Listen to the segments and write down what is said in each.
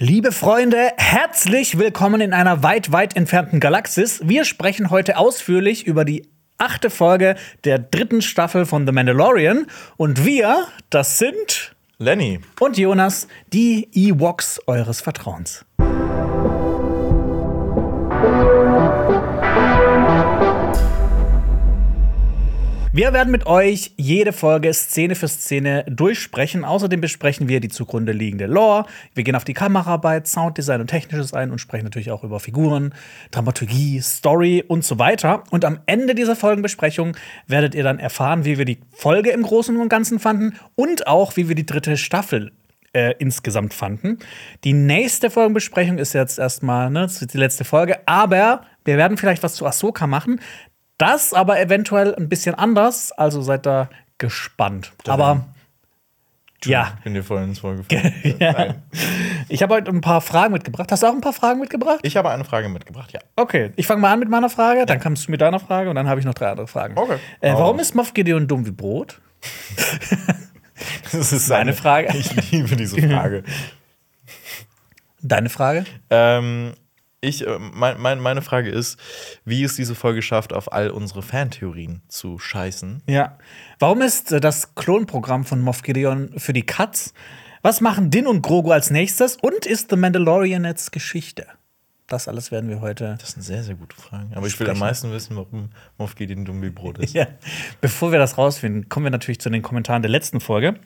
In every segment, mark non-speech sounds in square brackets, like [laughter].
Liebe Freunde, herzlich willkommen in einer weit, weit entfernten Galaxis. Wir sprechen heute ausführlich über die achte Folge der dritten Staffel von The Mandalorian. Und wir, das sind Lenny und Jonas, die Ewoks eures Vertrauens. Wir werden mit euch jede Folge Szene für Szene durchsprechen. Außerdem besprechen wir die zugrunde liegende Lore. Wir gehen auf die Kameraarbeit, Sounddesign und Technisches ein und sprechen natürlich auch über Figuren, Dramaturgie, Story und so weiter. Und am Ende dieser Folgenbesprechung werdet ihr dann erfahren, wie wir die Folge im Großen und Ganzen fanden und auch, wie wir die dritte Staffel äh, insgesamt fanden. Die nächste Folgenbesprechung ist jetzt erstmal, ne, die letzte Folge, aber wir werden vielleicht was zu Ahsoka machen. Das aber eventuell ein bisschen anders, also seid da gespannt. Da aber ja. Ich bin dir voll ins Wort [laughs] gefallen. ja. Ich habe heute ein paar Fragen mitgebracht. Hast du auch ein paar Fragen mitgebracht? Ich habe eine Frage mitgebracht, ja. Okay, ich fange mal an mit meiner Frage, dann kommst du mit deiner Frage und dann habe ich noch drei andere Fragen. Okay. Äh, warum raus. ist Moff Gideon dumm wie Brot? [laughs] Das ist eine Frage. [laughs] Ich liebe diese Frage. Deine Frage? ähm, ich, äh, mein, mein, meine Frage ist, wie es diese Folge schafft, auf all unsere Fantheorien zu scheißen. Ja. Warum ist äh, das Klonprogramm von Moff Gideon für die Cuts? Was machen Din und Grogu als nächstes? Und ist The Mandalorian jetzt Geschichte? Das alles werden wir heute. Das sind sehr, sehr gute Fragen. Aber ich will am meisten wissen, warum Moff Gideon dumm wie Brot ist. [laughs] Ja. Bevor wir das rausfinden, kommen wir natürlich zu den Kommentaren der letzten Folge.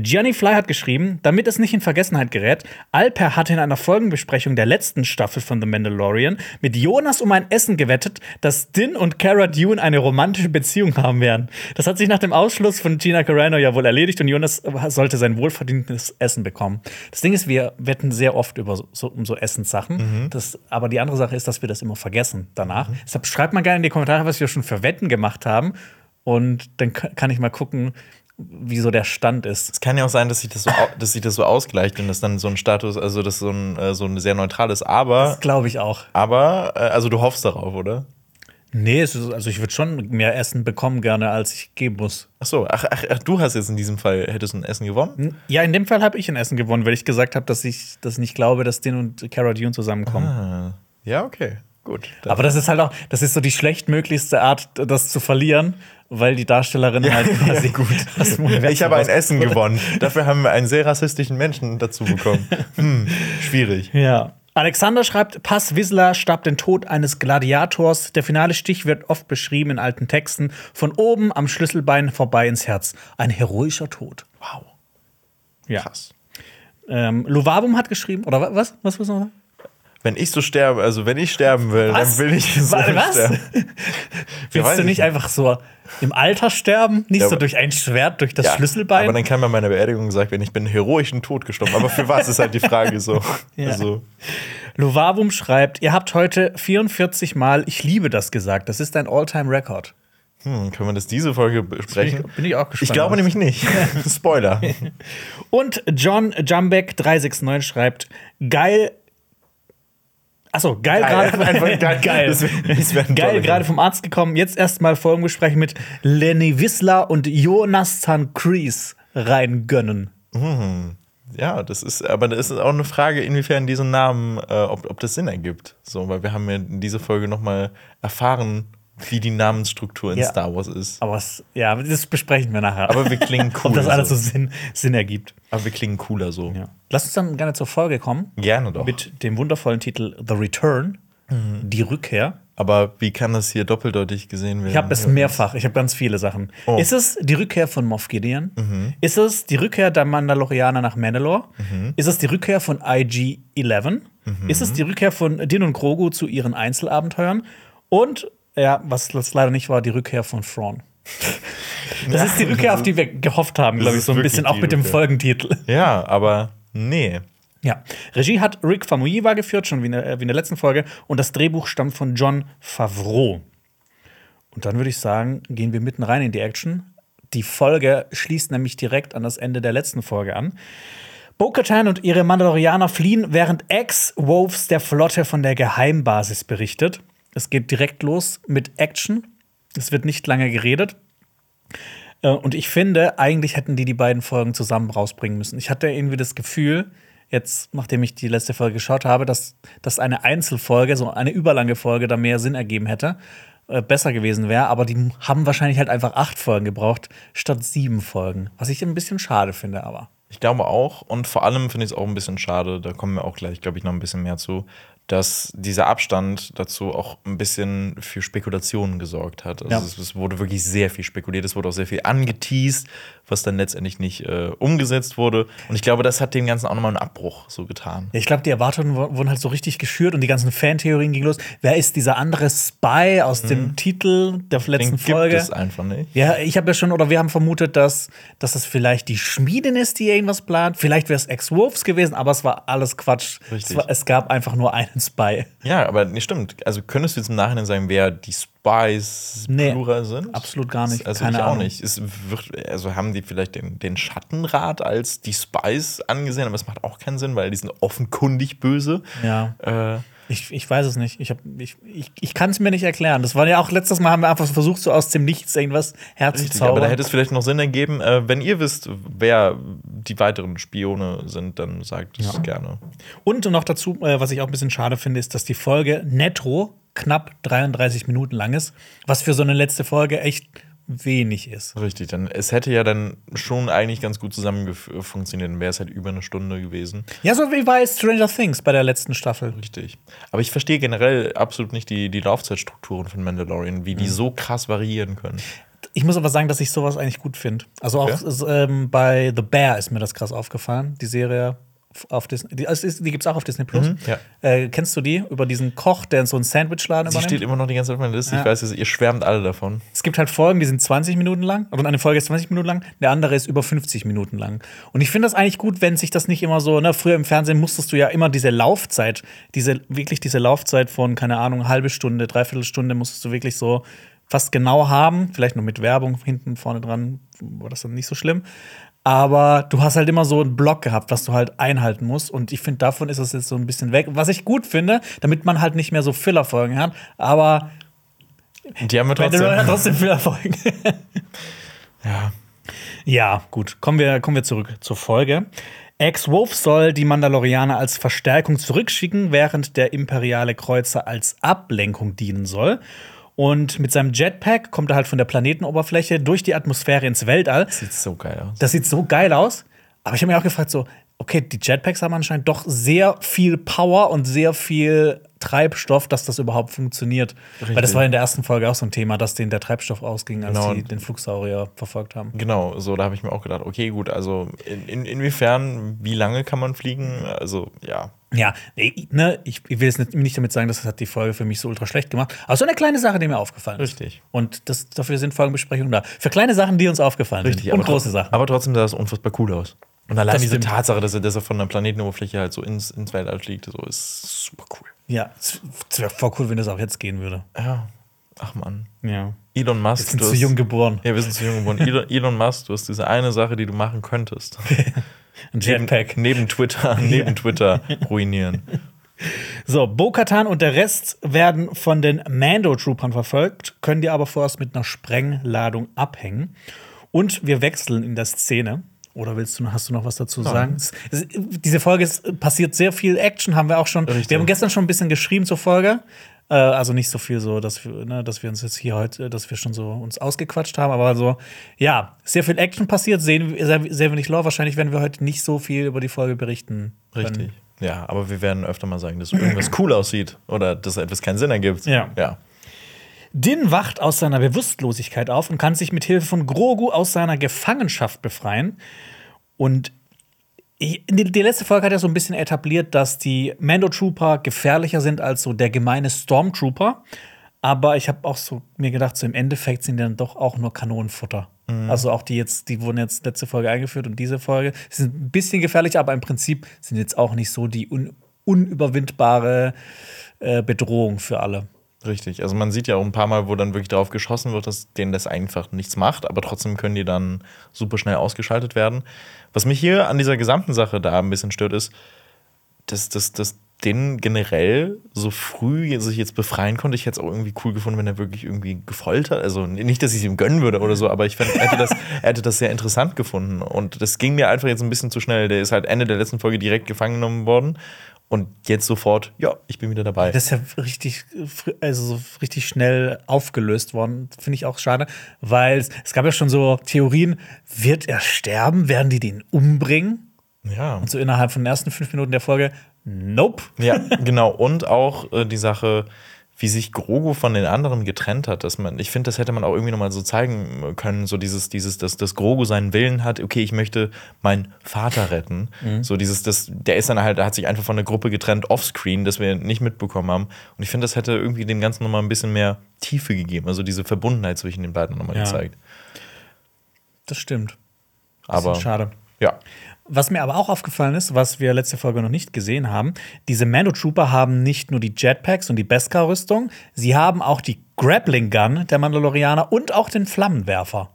Gianni Fly hat geschrieben, damit es nicht in Vergessenheit gerät, Alper hatte in einer Folgenbesprechung der letzten Staffel von The Mandalorian mit Jonas um ein Essen gewettet, dass Din und Cara Dune eine romantische Beziehung haben werden. Das hat sich nach dem Ausschluss von Gina Carano ja wohl erledigt und Jonas sollte sein wohlverdientes Essen bekommen. Das Ding ist, wir wetten sehr oft über so, um so Essenssachen. Das, aber die andere Sache ist, dass wir das immer vergessen danach. Deshalb schreibt mal gerne in die Kommentare, was wir schon für Wetten gemacht haben. Und dann ka- kann ich mal gucken, wie so der Stand ist. Es kann ja auch sein, dass sich das so, dass sich das so ausgleicht und das dann so ein Status, also das so ein, äh, so ein sehr neutrales Aber. Das glaube ich auch. Aber, äh, also du hoffst darauf, oder? Nee, ist, also ich würde schon mehr Essen bekommen gerne, als ich geben muss. Ach so, ach, ach, ach, du hast jetzt in diesem Fall, hättest du ein Essen gewonnen? Ja, in dem Fall habe ich ein Essen gewonnen, weil ich gesagt habe, dass ich das nicht glaube, dass Din und Cara Dune zusammenkommen. Ah, ja, okay, gut. Aber das ist halt auch, das ist so die schlechtmöglichste Art, das zu verlieren, weil die Darstellerin halt quasi [laughs] gut. aus dem Universum Ich habe ein Essen gewonnen. Dafür haben wir einen sehr rassistischen Menschen dazu bekommen. Hm, schwierig. [laughs] Ja. Alexander schreibt, Pass Wissler starb den Tod eines Gladiators. Der finale Stich wird oft beschrieben in alten Texten. Von oben am Schlüsselbein vorbei ins Herz. Ein heroischer Tod. Wow. Ja. Krass. Ähm, Lovabum hat geschrieben, oder wa- was? Was muss man sagen? Wenn ich so sterbe, also wenn ich sterben will, Was? dann will ich so Wa- was? sterben. [laughs] Willst du ich nicht einfach so im Alter sterben? Nicht Ja, so durch ein Schwert, durch das Ja, Schlüsselbein? Aber dann kann bei meiner Beerdigung gesagt werden, ich bin heroischen Tod gestorben. Aber für was ist halt die Frage so. [laughs] Ja. Also, Lovavum schreibt, ihr habt heute 44 Mal Ich liebe das gesagt. Das ist ein All-Time-Record. hm, können wir das diese Folge besprechen? Bin ich- bin ich auch gespannt Ich glaube nämlich nicht. [laughs] Spoiler. Und John Jumbeck 369 schreibt, geil. Achso, geil, Geil, gerade [laughs] einfach geil. [laughs] geil. Das wär- das wär geil gerade vom Arzt gekommen. Jetzt erstmal Folgenbesprechen mit Lenny Wissler und Jonathan Kreese reingönnen. Ja, das ist, aber das ist auch eine Frage, inwiefern diese Namen, äh, ob, ob das Sinn ergibt. So, weil wir haben ja in dieser Folge nochmal erfahren, wie die Namensstruktur in Ja. Star Wars ist. Aber es, ja, das besprechen wir nachher. Aber wir klingen cool. [laughs] Ob das alles so. Sinn, Sinn ergibt. Aber wir klingen cooler so. Ja. Lass uns dann gerne zur Folge kommen. Gerne doch. Mit dem wundervollen Titel The Return, die Rückkehr. Aber wie kann das hier doppeldeutig gesehen werden? Ich habe es mehrfach, ich habe ganz viele Sachen. Oh. Ist es die Rückkehr von Moff Gideon? Ist es die Rückkehr der Mandalorianer nach Mandalore? Ist es die Rückkehr von IG-11? Ist es die Rückkehr von Din und Grogu zu ihren Einzelabenteuern? Und, ja, was das leider nicht war, die Rückkehr von Thrawn. Das ist die Rückkehr, auf die wir gehofft haben, glaube ich, so ein bisschen auch mit dem. Folgentitel. Ja, aber nee. Ja, Regie hat Rick Famuyiwa geführt, schon wie in, der, äh, wie in der letzten Folge. Und das Drehbuch stammt von John Favreau. Und dann würde ich sagen, gehen wir mitten rein in die Action. Die Folge schließt nämlich direkt an das Ende der letzten Folge an. Bo-Katan und ihre Mandalorianer fliehen, während Ex-Wolves der Flotte von der Geheimbasis berichtet. Es geht direkt los mit Action. Es wird nicht lange geredet. Äh, Und ich finde, eigentlich hätten die die beiden Folgen zusammen rausbringen müssen. Ich hatte irgendwie das Gefühl, jetzt, nachdem ich die letzte Folge geschaut habe, dass, dass eine Einzelfolge, so eine überlange Folge, da mehr Sinn ergeben hätte, äh, besser gewesen wäre. Aber die haben wahrscheinlich halt einfach acht Folgen gebraucht, statt sieben Folgen. Was ich ein bisschen schade finde, aber. Ich glaube auch. Und vor allem finde ich es auch ein bisschen schade, da kommen wir auch gleich, glaube ich, noch ein bisschen mehr zu, dass dieser Abstand dazu auch ein bisschen für Spekulationen gesorgt hat. Also Ja. es, es wurde wirklich sehr viel spekuliert, es wurde auch sehr viel angeteased, was dann letztendlich nicht äh, umgesetzt wurde. Und ich glaube, das hat dem Ganzen auch nochmal einen Abbruch so getan. Ja, ich glaube, die Erwartungen wurden halt so richtig geschürt und die ganzen Fantheorien gingen los. Wer ist dieser andere Spy aus dem Titel der letzten Mhm. Den gibt Folge? es einfach nicht. Ja, ich habe ja schon, oder wir haben vermutet, dass, dass das vielleicht die Schmiedin ist, die irgendwas plant. Vielleicht wäre es Ex-Wolves gewesen, aber es war alles Quatsch. Richtig. Es, war, es gab einfach nur einen Spy. Ja, aber nicht stimmt. Also könntest du jetzt im Nachhinein sagen, wer die Spies Nee, Plural sind? absolut gar nicht. Also Keine ich auch Ahnung. nicht. Es wird, also haben die vielleicht den, den Schattenrat als die Spies angesehen, aber es macht auch keinen Sinn, weil die sind offenkundig böse. Ja. Äh, Ich, ich weiß es nicht. Ich, hab- ich, ich, ich kann es mir nicht erklären. Das war ja auch letztes Mal, haben wir einfach versucht, so aus dem Nichts irgendwas herzuzaubern. aber da hätte es vielleicht noch Sinn ergeben. Äh, wenn ihr wisst, wer die weiteren Spione sind, dann sagt es Ja. gerne. Und noch dazu, äh, was ich auch ein bisschen schade finde, ist, dass die Folge netto knapp 33 Minuten lang ist, was für so eine letzte Folge echt wenig ist. Richtig, dann es hätte ja dann schon eigentlich ganz gut zusammen funktioniert, dann wäre es halt über eine Stunde gewesen. Ja, so wie bei Stranger Things bei der letzten Staffel. Richtig. Aber ich verstehe generell absolut nicht die, die Laufzeitstrukturen von Mandalorian, wie die so krass variieren können. Ich muss aber sagen, dass ich sowas eigentlich gut finde. Also auch Okay. s- ähm, bei The Bear ist mir das krass aufgefallen. Die Serie auf Disney. Die, also die gibt es auch auf Disney Plus. Mhm, ja. äh, kennst du die? Über diesen Koch, der in so einen Sandwichladen Sie übernimmt? steht immer noch die ganze Zeit auf meiner Liste. Ja. Ich weiß, ihr schwärmt alle davon. Es gibt halt Folgen, die sind 20 Minuten lang. Und eine Folge ist 20 Minuten lang, der andere ist über 50 Minuten lang. Und ich finde das eigentlich gut, wenn sich das nicht immer so, ne, früher im Fernsehen musstest du ja immer diese Laufzeit, diese, wirklich diese Laufzeit von, keine Ahnung, halbe Stunde, dreiviertel Stunde musstest du wirklich so fast genau haben. Vielleicht noch mit Werbung hinten, vorne dran, war das dann nicht so schlimm. Aber du hast halt immer so einen Block gehabt, was du halt einhalten musst. Und ich finde, davon ist es jetzt so ein bisschen weg. Was ich gut finde, damit man halt nicht mehr so Filler-Folgen hat. Aber die haben wir Mandalorian hat trotzdem. [laughs] trotzdem Filler-Folgen. [laughs] Ja. Ja, gut. Kommen wir, kommen wir zurück zur Folge. Ex-Wolf soll die Mandalorianer als Verstärkung zurückschicken, während der imperiale Kreuzer als Ablenkung dienen soll. Und mit seinem Jetpack kommt er halt von der Planetenoberfläche durch die Atmosphäre ins Weltall. Sieht so geil aus. Das sieht so geil aus. Aber ich habe mir auch gefragt, so, okay, die Jetpacks haben anscheinend doch sehr viel Power und sehr viel Treibstoff, dass das überhaupt funktioniert. Weil das Richtig. war in der ersten Folge auch so ein Thema, dass denen der Treibstoff ausging, als Genau. sie den Flugsaurier verfolgt haben. Genau, so, da habe ich mir auch gedacht, okay, gut, also in, in, inwiefern, wie lange kann man fliegen? Also, ja. Ja, nee, ne, ich, ich will jetzt nicht, nicht damit sagen, das hat die Folge für mich so ultra schlecht gemacht. Aber so eine kleine Sache, die mir aufgefallen ist. Richtig. Und das, dafür sind Folgenbesprechungen da. Für kleine Sachen, die uns aufgefallen sind. Und aber große Sachen. Aber trotzdem sah es unfassbar cool aus. Und allein Das diese stimmt. Tatsache, dass er, dass er von der Planetenoberfläche halt so ins, ins Weltall fliegt, so ist super cool. Ja, es wäre voll cool, wenn das auch jetzt gehen würde. Ja. Ach man. Ja. Elon Musk. Wir sind zu hast- jung geboren. Ja, wir sind zu jung geworden. [laughs] Elon, Elon Musk, du hast diese eine Sache, die du machen könntest. [laughs] Ein Jetpack. Neben, neben Twitter, [laughs] neben Twitter ruinieren. So, Bo-Katan und der Rest werden von den Mando-Troopern verfolgt, können die aber vorerst mit einer Sprengladung abhängen. Und wir wechseln in der Szene. Oder willst du, hast du noch was dazu sagen? Es, es, diese Folge ist, passiert sehr viel Action, haben wir auch schon. Richtig. Wir haben gestern schon ein bisschen geschrieben zur Folge. Äh, also nicht so viel so, dass wir, ne, dass wir uns jetzt hier heute, dass wir schon so uns ausgequatscht haben, aber so, ja, sehr viel Action passiert, sehen, sehr, sehr wenig Lore. Wahrscheinlich werden wir heute nicht so viel über die Folge berichten. können. Richtig. Ja, aber wir werden öfter mal sagen, dass irgendwas cool aussieht oder dass etwas keinen Sinn ergibt. Ja. Ja. Din wacht aus seiner Bewusstlosigkeit auf und kann sich mit Hilfe von Grogu aus seiner Gefangenschaft befreien. Und die, letzte Folge hat ja so ein bisschen etabliert, dass die Mando-Trooper gefährlicher sind als so der gemeine Stormtrooper. Aber ich habe auch so mir gedacht, so im Endeffekt sind die dann doch auch nur Kanonenfutter. Also auch die jetzt, die wurden jetzt letzte Folge eingeführt und diese Folge die sind ein bisschen gefährlicher, aber im Prinzip sind jetzt auch nicht so die un unüberwindbare äh, Bedrohung für alle. Richtig. Also man sieht ja auch ein paar Mal, wo dann wirklich darauf geschossen wird, dass denen das einfach nichts macht, aber trotzdem können die dann super schnell ausgeschaltet werden. Was mich hier an dieser gesamten Sache da ein bisschen stört, ist, dass, dass, dass den generell so früh sich jetzt befreien konnte. Ich hätte es auch irgendwie cool gefunden, wenn er wirklich irgendwie gefoltert. Also nicht, dass ich es ihm gönnen würde oder so, aber ich fand, er, er hätte das sehr interessant gefunden. Und das ging mir einfach jetzt ein bisschen zu schnell. Der ist halt Ende der letzten Folge direkt gefangen genommen worden. Und jetzt sofort, ja, ich bin wieder dabei. Das ist ja richtig, also so richtig schnell aufgelöst worden. Finde ich auch schade, weil es, es gab ja schon so Theorien, wird er sterben? Werden die den umbringen? Ja. Und so innerhalb von den ersten fünf Minuten der Folge, nope. Ja, [laughs] genau. Und auch äh, die Sache, wie sich Grogu von den anderen getrennt hat, dass man, ich finde, das hätte man auch irgendwie nochmal so zeigen können, so dieses, dieses, dass, dass Grogu seinen Willen hat, okay, ich möchte meinen Vater retten. Mhm. So dieses, das, der ist dann halt, der hat sich einfach von der Gruppe getrennt offscreen, das wir nicht mitbekommen haben. Und ich finde, das hätte irgendwie dem Ganzen nochmal ein bisschen mehr Tiefe gegeben, also diese Verbundenheit zwischen den beiden nochmal ja. gezeigt. Das stimmt. Das Aber schade. Ja. Was mir aber auch aufgefallen ist, was wir letzte Folge noch nicht gesehen haben, diese Mando Trooper haben nicht nur die Jetpacks und die Beskar-Rüstung, sie haben auch die Grappling Gun der Mandalorianer und auch den Flammenwerfer.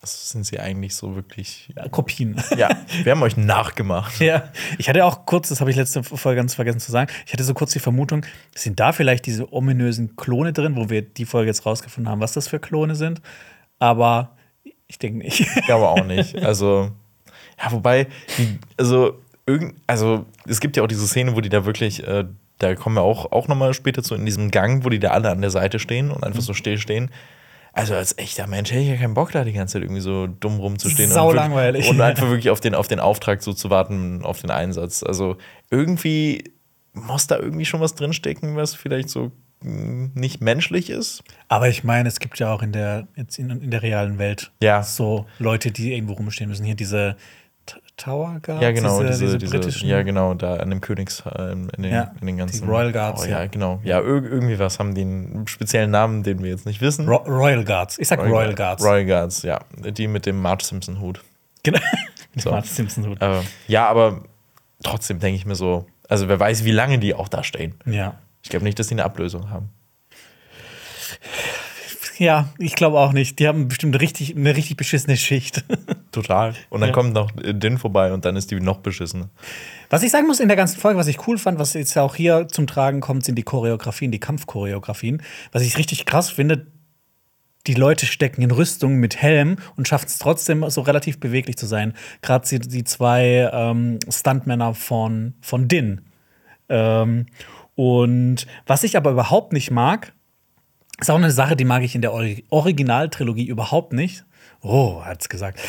Das sind sie eigentlich so wirklich. Ja, Kopien. Ja, [laughs] wir haben euch nachgemacht. Ja, ich hatte auch kurz, das habe ich letzte Folge ganz vergessen zu sagen, ich hatte so kurz die Vermutung, sind da vielleicht diese ominösen Klone drin, wo wir die Folge jetzt rausgefunden haben, was das für Klone sind. Aber ich denke nicht. Ich glaube auch nicht. Also. Ja, wobei, die, also, irgend, also es gibt ja auch diese Szene, wo die da wirklich, äh, da kommen wir auch, auch nochmal später zu, in diesem Gang, wo die da alle an der Seite stehen und einfach mhm. so stillstehen. Also als echter Mensch hätte ich ja keinen Bock, da die ganze Zeit irgendwie so dumm rumzustehen. Sau und langweilig. Und einfach wirklich auf den, auf den Auftrag so zu warten, auf den Einsatz. Also irgendwie muss da irgendwie schon was drinstecken, was vielleicht so hm, nicht menschlich ist. Aber ich meine, es gibt ja auch in der, jetzt in, in der realen Welt ja. so Leute, die irgendwo rumstehen müssen. Hier diese Tower Guards? Ja, genau, diese, diese, diese, britischen. Ja, genau, da an dem Königs, äh, in, den, ja, in den ganzen. Die Royal Guards. Oh, ja, ja, genau. Ja, irgendwie was haben die einen speziellen Namen, den wir jetzt nicht wissen. Ro Royal Guards. Ich sag Royal, Royal Guards. Royal Guards, ja. Die mit dem Marge Simpson-Hut. Genau. [laughs] mit dem Marge Simpson-Hut. Äh, ja, aber trotzdem denke ich mir so, also wer weiß, wie lange die auch da stehen. Ja. Ich glaube nicht, dass die eine Ablösung haben. Ja, ich glaube auch nicht. Die haben bestimmt richtig, eine richtig beschissene Schicht. [laughs] Total. Und dann ja. kommt noch Din vorbei und dann ist die noch beschissener. Was ich sagen muss in der ganzen Folge, was ich cool fand, was jetzt ja auch hier zum Tragen kommt, sind die Choreografien, die Kampfchoreografien. Was ich richtig krass finde, die Leute stecken in Rüstung mit Helm und schaffen es trotzdem so relativ beweglich zu sein. Gerade die, die zwei ähm, Stuntmänner von, von Din. Ähm, und was ich aber überhaupt nicht mag, ist auch eine Sache, die mag ich in der Originaltrilogie überhaupt nicht. Oh, hat's gesagt.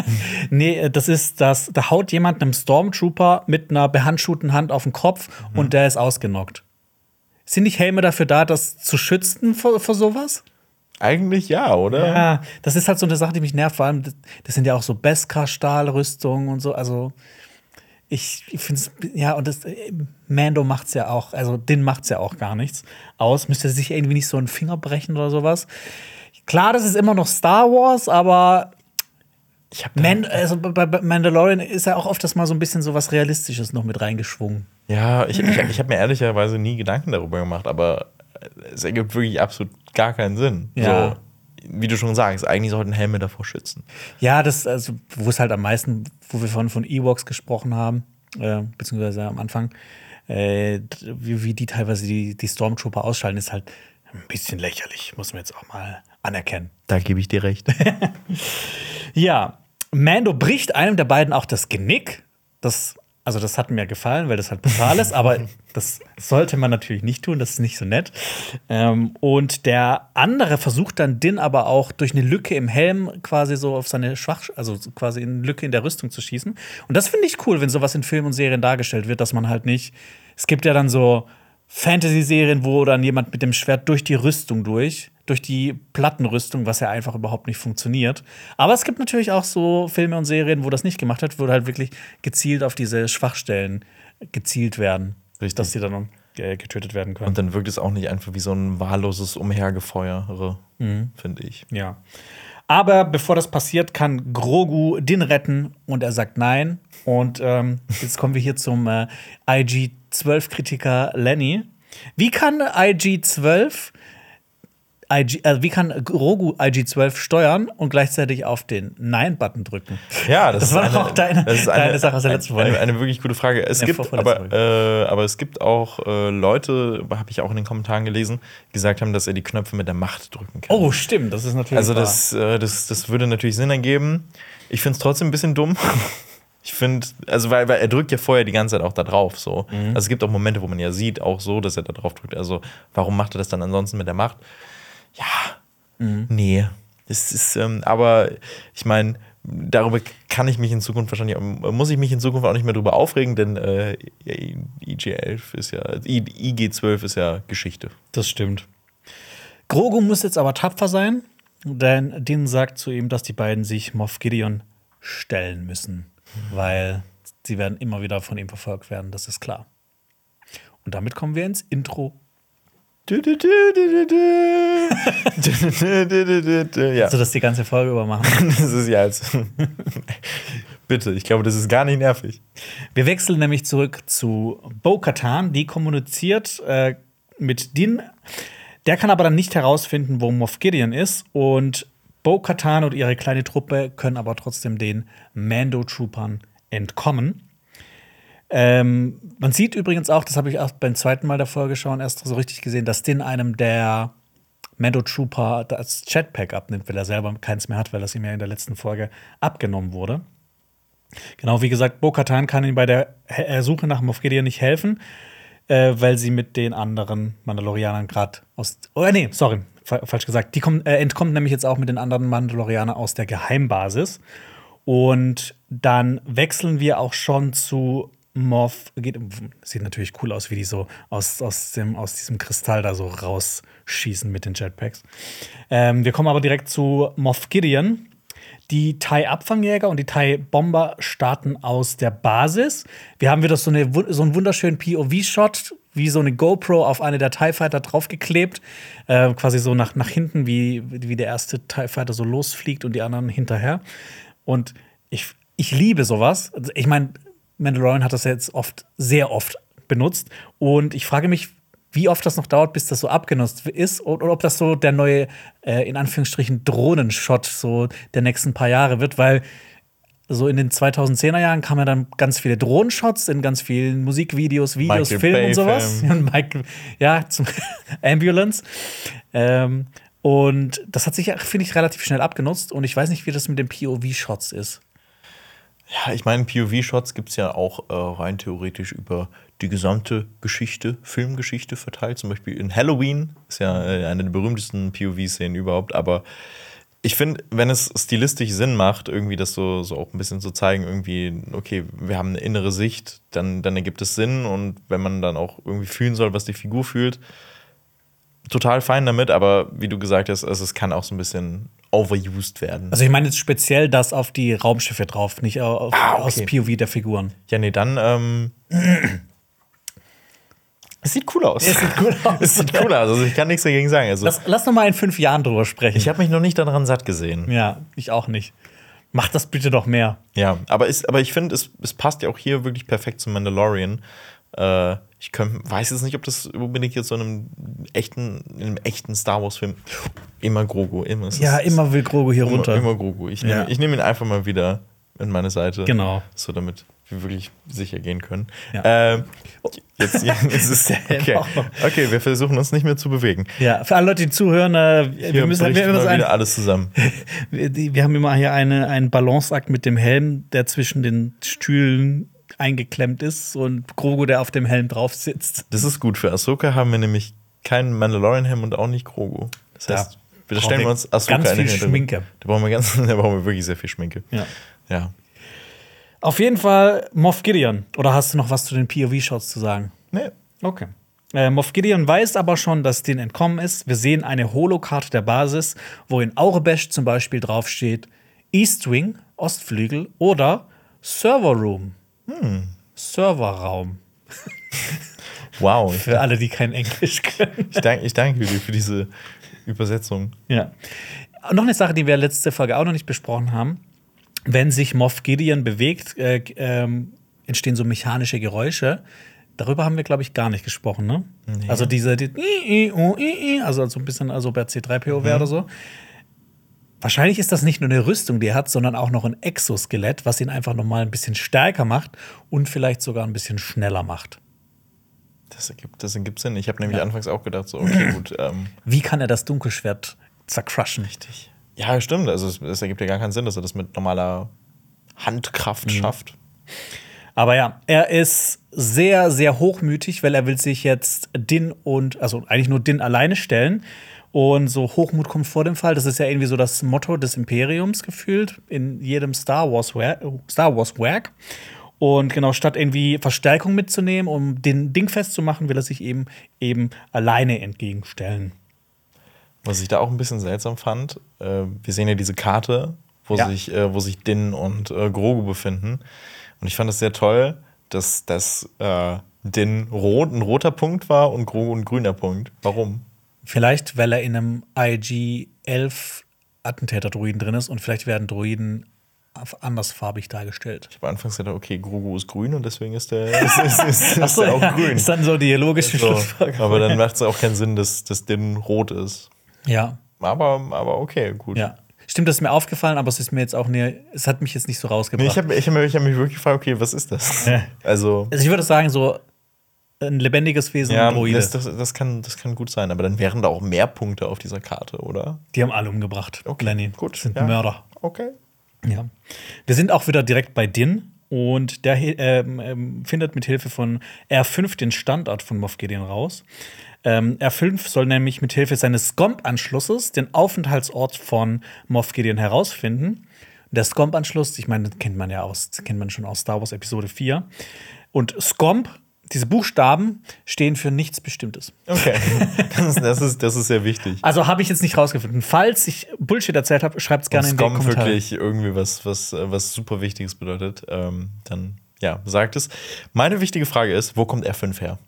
[laughs] nee, das ist das, da haut jemand einem Stormtrooper mit einer behandschuhten Hand auf den Kopf mhm. und der ist ausgenockt. Sind nicht Helme dafür da, das zu schützen vor, vor sowas? Eigentlich ja, oder? Ja, das ist halt so eine Sache, die mich nervt. Vor allem, das sind ja auch so Beskar-Stahlrüstungen und so. Also, ich, ich finde es, ja, und das, äh, Mando macht's ja auch, also den macht's ja auch gar nichts aus. Müsste sich irgendwie nicht so einen Finger brechen oder sowas. Klar, das ist immer noch Star Wars, aber ich habe Man also bei Mandalorian ist ja auch oft das mal so ein bisschen so was Realistisches noch mit reingeschwungen. Ja, ich, ich, ich habe mir ehrlicherweise nie Gedanken darüber gemacht, aber es ergibt wirklich absolut gar keinen Sinn. Ja. So, wie du schon sagst, eigentlich sollten Helme davor schützen. Ja, das, also, wo es halt am meisten, wo wir von, von Ewoks gesprochen haben, äh, beziehungsweise am Anfang, äh, wie, wie die teilweise die, die Stormtrooper ausschalten, ist halt ein bisschen lächerlich, muss man jetzt auch mal anerkennen. Da gebe ich dir recht. [laughs] ja, Mando bricht einem der beiden auch das Genick. Das also das hat mir gefallen, weil das halt brutal ist, aber [laughs] das sollte man natürlich nicht tun, das ist nicht so nett. Ähm, und der andere versucht dann Din aber auch durch eine Lücke im Helm quasi so auf seine Schwach, also quasi eine Lücke in der Rüstung zu schießen. Und das finde ich cool, wenn sowas in Filmen und Serien dargestellt wird, dass man halt nicht. Es gibt ja dann so Fantasy-Serien, wo dann jemand mit dem Schwert durch die Rüstung durch durch die Plattenrüstung, was ja einfach überhaupt nicht funktioniert. Aber es gibt natürlich auch so Filme und Serien, wo das nicht gemacht wird, wo halt wirklich gezielt auf diese Schwachstellen gezielt werden, Richtig. dass sie dann getötet werden können. Und dann wirkt es auch nicht einfach wie so ein wahlloses Umhergefeuere, mhm. finde ich. Ja. Aber bevor das passiert, kann Grogu den retten und er sagt nein. Und ähm, jetzt kommen wir hier zum äh, IG-12-Kritiker Lenny. Wie kann IG-12 IG, äh, wie kann Grogu IG-12 steuern und gleichzeitig auf den Nein-Button drücken? Ja, [laughs] das, Das war eine, auch deine- das ist deine Sache aus der letzten eine, Folge. eine, eine wirklich gute Frage. Es gibt aber, äh, aber es gibt auch äh, Leute, habe ich auch in den Kommentaren gelesen, die gesagt haben, dass er die Knöpfe mit der Macht drücken kann. Oh, stimmt, das ist natürlich. Also das, äh, das, das würde natürlich Sinn ergeben. Ich finde es trotzdem ein bisschen dumm. [laughs] Ich finde, also weil, weil er drückt ja vorher die ganze Zeit auch da drauf. So. Mhm. Also es gibt auch Momente, wo man ja sieht, auch so, dass er da drauf drückt. Also warum macht er das dann ansonsten mit der Macht? Ja, Mhm. nee. Das ist, ähm, aber ich meine, darüber kann ich mich in Zukunft wahrscheinlich, muss ich mich in Zukunft auch nicht mehr drüber aufregen, denn äh, IG11 ist ja, I- IG12 ist ja Geschichte. Das stimmt. Grogu muss jetzt aber tapfer sein, denn Din sagt zu ihm, dass die beiden sich Moff Gideon stellen müssen, weil sie werden immer wieder von ihm verfolgt werden, das ist klar. Und damit kommen wir ins Intro. Ja. Also das die ganze Folge über machen. [laughs] Das ist ja jetzt. Bitte, ich glaube, das ist gar nicht nervig. Wir wechseln nämlich zurück zu Bo-Katan, die kommuniziert äh, mit Din. Der kann aber dann nicht herausfinden, wo Moff Gideon ist. Und Bo-Katan und ihre kleine Truppe können aber trotzdem den Mando-Troopern entkommen. Ähm, man sieht übrigens auch, das habe ich auch beim zweiten Mal der Folge schauen erst so richtig gesehen, dass Din einem der Mando Trooper das Jetpack abnimmt, weil er selber keins mehr hat, weil das ihm ja in der letzten Folge abgenommen wurde. Genau, wie gesagt, Bo-Katan kann ihm bei der äh, Suche nach Moff Gideon nicht helfen, äh, weil sie mit den anderen Mandalorianern gerade aus. Oh, nee, sorry, fa falsch gesagt. Die kommt, äh, entkommt nämlich jetzt auch mit den anderen Mandalorianern aus der Geheimbasis. Und dann wechseln wir auch schon zu Moff. Geht, sieht natürlich cool aus, wie die so aus, aus, dem, aus diesem Kristall da so rausschießen mit den Jetpacks. Ähm, wir kommen aber direkt zu Moff Gideon. Die Thai-Abfangjäger und die Thai-Bomber starten aus der Basis. Wir haben wieder so, eine, so einen wunderschönen POV-Shot, wie so eine GoPro auf eine der TIE Fighter draufgeklebt. Äh, quasi so nach, nach hinten, wie, wie der erste TIE Fighter so losfliegt und die anderen hinterher. Und ich, ich liebe sowas. Also Ich meine, Mandalorian hat das ja jetzt oft, sehr oft benutzt. Und ich frage mich, wie oft das noch dauert, bis das so abgenutzt ist oder ob das so der neue, äh, in Anführungsstrichen, Drohnenshot so der nächsten paar Jahre wird, weil so in den 2010er Jahren kamen ja dann ganz viele Drohnenshots in ganz vielen Musikvideos, Videos, Michael Filmen Bay und sowas. Film. Und Michael, ja, zum [laughs] Ambulance. Ähm, und das hat sich, ja, finde ich, relativ schnell abgenutzt. Und ich weiß nicht, wie das mit den POV-Shots ist. Ja, ich meine, POV-Shots gibt es ja auch äh, rein theoretisch über die gesamte Geschichte, Filmgeschichte verteilt. Zum Beispiel in Halloween ist ja äh, eine der berühmtesten POV-Szenen überhaupt. Aber ich finde, wenn es stilistisch Sinn macht, irgendwie das so, so auch ein bisschen zu zeigen, irgendwie, okay, wir haben eine innere Sicht, dann, dann ergibt es Sinn. Und wenn man dann auch irgendwie fühlen soll, was die Figur fühlt, total fein damit. Aber wie du gesagt hast, also es kann auch so ein bisschen overused werden. Also ich meine jetzt speziell das auf die Raumschiffe drauf, nicht auf, Ah, okay. aus POV der Figuren. Ja, nee, dann. Ähm, [clears throat] es sieht cool aus. Es sieht cool [laughs] aus. Es sieht cool aus. Also ich kann nichts dagegen sagen. Also Lass, lass noch mal in fünf Jahren drüber sprechen. ich habe mich noch nicht daran satt gesehen. ja, ich auch nicht. Mach das bitte doch mehr. Ja, aber, ist, aber ich finde, es, es passt ja auch hier wirklich perfekt zum Mandalorian. Äh, ich könnt, weiß jetzt nicht, ob das unbedingt jetzt so in einem echten, in einem echten Star Wars-Film immer Grogu, immer. es Ja, ist- immer will Grogu hier immer, runter. immer Grogu. Ich nehme Ja. nehm ihn einfach mal wieder in meine Seite. Genau. So, damit wir wirklich sicher gehen können. Ja. Ähm, jetzt, [laughs] jetzt ist es. Okay. okay, wir versuchen uns nicht mehr zu bewegen. Ja, für alle Leute, die zuhören, äh, wir, Hier müssen, wir, wieder ein, alles zusammen. [laughs] wir, die- wir haben immer hier eine, einen Balanceakt mit dem Helm, der zwischen den Stühlen eingeklemmt ist und Grogu, der auf dem Helm drauf sitzt. Das ist gut. Für Ahsoka haben wir nämlich keinen Mandalorian-Helm und auch nicht Grogu. Das Ja. heißt, wir stellen wir uns Ahsoka ganz viel. Schminke. Da brauchen wir ganz, [laughs] da brauchen wir wirklich sehr viel Schminke. Ja. Ja. Auf jeden Fall Moff Gideon. Oder hast du noch was zu den POV-Shots zu sagen? Nee. Okay. Äh, Moff Gideon weiß aber schon, dass den entkommen ist. Wir sehen eine Holokarte der Basis, wo in Aurebesh zum Beispiel draufsteht East Wing, Ostflügel oder Server Room. Serverraum. Wow. [laughs] Für alle, die kein Englisch können. ich, danke, ich danke dir für diese Übersetzung. Ja. Noch eine Sache, die wir letzte Folge auch noch nicht besprochen haben. Wenn sich Moff Gideon bewegt, äh, ähm, entstehen so mechanische Geräusche. Darüber haben wir, glaube ich, gar nicht gesprochen, ne? Also diese, die, also so ein bisschen, also bei C3PO wäre oder so. Wahrscheinlich ist das nicht nur eine Rüstung, die er hat, sondern auch noch ein Exoskelett, was ihn einfach noch mal ein bisschen stärker macht und vielleicht sogar ein bisschen schneller macht. Das ergibt, das ergibt Sinn. Ich habe nämlich anfangs auch gedacht, so, okay, gut. [clears throat] Ähm, Wie kann er das Dunkelschwert zercrushen? richtig. Ja, stimmt. Also, es, es ergibt ja gar keinen Sinn, dass er das mit normaler Handkraft schafft. Aber ja, er ist sehr, sehr hochmütig, weil er will sich jetzt Din und, also eigentlich nur Din alleine stellen. Und so Hochmut kommt vor dem Fall. Das ist ja irgendwie so das Motto des Imperiums gefühlt in jedem Star Wars Werk. Star Wars Werk. Und genau, statt irgendwie Verstärkung mitzunehmen, um den Ding festzumachen, will er sich eben eben alleine entgegenstellen. Was ich da auch ein bisschen seltsam fand, äh, wir sehen ja diese Karte, wo, Ja. sich, äh, wo sich Din und äh, Grogu befinden. Und ich fand es sehr toll, dass, dass äh, Din rot, ein roter Punkt war und Grogu ein grüner Punkt. Warum? Vielleicht, weil er in einem IG-11 Attentäter-Druiden drin ist und vielleicht werden Druiden andersfarbig dargestellt. Ich habe anfangs gedacht, okay, Grogu ist grün und deswegen ist der, [laughs] ist, ist, ist, ist Achso, der auch ja, grün. ist dann so die logische So, Schlussfolgerung. aber dann macht es auch keinen Sinn, dass, dass Din rot ist. Ja, Aber, aber okay, gut. ja. Stimmt, das ist mir aufgefallen, aber es ist mir jetzt auch näher, es hat mich jetzt nicht so Nee, rausgebracht. ich habe ich hab, mich- ich hab mich wirklich gefragt, okay, was ist das? Also, also ich würde sagen, so ein lebendiges Wesen, ja, Droide. das, das, das, kann, das kann gut sein, aber dann wären da auch mehr Punkte auf dieser Karte, oder? Die haben alle umgebracht. Okay, Lenny. gut, Sind ja. Mörder. Okay. Ja. Wir sind auch wieder direkt bei Din und der ähm, ähm, findet mit Hilfe von R5 den Standort von Moff Gideon raus. Ähm, R5 soll nämlich mit Hilfe seines SCOMP-Anschlusses den Aufenthaltsort von Moff Gideon herausfinden. Der SCOMP-Anschluss, ich meine, das kennt man ja aus, das kennt man schon aus Star Wars Episode 4. Und SCOMP, diese Buchstaben, stehen für nichts Bestimmtes. Okay. [laughs] das, das, ist, das ist sehr wichtig. Also habe ich jetzt nicht rausgefunden. Falls ich Bullshit erzählt habe, schreibt es gerne Wenn in die Kommentare. wirklich irgendwie was, was, äh, was super Wichtiges bedeutet, ähm, dann ja, sagt es. Meine wichtige Frage ist, wo kommt R5 her?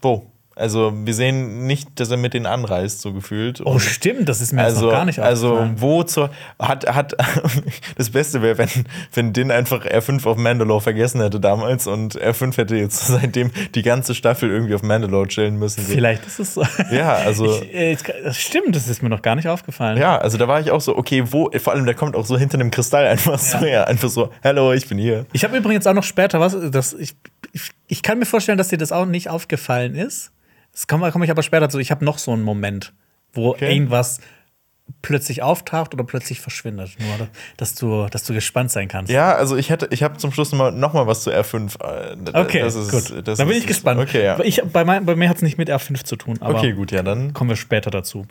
Wo? Also, wir sehen nicht, dass er mit denen anreist, so gefühlt. Oh, stimmt, das ist mir jetzt Also, noch gar nicht also wo zur hat hat [laughs] das Beste wäre, wenn wenn Din einfach R5 auf Mandalore vergessen hätte damals und R5 hätte jetzt [laughs] seitdem die ganze Staffel irgendwie auf Mandalore chillen müssen. So. Vielleicht ist es so. Ja, also Ich, äh, das stimmt, das ist mir noch gar nicht aufgefallen. ja, also da war ich auch so, okay, wo vor allem der kommt auch so hinter einem Kristall einfach so her, einfach so, hallo, ich bin hier. Ich habe übrigens auch noch später was, das, ich, ich, ich kann mir vorstellen, dass dir das auch nicht aufgefallen ist. Das komme komm ich aber später zu. Ich habe noch so einen Moment, wo Okay. irgendwas plötzlich auftaucht oder plötzlich verschwindet. Nur, dass du, dass du gespannt sein kannst. Ja, also ich hätte, ich habe zum Schluss noch mal, noch mal was zu R5. äh, Okay, das ist, gut. Dann bin ich gespannt. Okay, ja. ich, bei, mein, bei mir hat es nicht mit R5 zu tun, aber Okay, gut, ja, dann. kommen wir später dazu.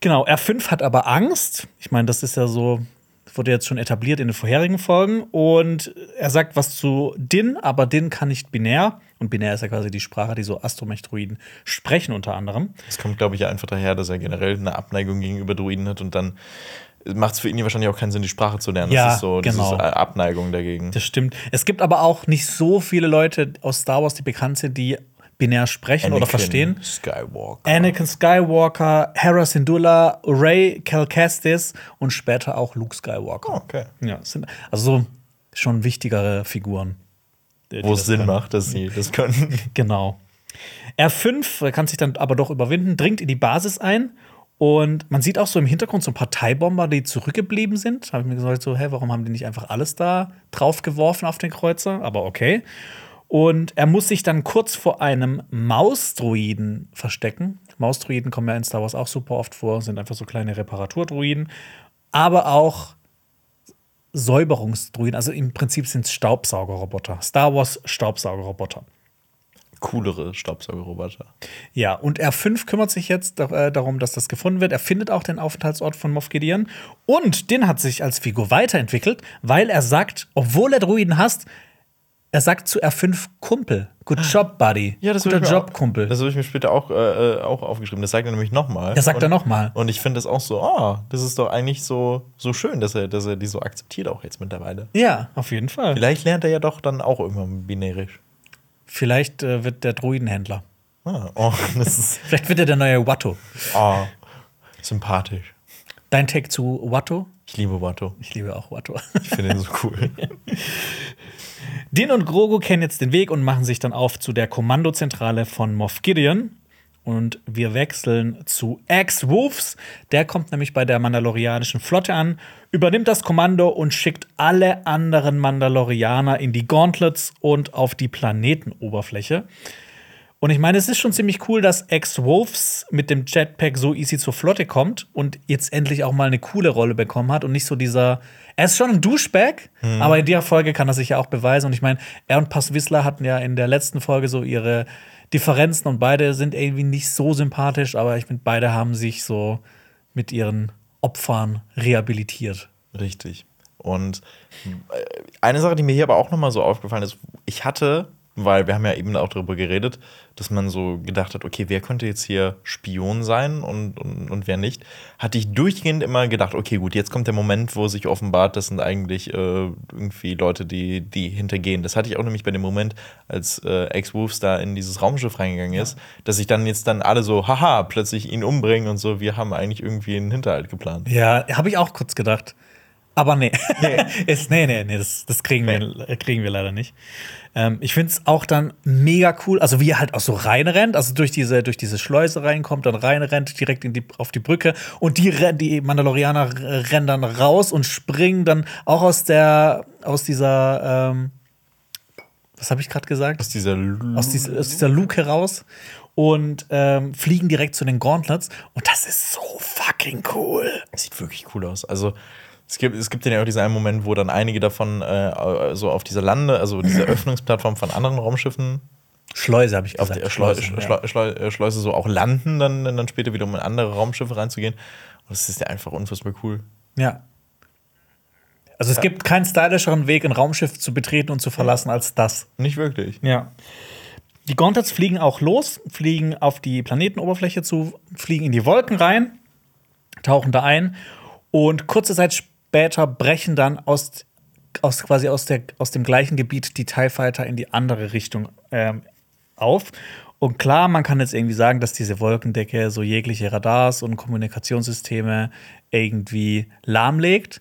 Genau, R5 hat aber Angst. Ich meine, das ist ja so, wurde jetzt schon etabliert in den vorherigen Folgen. Und er sagt was zu Din, aber Din kann nicht binär. Und binär ist ja quasi die Sprache, die so Astromech-Druiden sprechen, unter anderem. Das kommt, glaube ich, ja einfach daher, dass er generell eine Abneigung gegenüber Druiden hat und dann macht es für ihn ja wahrscheinlich auch keinen Sinn, die Sprache zu lernen. Ja, das ist so genau. diese Abneigung dagegen. Das stimmt. Es gibt aber auch nicht so viele Leute aus Star Wars, die bekannt sind, die binär sprechen oder verstehen. Skywalker. Anakin Skywalker, Hera Syndulla, Ray Calcastis und später auch Luke Skywalker. Oh, okay. Ja, sind also so schon wichtigere Figuren. Wo es Sinn können. macht, dass sie das können. [laughs] Genau. R5 kann sich dann aber doch überwinden, dringt in die Basis ein und man sieht auch so im Hintergrund so ein paar Teilbomber, die zurückgeblieben sind. Da habe ich mir gesagt, so, hä, warum haben die nicht einfach alles da draufgeworfen auf den Kreuzer? Aber okay. Und er muss sich dann kurz vor einem Mausdruiden verstecken. Mausdruiden kommen ja in Star Wars auch super oft vor, sind einfach so kleine Reparaturdruiden. Aber auch Säuberungsdruiden. Also im Prinzip sind es Staubsaugerroboter. Star Wars Staubsaugerroboter. Coolere Staubsaugerroboter. Ja, und R5 kümmert sich jetzt äh, darum, dass das gefunden wird. Er findet auch den Aufenthaltsort von Moff Gideon. Und den hat sich als Figur weiterentwickelt, weil er sagt, obwohl er Druiden hasst, er sagt zu R5 Kumpel. Good job, Buddy. hab Guter ich mir Job, auch- Kumpel. Das habe ich mir später auch, äh, äh, auch aufgeschrieben. Das sagt er nämlich nochmal. Das sagt er noch mal. Und ich finde das auch so, ah, das ist doch eigentlich so, so schön, dass er, dass er die so akzeptiert auch jetzt mittlerweile. ja, auf jeden Fall. Vielleicht lernt er ja doch dann auch irgendwann binärisch. Vielleicht äh, wird der Druidenhändler. Ah, oh, [laughs] das ist [laughs] Vielleicht wird er der neue Watto. oh, sympathisch. Dein Take zu Watto? Ich liebe Watto. Ich liebe auch Watto. Ich finde ihn so cool. [laughs] Din und Grogu kennen jetzt den Weg und machen sich dann auf zu der Kommandozentrale von Moff Gideon. Und wir wechseln zu Ex-Wolves. Der kommt nämlich bei der Mandalorianischen Flotte an, übernimmt das Kommando und schickt alle anderen Mandalorianer in die Gauntlets und auf die Planetenoberfläche. Und ich meine, es ist schon ziemlich cool, dass Ex-Wolves mit dem Jetpack so easy zur Flotte kommt und jetzt endlich auch mal eine coole Rolle bekommen hat und nicht so dieser. Er ist schon ein Douchebag, mhm. aber in der Folge kann er sich ja auch beweisen. Und ich meine, er und Pass Wissler hatten ja in der letzten Folge so ihre Differenzen und beide sind irgendwie nicht so sympathisch, aber ich finde, beide haben sich so mit ihren Opfern rehabilitiert. Richtig. Und äh, eine Sache, die mir hier aber auch noch mal so aufgefallen ist, ich hatte weil wir haben ja eben auch darüber geredet, dass man so gedacht hat, okay, wer könnte jetzt hier Spion sein und, und, und wer nicht, hatte ich durchgehend immer gedacht, okay, gut, jetzt kommt der Moment, wo sich offenbart, das sind eigentlich äh, irgendwie Leute, die, die hintergehen. Das hatte ich auch nämlich bei dem Moment, als äh, Ex-Wolves da in dieses Raumschiff reingegangen ist, ja. dass sich dann jetzt dann alle so, haha, plötzlich ihn umbringen und so, wir haben eigentlich irgendwie einen Hinterhalt geplant. Ja, habe ich auch kurz gedacht. Aber nee. Nee, [laughs] ist, nee, nee, nee das, das kriegen, nee. wir, kriegen wir leider nicht. Ähm, ich finde es auch dann mega cool, also wie er halt auch so reinrennt, also durch diese, durch diese Schleuse reinkommt, dann reinrennt direkt in die, auf die Brücke und die, die Mandalorianer rennen dann raus und springen dann auch aus der, aus dieser, ähm, was habe ich gerade gesagt? Aus dieser, aus dieser, aus dieser Luke heraus und ähm, fliegen direkt zu den Gauntlets und das ist so fucking cool. Sieht wirklich cool aus. Also es gibt, es gibt ja auch diesen einen Moment, wo dann einige davon äh, so auf dieser Lande, also diese [clears throat] Öffnungsplattform von anderen Raumschiffen Schleuse habe ich gesagt. Auf der Schleuse, Schleuse, Schleuse, äh, Schleuse, so auch landen, dann, dann später wieder um in andere Raumschiffe reinzugehen. Und das ist ja einfach unfassbar cool. Ja. Also es ja. gibt keinen stylischeren Weg, ein Raumschiff zu betreten und zu verlassen als das. Nicht wirklich. Ja. Die Gauntlets fliegen auch los, fliegen auf die Planetenoberfläche zu, fliegen in die Wolken rein, tauchen da ein und kurze Zeit später brechen dann aus, aus quasi aus, der, aus dem gleichen Gebiet die TIE Fighter in die andere Richtung ähm, auf. Und klar, man kann jetzt irgendwie sagen, dass diese Wolkendecke so jegliche Radars und Kommunikationssysteme irgendwie lahmlegt.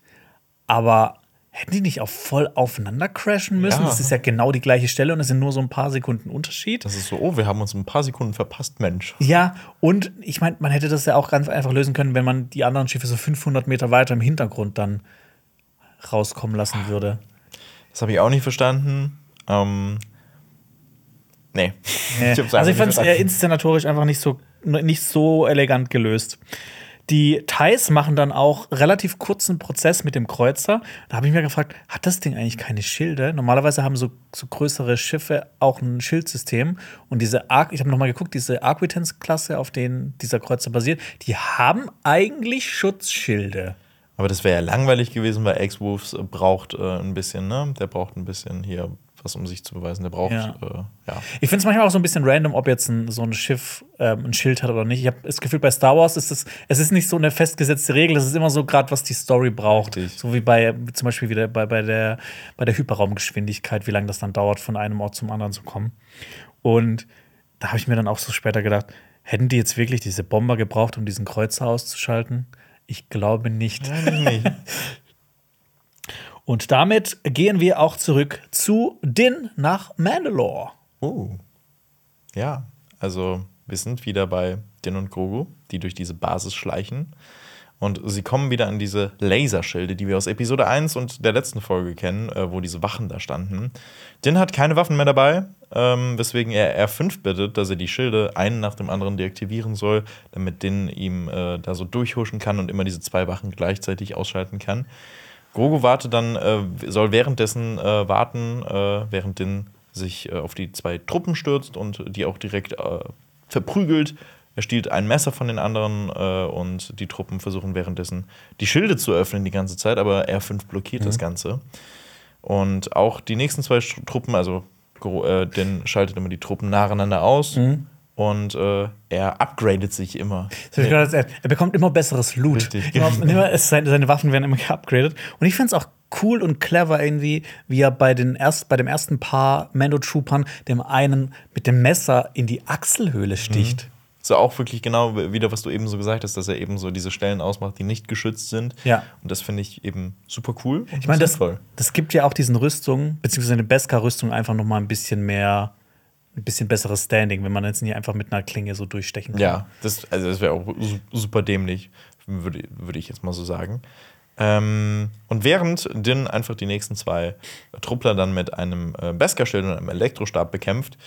Aber hätten die nicht auch voll aufeinander crashen müssen? Ja. Das ist ja genau die gleiche Stelle und es sind nur so ein paar Sekunden Unterschied. Das ist so, oh, wir haben uns ein paar Sekunden verpasst, Mensch. Ja, und ich meine, man hätte das ja auch ganz einfach lösen können, wenn man die anderen Schiffe so 500 Meter weiter im Hintergrund dann rauskommen lassen würde. Das habe ich auch nicht verstanden. Ähm, nee. nee. [laughs] Ich also ich fand es inszenatorisch einfach nicht so, nicht so elegant gelöst. Die Thais machen dann auch relativ kurzen Prozess mit dem Kreuzer. Da habe ich mir gefragt, hat das Ding eigentlich keine Schilde? Normalerweise haben so, so größere Schiffe auch ein Schildsystem. Und diese Arc, ich habe nochmal geguckt, diese Arquitens-Klasse, auf denen dieser Kreuzer basiert, die haben eigentlich Schutzschilde. Aber das wäre ja langweilig gewesen, weil X-Wolves braucht äh, ein bisschen, ne? Der braucht ein bisschen hier was, um sich zu beweisen. Der braucht, ja. Äh, ja. Ich finde es manchmal auch so ein bisschen random, ob jetzt ein, so ein Schiff ähm, ein Schild hat oder nicht. Ich habe das Gefühl, bei Star Wars ist es, es ist nicht so eine festgesetzte Regel, es ist immer so gerade, was die Story braucht. Richtig. So wie bei, zum Beispiel wieder bei, bei, der, bei der Hyperraumgeschwindigkeit, wie lange das dann dauert, von einem Ort zum anderen zu kommen. Und da habe ich mir dann auch so später gedacht, hätten die jetzt wirklich diese Bomber gebraucht, um diesen Kreuzer auszuschalten? Ich glaube nicht. Ja, nicht. [laughs] Und damit gehen wir auch zurück zu Din nach Mandalore. Oh. Ja, also wir sind wieder bei Din und Grogu, die durch diese Basis schleichen. Und sie kommen wieder an diese Laserschilde, die wir aus Episode 1 und der letzten Folge kennen, äh, wo diese Wachen da standen. Din hat keine Waffen mehr dabei, ähm, weswegen er R5 bittet, dass er die Schilde einen nach dem anderen deaktivieren soll, damit Din ihm äh, da so durchhuschen kann und immer diese zwei Wachen gleichzeitig ausschalten kann. Grogu wartet dann, äh, soll währenddessen äh, warten, äh, während den sich äh, auf die zwei Truppen stürzt und die auch direkt äh, verprügelt. Er stiehlt ein Messer von den anderen äh, und die Truppen versuchen währenddessen die Schilde zu öffnen die ganze Zeit, aber R5 blockiert mhm. das Ganze. Und auch die nächsten zwei Truppen, also den schaltet immer die Truppen nacheinander aus. Mhm und äh, er upgradet sich immer. Er, er bekommt immer besseres Loot. Immer, immer, seine, seine, Waffen werden immer geupgradet. Und ich finde es auch cool und clever irgendwie, wie er bei, den erst, bei dem ersten Paar Mando-Troopern dem einen mit dem Messer in die Achselhöhle sticht. So auch wirklich genau wieder, was du eben so gesagt hast, dass er eben so diese Stellen ausmacht, die nicht geschützt sind. Ja. Und das finde ich eben super cool. Ich meine, das, das gibt ja auch diesen Rüstungen, beziehungsweise eine Beskar-Rüstung einfach noch mal ein bisschen mehr, ein bisschen besseres Standing, wenn man jetzt nicht einfach mit einer Klinge so durchstechen kann. Ja, das, also das wäre auch super dämlich, würde, würde ich jetzt mal so sagen. Ähm, und während Din einfach die nächsten zwei Truppler dann mit einem äh, Beskar-Schild und einem Elektrostab bekämpft,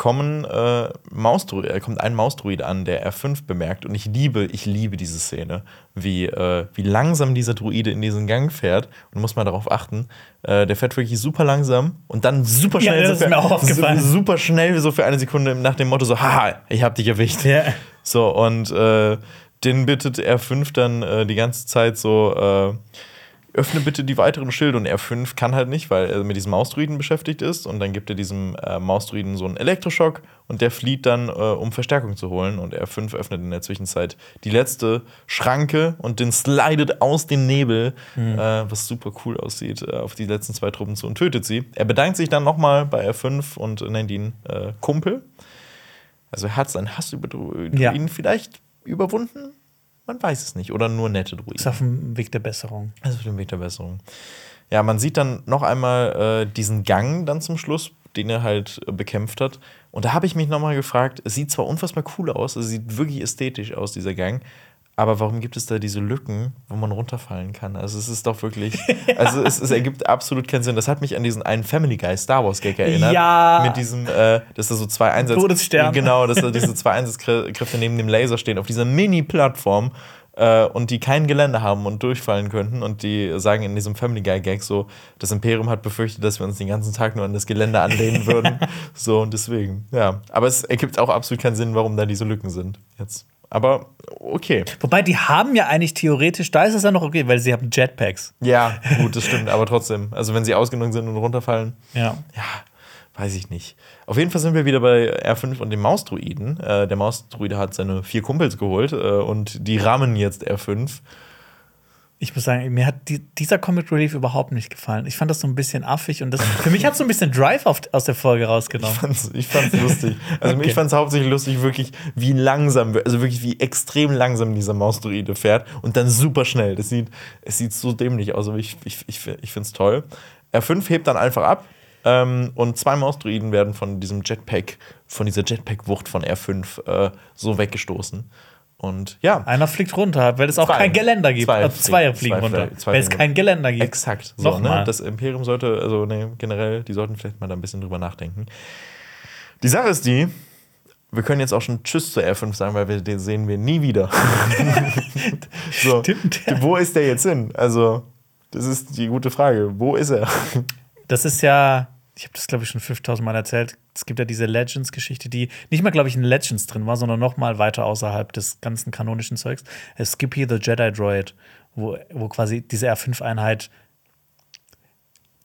kommen äh, Mausdruide, äh, kommt ein Mausdruid an, der R5 bemerkt. Und ich liebe, ich liebe diese Szene, wie, äh, wie langsam dieser Druide in diesen Gang fährt. Und muss man darauf achten. Äh, der fährt wirklich super langsam und dann super schnell. Ja, das so ist mir auch aufgefallen. So, super schnell, so für eine Sekunde nach dem Motto: so, haha, ich hab dich erwischt. Ja. So, und äh, den bittet R5 dann äh, die ganze Zeit so, öffne bitte die weiteren Schilde. Und R5 kann halt nicht, weil er mit diesem Mausdruiden beschäftigt ist. Und dann gibt er diesem äh, Mausdruiden so einen Elektroschock und der flieht dann, äh, um Verstärkung zu holen. Und R5 öffnet in der Zwischenzeit die letzte Schranke und den slidet aus dem Nebel, Mhm. äh, was super cool aussieht, äh, auf die letzten zwei Truppen zu und tötet sie. Er bedankt sich dann nochmal bei R5 und nennt ihn äh, Kumpel. Also er hat seinen Hass über Druiden Ja. vielleicht überwunden. Man weiß es nicht. Oder nur nette Druiden. Ist auf dem Weg der Besserung. Also auf dem Weg der Besserung. Ja, man sieht dann noch einmal äh, diesen Gang dann zum Schluss, den er halt äh, bekämpft hat. Und da habe ich mich nochmal gefragt, es sieht zwar unfassbar cool aus, es sieht wirklich ästhetisch aus, dieser Gang, aber warum gibt es da diese Lücken, wo man runterfallen kann? Also es ist doch wirklich, also es, es ergibt absolut keinen Sinn. Das hat mich an diesen einen Family Guy Star Wars Gag erinnert. Ja. Mit diesem, äh, dass da so zwei Einsatz... Todesstern. Genau, dass da [laughs] diese zwei Einsatzkräfte neben dem Laser stehen, auf dieser Mini-Plattform äh, und die kein Gelände haben und durchfallen könnten. Und die sagen in diesem Family Guy Gag so, das Imperium hat befürchtet, dass wir uns den ganzen Tag nur an das Gelände anlehnen würden. [laughs] so und deswegen, ja. Aber es ergibt auch absolut keinen Sinn, warum da diese Lücken sind jetzt. Aber okay. Wobei, die haben ja eigentlich theoretisch, da ist es ja noch okay, weil sie haben Jetpacks. Ja, gut, das stimmt. Aber trotzdem, also wenn sie ausgenommen sind und runterfallen, Ja. ja, weiß ich nicht. Auf jeden Fall sind wir wieder bei R5 und dem Mausdruiden. Äh, der Mausdruide hat seine vier Kumpels geholt äh, und die rammen jetzt R5. Ich muss sagen, mir hat die, dieser Comic Relief überhaupt nicht gefallen. Ich fand das so ein bisschen affig und das, für mich hat so ein bisschen Drive auf, aus der Folge Ich rausgenommen. fand's, ich fand's lustig. Also Okay. ich fand's hauptsächlich lustig, wirklich, wie langsam, also wirklich wie extrem langsam dieser Mausdruide fährt und dann super schnell. Das sieht, es sieht so dämlich aus, aber ich, ich, ich, ich find's toll. R5 hebt dann einfach ab ähm, und zwei Mausdruiden werden von diesem Jetpack, von dieser Jetpack-Wucht von R5 äh, so weggestoßen. Und ja, Einer fliegt runter, weil es auch Zwei. kein Geländer gibt. Zwei also zwei fliegen- zwei runter, fliegen- weil es kein Geländer gibt. Exakt. So, Nochmal. ne? Das Imperium sollte, also ne, generell, die sollten vielleicht mal da ein bisschen drüber nachdenken. Die Sache ist die, wir können jetzt auch schon Tschüss zu R5 sagen, weil wir den sehen wir nie wieder. [laughs] so, Stimmt, ja. Wo ist der jetzt hin? Also, das ist die gute Frage. Wo ist er? Das ist ja, ich habe das glaube ich schon 5000 Mal erzählt. Es gibt ja diese Legends-Geschichte, die nicht mal, glaube ich, in Legends drin war, sondern noch mal weiter außerhalb des ganzen kanonischen Zeugs. Skippy the Jedi Droid, wo, wo quasi diese R5-Einheit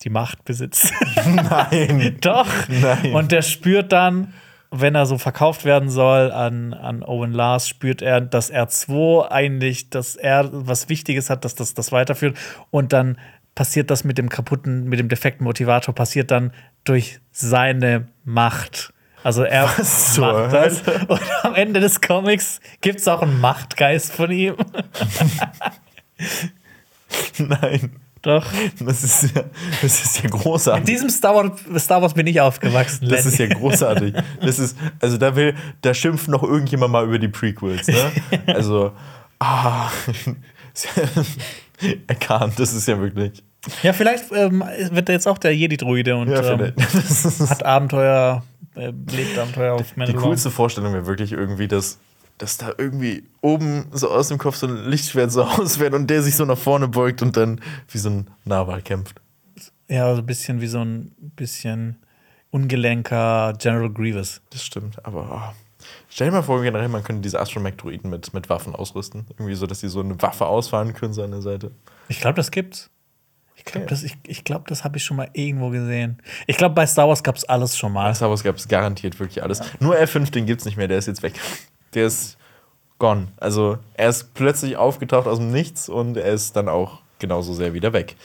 die Macht besitzt. [laughs] Nein. [laughs] Doch. Nein. Und der spürt dann, wenn er so verkauft werden soll an, an Owen Lars, spürt er, dass R2 eigentlich, dass er was Wichtiges hat, dass das das weiterführt. Und dann passiert das mit dem kaputten, mit dem defekten Motivator, passiert dann durch seine Macht. Also er Was macht das. Und am Ende des Comics gibt es auch einen Machtgeist von ihm. [laughs] Nein. Doch. Das ist ja, das ist ja In großartig. diesem Star Wars, Star Wars bin ich aufgewachsen. Das ist ja großartig. Das ist, also da will, da schimpft noch irgendjemand mal über die Prequels, ne? [laughs] Also, ah, [laughs] [laughs] erkannt, das ist ja wirklich. Ja, vielleicht ähm, wird er jetzt auch der Jedi-Druide und Ja, ähm, [laughs] hat Abenteuer, äh, lebt Abenteuer auf die Mandalore. coolste Vorstellung wäre wirklich irgendwie, dass, dass da irgendwie oben so aus dem Kopf so ein Lichtschwert so [laughs] ausfährt und der sich so nach vorne beugt und dann wie so ein Narwal kämpft. Ja, so ein bisschen wie so ein bisschen ungelenker General Grievous. Das stimmt, aber oh. Stell dir mal vor, generell, man könnte diese Astromech-Droiden mit, mit Waffen ausrüsten. Irgendwie so, dass sie so eine Waffe ausfahren können, so an der Seite. Ich glaube, das gibt's. Ich glaube, Okay. das, ich, ich glaub, das habe ich schon mal irgendwo gesehen. Ich glaube, bei Star Wars gab es alles schon mal. Bei Star Wars gab es garantiert wirklich alles. Nur R5, den gibt es nicht mehr, der ist jetzt weg. Der ist gone. Also er ist plötzlich aufgetaucht aus dem Nichts und er ist dann auch genauso sehr wieder weg.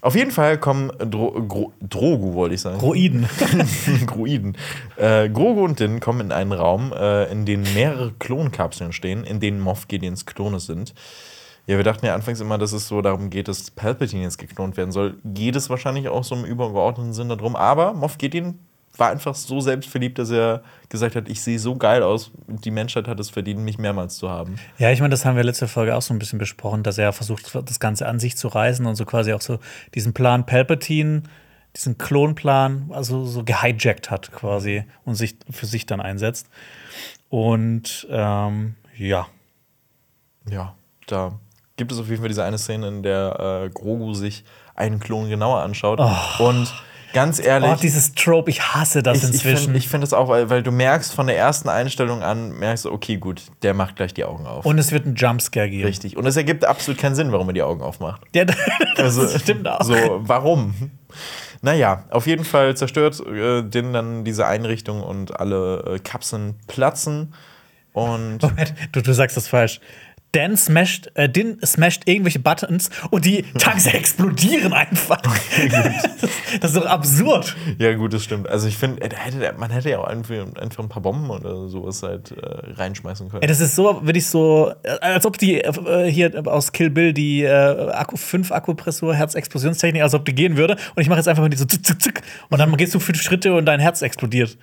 Auf jeden Fall kommen Dro Gro Drogu, wollte ich sagen. Droiden. [laughs] Groiden. Äh, Grogu und Din kommen in einen Raum, äh, in dem mehrere Klonkapseln stehen, in denen Moff Gideons Klone sind. Ja, wir dachten ja anfangs immer, dass es so darum geht, dass Palpatine jetzt geklont werden soll. Geht es wahrscheinlich auch so im übergeordneten Sinn darum. Aber Moff Gideon war einfach so selbstverliebt, dass er gesagt hat, ich sehe so geil aus, die Menschheit hat es verdient, mich mehrmals zu haben. Ja, ich meine, das haben wir letzte Folge auch so ein bisschen besprochen, dass er versucht, das Ganze an sich zu reißen und so quasi auch so diesen Plan Palpatine, diesen Klonplan, also so gehijackt hat quasi und sich für sich dann einsetzt. Und ähm, ja. Ja, da gibt es auf jeden Fall diese eine Szene, in der äh, Grogu sich einen Klon genauer anschaut. Und ganz ehrlich. Oh, dieses Trope, ich hasse das ich, ich inzwischen. finde ich find das auch, weil, weil du merkst von der ersten Einstellung an, merkst du, okay, gut, der macht gleich die Augen auf. und es wird einen Jumpscare geben. Richtig. Und es ergibt absolut keinen Sinn, warum er die Augen aufmacht. Ja, [laughs] das Also, stimmt auch. So, warum? Naja, auf jeden Fall zerstört äh, Din dann diese Einrichtung und alle äh, Kapseln platzen. Und Moment, du, du sagst das falsch. Dan smasht, äh, Din smasht irgendwelche Buttons und die [laughs] Tanks explodieren einfach. [laughs] das, das ist doch absurd. ja, gut, das stimmt. Also ich finde, man hätte ja auch einfach, ein paar Bomben oder sowas halt äh, reinschmeißen können. Ey, das ist so, würde ich so, äh, als ob die äh, hier aus Kill Bill die äh, Akku 5 Akkupressur Herzexplosionstechnik, als ob die gehen würde. Und ich mache jetzt einfach mal die so zick, zick, zick. Und dann gehst du fünf Schritte und dein Herz explodiert.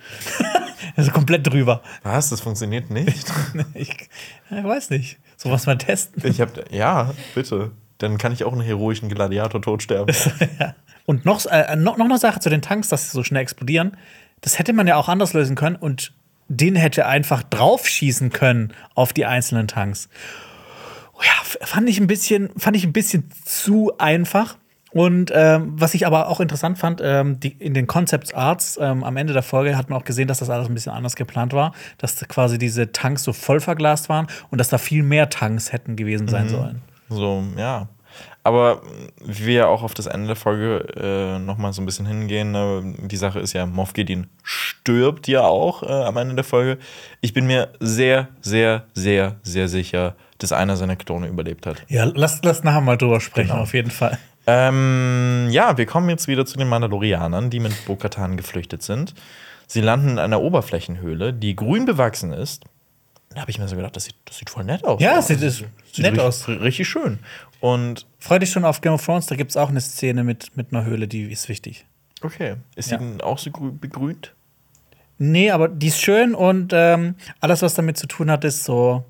ist [laughs] komplett drüber. Was? Das funktioniert nicht? Ich, ich weiß nicht. Sowas mal testen. ich hab, ja, bitte. Dann kann ich auch einen heroischen Gladiator tot sterben. [laughs] Ja. Und noch, äh, noch, noch eine Sache zu den Tanks, dass sie so schnell explodieren. Das hätte man ja auch anders lösen können und den hätte einfach draufschießen können auf die einzelnen Tanks. Oh ja, fand ich ein bisschen, fand ich ein bisschen zu einfach. Und ähm, was ich aber auch interessant fand, ähm, die, in den Concept Arts ähm, am Ende der Folge hat man auch gesehen, dass das alles ein bisschen anders geplant war, dass da quasi diese Tanks so voll verglast waren und dass da viel mehr Tanks hätten gewesen sein sollen. So, ja. Aber wie wir auch auf das Ende der Folge äh, nochmal so ein bisschen hingehen, ne? die Sache ist ja, Moff Gideon stirbt ja auch äh, am Ende der Folge. Ich bin mir sehr, sehr, sehr, sehr sicher, dass einer seiner Klone überlebt hat. Ja, lass, lass nachher mal drüber sprechen, Genau. auf jeden Fall. Ähm, ja, wir kommen jetzt wieder zu den Mandalorianern, die mit Bo-Katan geflüchtet sind. Sie landen in einer Oberflächenhöhle, die grün bewachsen ist. Da habe ich mir so gedacht, das sieht, das sieht voll nett aus. Ja, es sieht- es sieht nett richtig, aus. Richtig schön. Und Freu dich schon auf Game of Thrones, da gibt es auch eine Szene mit, mit einer Höhle, die ist wichtig. okay, ist Ja. sie denn auch so grü- begrünt? Nee, aber die ist schön und ähm, alles, was damit zu tun hat, ist so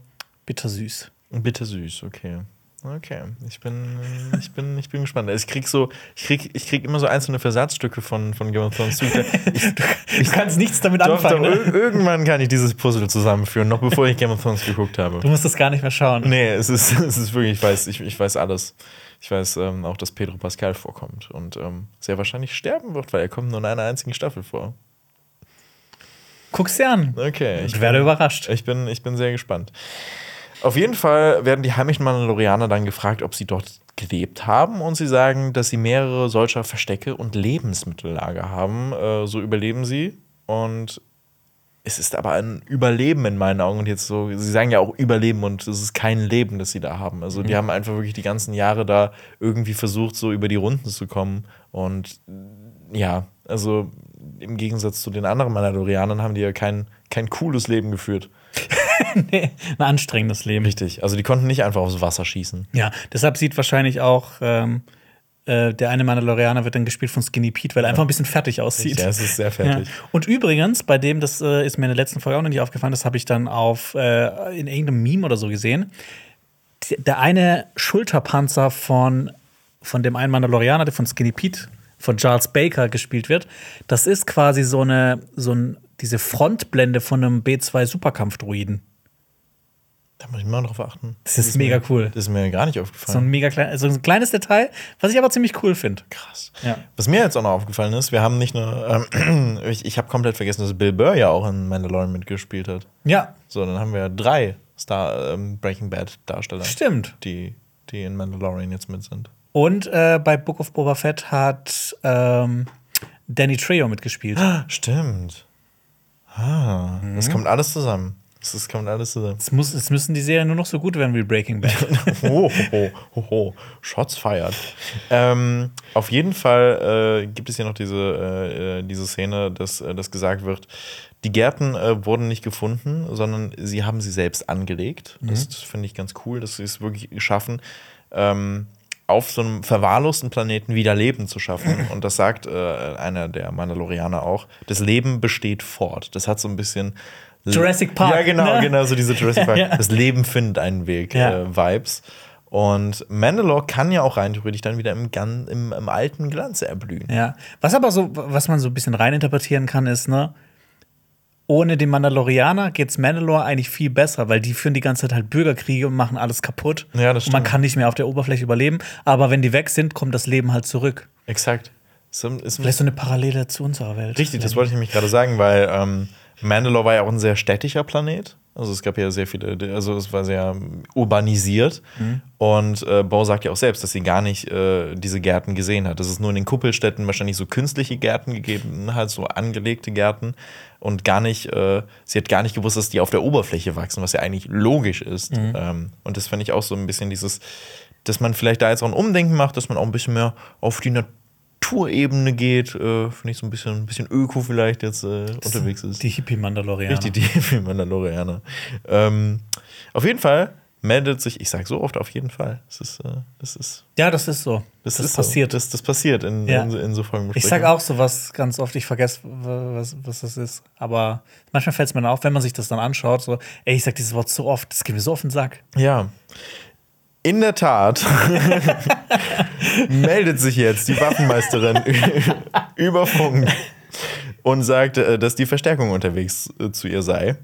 bittersüß. Bittersüß, okay. Okay, ich bin, ich bin, ich bin gespannt. Ich krieg so, ich krieg, ich krieg immer so einzelne Versatzstücke von, von Game of Thrones. [laughs] zu. Ich, Du kannst nichts damit doch, anfangen. doch, Ne? ir- irgendwann kann ich dieses Puzzle zusammenführen, noch bevor ich Game of Thrones geguckt habe. Du musst das gar nicht mehr schauen. Nee, es ist, [laughs] es ist wirklich, ich weiß, ich, ich weiß alles. Ich weiß ähm, auch, dass Pedro Pascal vorkommt und ähm, sehr wahrscheinlich sterben wird, weil er kommt nur in einer einzigen Staffel vor. Guck's dir an. Okay, Ich werde überrascht. Ich bin, ich bin sehr gespannt. Auf jeden Fall werden die heimischen Mandalorianer dann gefragt, ob sie dort gelebt haben und sie sagen, dass sie mehrere solcher Verstecke und Lebensmittellager haben. Äh, so überleben sie und es ist aber ein Überleben in meinen Augen und jetzt so, sie sagen ja auch Überleben und es ist kein Leben, das sie da haben. Also die haben einfach wirklich die ganzen Jahre da irgendwie versucht, so über die Runden zu kommen und ja, also im Gegensatz zu den anderen Mandalorianern haben die ja kein, kein cooles Leben geführt. [laughs] nee, ein anstrengendes Leben. Richtig. Also die konnten nicht einfach aufs Wasser schießen. Ja, deshalb sieht wahrscheinlich auch ähm, äh, der eine Mandalorianer wird dann gespielt von Skinny Pete, weil er einfach ein bisschen fertig aussieht. Ja, es ist sehr fertig. Ja. Und übrigens, bei dem, das äh, ist mir in der letzten Folge auch noch nicht aufgefallen, das habe ich dann auf äh, in irgendeinem Meme oder so gesehen. Der eine Schulterpanzer von, von dem einen Mandalorianer, der von Skinny Pete, von Charles Baker gespielt wird, das ist quasi so eine, so ein, diese Frontblende von einem B2 Superkampfdruiden. Da muss ich mal drauf achten. Das ist mega cool. Das ist mir gar nicht So ein aufgefallen. mega klein, also ein kleines Detail, was ich aber ziemlich cool finde. Krass. Ja. Was mir jetzt auch noch aufgefallen ist, wir haben nicht nur, ähm, [clears throat] ich, ich habe komplett vergessen, dass Bill Burr ja auch in Mandalorian mitgespielt hat. Ja, So, dann haben wir drei Star ähm, Breaking Bad Darsteller, stimmt. die, die in Mandalorian jetzt mit sind. Und äh, bei Book of Boba Fett hat ähm, Danny Trejo mitgespielt. [gasps] Stimmt. Ah, das kommt alles zusammen. Das kommt alles zusammen. Es, muss, es müssen die Serien nur noch so gut werden wie Breaking Bad. [laughs] ho, ho, ho, ho. Shots feiert. ähm, auf jeden Fall äh, gibt es hier noch diese, äh, diese Szene, dass, äh, dass gesagt wird, die Gärten äh, wurden nicht gefunden, sondern sie haben sie selbst angelegt. Mhm. Das, das finde ich ganz cool, dass sie es wirklich schaffen, ähm, auf so einem verwahrlosten Planeten wieder Leben zu schaffen. [laughs] Und das sagt äh, einer der Mandalorianer auch. Das Leben besteht fort. Das hat so ein bisschen Jurassic Park, Ja, genau, ne? genau, so diese [laughs] Jurassic Park. Ja. Das Leben findet einen Weg, Ja. äh, Vibes. Und Mandalore kann ja auch rein theoretisch dann wieder im, Gan im, im alten Glanz erblühen. Ja. Was aber so, was man so ein bisschen reininterpretieren kann, ist, ne, ohne den Mandalorianer geht's Mandalore eigentlich viel besser, weil die führen die ganze Zeit halt Bürgerkriege und machen alles kaputt. Ja, das Und man stimmt. kann nicht mehr auf der Oberfläche überleben. Aber wenn die weg sind, kommt das Leben halt zurück. Exakt. So, ist Vielleicht so eine Parallele zu unserer Welt. Richtig, das wollte ich nämlich gerade sagen, weil ähm, Mandalore war ja auch ein sehr städtischer Planet. Also es gab ja sehr viele, also es war sehr urbanisiert. Und äh, Bo sagt ja auch selbst, dass sie gar nicht äh, diese Gärten gesehen hat. Dass es nur in den Kuppelstädten wahrscheinlich so künstliche Gärten gegeben hat, so angelegte Gärten. Und gar nicht, äh, sie hat gar nicht gewusst, dass die auf der Oberfläche wachsen, was ja eigentlich logisch ist. Ähm, und das fand ich auch so ein bisschen dieses, dass man vielleicht da jetzt auch ein Umdenken macht, dass man auch ein bisschen mehr auf die Naturebene geht. Äh, Finde ich so ein bisschen, ein bisschen Öko vielleicht jetzt äh, unterwegs ist. Die Hippie-Mandalorianer. Richtig, die [laughs] für Mandalorianer. Ähm, auf jeden Fall meldet sich, ich sage so oft auf jeden Fall. Das ist, äh, das ist, Ja, das ist so. das, Das, ist passiert. So. Das, das passiert in, Ja. in, so- in so Folgen. Ich sage auch sowas ganz oft, ich vergesse, was, was das ist. Aber manchmal fällt es mir auf, wenn man sich das dann anschaut, so, ey, ich sag dieses Wort so oft, das geht mir so auf den Sack. Ja. In der Tat [laughs] meldet sich jetzt die Waffenmeisterin [laughs] über Funk und sagt, äh, dass die Verstärkung unterwegs äh, zu ihr sei.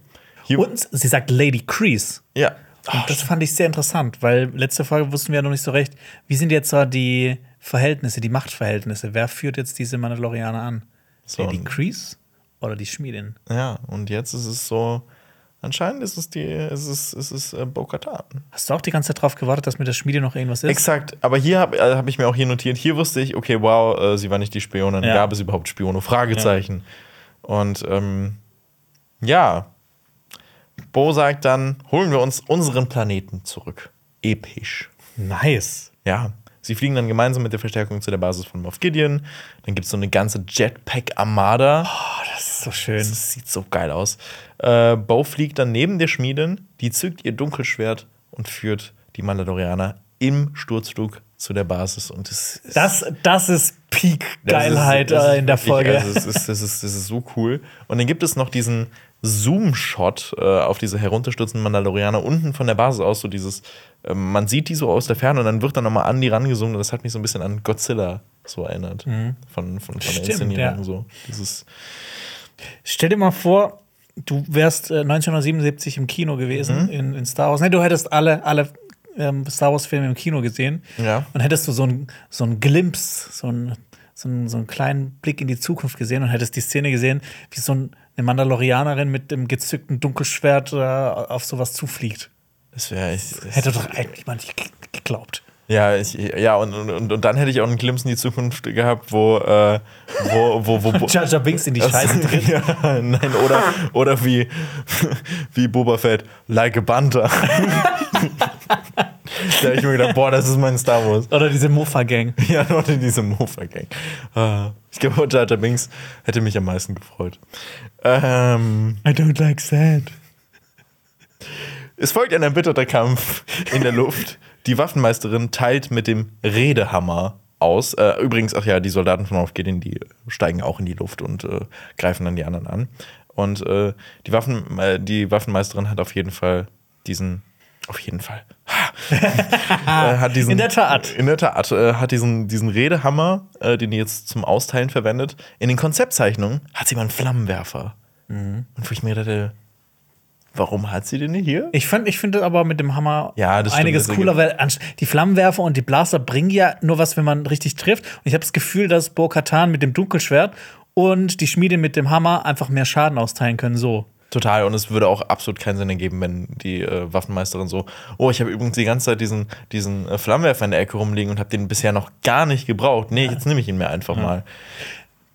Hier, Und sie sagt Lady Crease. ja. Und das fand ich sehr interessant, weil letzte Folge wussten wir ja noch nicht so recht, wie sind jetzt so die Verhältnisse, die Machtverhältnisse? Wer führt jetzt diese Mandalorianer an? So, Lady Crease oder die Schmiedin? Ja, und jetzt ist es so, anscheinend ist es die, ist es, ist es äh, Bo-Katan. Hast du auch die ganze Zeit drauf gewartet, dass mit der Schmiede noch irgendwas ist? Exakt, aber hier habe äh, hab ich mir auch hier notiert, hier wusste ich, okay, wow, äh, sie war nicht die Spionin, Ja. gab es überhaupt Spione? Fragezeichen. Und ähm, ja, Bo sagt dann, holen wir uns unseren Planeten zurück. Episch. Nice. Ja, sie fliegen dann gemeinsam mit der Verstärkung zu der Basis von Moff Gideon. Dann gibt es so eine ganze Jetpack-Armada. Das ist so schön. Das sieht so geil aus. Äh, Bo fliegt dann neben der Schmiedin, die zückt ihr Dunkelschwert und führt die Mandalorianer im Sturzflug zu der Basis. Und das ist, Das, das ist Peak-Geilheit äh, in der Folge. Also das, ist, das, ist, das ist so cool. Und dann gibt es noch diesen Zoom-Shot äh, auf diese herunterstürzenden Mandalorianer unten von der Basis aus, so dieses, äh, man sieht die so aus der Ferne und dann wird dann nochmal an die rangesungen und das hat mich so ein bisschen an Godzilla so erinnert. Von, von, von der Stimmt, Inszenierung ja. so. Dieses, Stell dir mal vor, du wärst äh, 1977 im Kino gewesen in, in Star Wars. Ne, du hättest alle, alle ähm, Star Wars-Filme im Kino gesehen. Ja. Und hättest du so einen so Glimpse, so einen, so, einen, so einen kleinen Blick in die Zukunft gesehen und hättest die Szene gesehen, wie so ein, eine Mandalorianerin mit dem gezückten Dunkelschwert äh, auf sowas zufliegt. das wäre. Hätte doch eigentlich mal nicht ge- geglaubt. Ja, ich, ja und, und, und dann hätte ich auch einen Glimpse in die Zukunft gehabt, wo, äh, wo, wo, wo, wo [laughs] Jar Binks in die Scheiße [laughs] tritt. ja, nein, oder, oder wie, [laughs] wie Boba Fett, like a Banter. Da habe ich mir gedacht, boah, das ist mein Star Wars. Oder diese Mofa-Gang. [laughs] Ja, in diese Mofa-Gang. Ah, Ich glaube, Jar Jar Binks hätte mich am meisten gefreut. Ähm, I don't like sand. Es folgt ein erbitterter Kampf in der Luft. Die Waffenmeisterin teilt mit dem Redehammer aus. Äh, übrigens, ach ja, die Soldaten von Gideon, die steigen auch in die Luft und äh, greifen dann die anderen an. Und äh, die, Waffen, äh, die Waffenmeisterin hat auf jeden Fall diesen, auf jeden Fall, hat diesen, In der Tat. in der Tat, äh, hat diesen, diesen Redehammer, äh, den die jetzt zum Austeilen verwendet. In den Konzeptzeichnungen hat sie mal einen Flammenwerfer. Mhm. Und wo ich mir dachte, warum hat sie den nicht hier? Ich, fand- ich finde aber mit dem Hammer Ja, das stimmt, einiges cooler, weil die Flammenwerfer und die Blaster bringen ja nur was, wenn man richtig trifft. Und ich habe das Gefühl, dass Bo-Katan mit dem Dunkelschwert und die Schmiede mit dem Hammer einfach mehr Schaden austeilen können. So. Total, und es würde auch absolut keinen Sinn ergeben, wenn die äh, Waffenmeisterin so, oh, ich habe übrigens die ganze Zeit diesen, diesen äh, Flammenwerfer in der Ecke rumliegen und habe den bisher noch gar nicht gebraucht. Nee, jetzt nehme ich ihn mir einfach mal.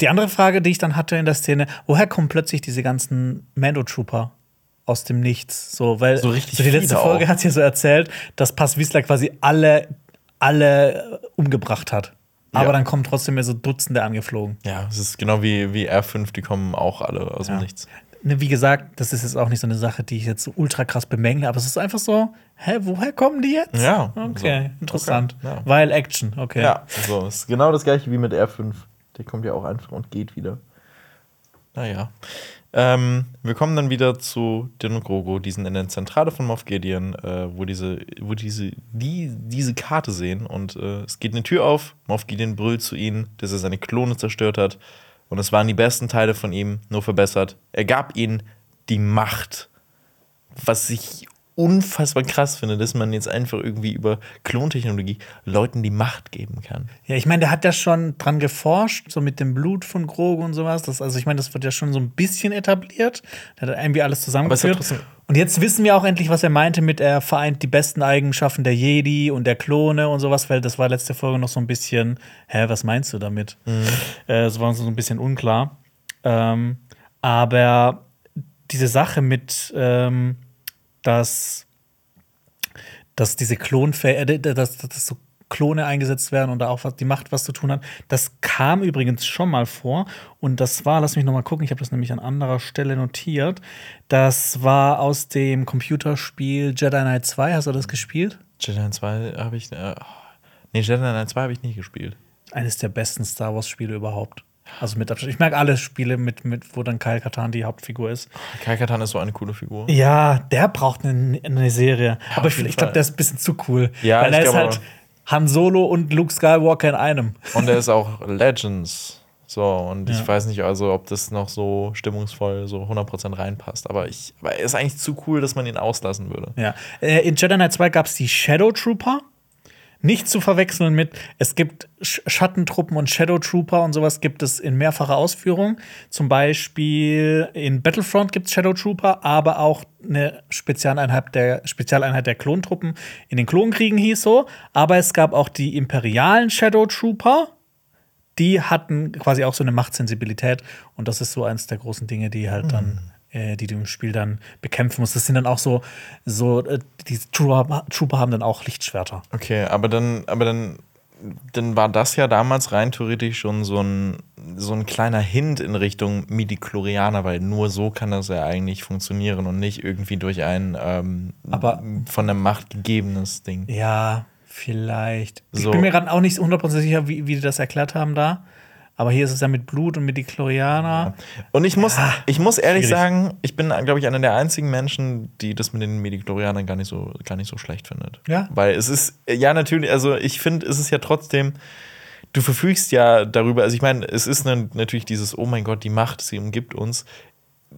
Die andere Frage, die ich dann hatte in der Szene, woher kommen plötzlich diese ganzen Mando-Trooper? aus dem Nichts. So, weil So richtig so die letzte Folge hat ja so erzählt, dass Passwiesler quasi alle, alle äh, umgebracht hat. Aber Ja. dann kommen trotzdem mehr so Dutzende angeflogen. Ja, es ist genau wie, wie R5, die kommen auch alle aus dem Ja. Nichts. Ne, wie gesagt, das ist jetzt auch nicht so eine Sache, die ich jetzt so ultra krass bemängle, aber es ist einfach so, hä, woher kommen die jetzt? Ja, Okay, so. interessant. Okay, ja. Weil Action, okay. Ja, so, es ist genau das gleiche wie mit R5. Der kommt ja auch einfach und geht wieder. Naja. Ähm, wir kommen dann wieder zu Din und Grogo, die sind in der Zentrale von Moff Gideon, äh, wo diese, wo diese, die diese Karte sehen und äh, es geht eine Tür auf, Moff Gideon brüllt zu ihnen, dass er seine Klone zerstört hat und es waren die besten Teile von ihm, nur verbessert. Er gab ihnen die Macht, was ich unfassbar krass finde, dass man jetzt einfach irgendwie über Klontechnologie Leuten die Macht geben kann. Ja, ich meine, der hat ja schon dran geforscht, so mit dem Blut von Grogu und sowas. Das, also ich meine, das wird ja schon so ein bisschen etabliert. Der hat irgendwie alles Aber es zusammengeführt. hat trotzdem- Und jetzt wissen wir auch endlich, was er meinte mit er vereint die besten Eigenschaften der Jedi und der Klone und sowas, weil das war letzte Folge noch so ein bisschen, hä, was meinst du damit? Äh, das war uns so ein bisschen unklar. Ähm, aber diese Sache mit, ähm, dass, dass diese Klonfähigkeit, äh, dass, dass so Klone eingesetzt werden und da auch was, die Macht was zu tun hat, das kam übrigens schon mal vor. Und das war, lass mich noch mal gucken, ich habe das nämlich an anderer Stelle notiert. Das war aus dem Computerspiel Jedi Knight 2. Hast du das gespielt? Jedi 2 habe ich. Äh, nee, Jedi Knight 2 habe ich nicht gespielt. Eines der besten Star Wars-Spiele überhaupt. Also mit Abstand. Ich mag alle Spiele, mit, mit, wo dann Kyle Katan die Hauptfigur ist. Kai Katan ist so eine coole Figur. Ja, der braucht eine, eine Serie. Aber ich, ich glaube, der ist ein bisschen zu cool. Ja, Weil ich er ist halt Han Solo und Luke Skywalker in einem. Und er ist auch Legends. So, und ich Ja. weiß nicht, also, ob das noch so stimmungsvoll so 100% reinpasst. Aber, ich, aber er ist eigentlich zu cool, dass man ihn auslassen würde. Ja. Äh, in Jedi Knight 2 gab es die Shadow Trooper. Nicht zu verwechseln mit, es gibt Sch Schattentruppen und Shadow Trooper und sowas gibt es in mehrfacher Ausführung. Zum Beispiel in Battlefront gibt es Shadow Trooper, aber auch eine Spezialeinheit der, Spezialeinheit der Klontruppen in den Klonkriegen hieß so. Aber es gab auch die imperialen Shadow Trooper. Die hatten quasi auch so eine Machtsensibilität. Und das ist so eins der großen Dinge, die halt dann äh, die du im Spiel dann bekämpfen musst. Das sind dann auch so, so äh, die Trooper, Trooper haben dann auch Lichtschwerter. Okay, aber dann, aber dann, dann war das ja damals rein theoretisch schon so ein, so ein kleiner Hint in Richtung Midi-Chlorianer, weil nur so kann das ja eigentlich funktionieren und nicht irgendwie durch ein ähm, Aber- von der Macht gegebenes Ding. Ja, vielleicht. Ich So. bin mir gerade auch nicht 100% sicher, wie, wie die das erklärt haben da. Aber hier ist es ja mit Blut und mit die Chlorianer. Und ich muss, Ja, ich muss ehrlich schwierig. sagen, ich bin, glaube ich, einer der einzigen Menschen, die das mit den Mediklorianern gar nicht so, gar nicht so schlecht findet. Ja. Weil es ist, ja, natürlich, also ich finde, es ist ja trotzdem, du verfügst ja darüber, also ich meine, es ist natürlich dieses, oh mein Gott, die Macht, sie umgibt uns.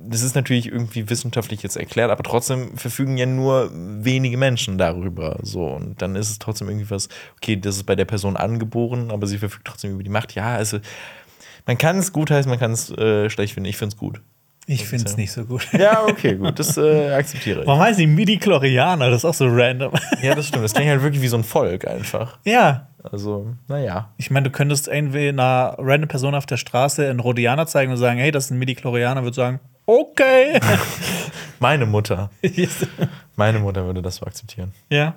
Das ist natürlich irgendwie wissenschaftlich jetzt erklärt, aber trotzdem verfügen ja nur wenige Menschen darüber. So, und dann ist es trotzdem irgendwie was, okay, das ist bei der Person angeboren, aber sie verfügt trotzdem über die Macht. Ja, also man kann es gut heißen, man kann es äh, schlecht finden. Ich finde es gut. Ich finde es ja. nicht so gut. [laughs] Ja, okay, gut, das äh, akzeptiere ich. Warum heißt die Midi-Chlorianer? Das ist auch so random. [laughs] Ja, das stimmt. Das klingt halt wirklich wie so ein Volk einfach. ja. Also, naja. Ich meine, du könntest irgendwie einer random Person auf der Straße einen Rhodianer zeigen und sagen, hey, das ist ein Midi-Chlorianer, würde sagen, okay. [laughs] Meine Mutter. [laughs] Meine Mutter würde das so akzeptieren. ja.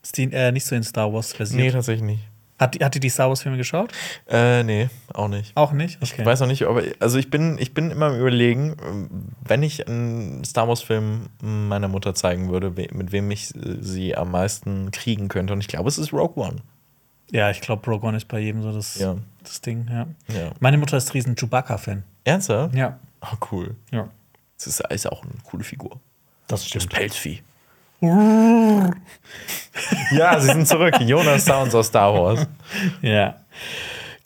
Ist die äh, nicht so in Star Wars Nee, versiert? tatsächlich nicht. Hat, die, hat die die Star Wars-Filme geschaut? Äh, nee, auch nicht. Auch nicht? Ich weiß noch nicht, aber also ich bin, ich bin immer am überlegen, wenn ich einen Star Wars-Film meiner Mutter zeigen würde, we- mit wem ich äh, sie am meisten kriegen könnte. Und ich glaube, es ist Rogue One. Ja, ich glaube, Rogue One ist bei jedem so das, Ja. das Ding, ja. Ja. Meine Mutter ist riesen Chewbacca-Fan. Ernsthaft? Ja. Oh, cool. Ja. Das ist, ist auch eine coole Figur. Das Das stimmt. Pelzvieh. ja, sie sind zurück. [laughs] Jonas Sounds aus Star Wars. Ja.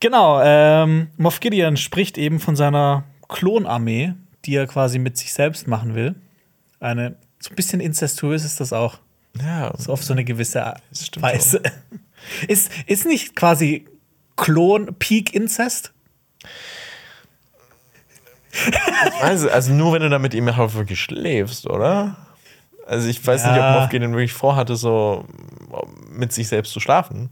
Genau, ähm, Moff Gideon spricht eben von seiner Klonarmee, die er quasi mit sich selbst machen will. Eine, so ein bisschen inzestuös ist das auch. Ja, So auf so eine gewisse Das stimmt Weise. [laughs] Ist, ist nicht quasi Klon Peak Inzest? Weiß, also nur wenn du da mit ihm halt wirklich schläfst, oder? Also ich weiß nicht, Ja. ob Moff Gideon wirklich vorhatte, so mit sich selbst zu schlafen.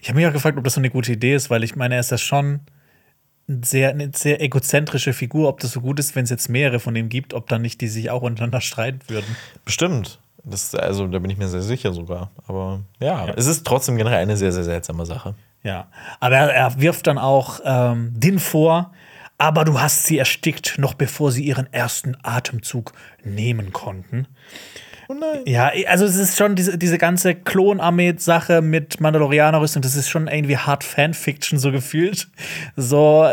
Ich habe mich auch gefragt, ob das so eine gute Idee ist, weil ich meine, er ist ja schon sehr, eine sehr egozentrische Figur. Ob das so gut ist, wenn es jetzt mehrere von denen gibt, ob dann nicht die sich auch untereinander streiten würden. Bestimmt. Das, also, da bin ich mir sehr sicher sogar. Aber ja, ja. es ist trotzdem generell eine sehr, sehr seltsame Sache. Ja. Aber er, er wirft dann auch ähm, Din vor, aber du hast sie erstickt, noch bevor sie ihren ersten Atemzug nehmen konnten. Oh nein. Ja, also es ist schon diese, diese ganze Klonarmee-Sache mit Mandalorianer-Rüstung, das ist schon irgendwie hart Fanfiction so gefühlt. So,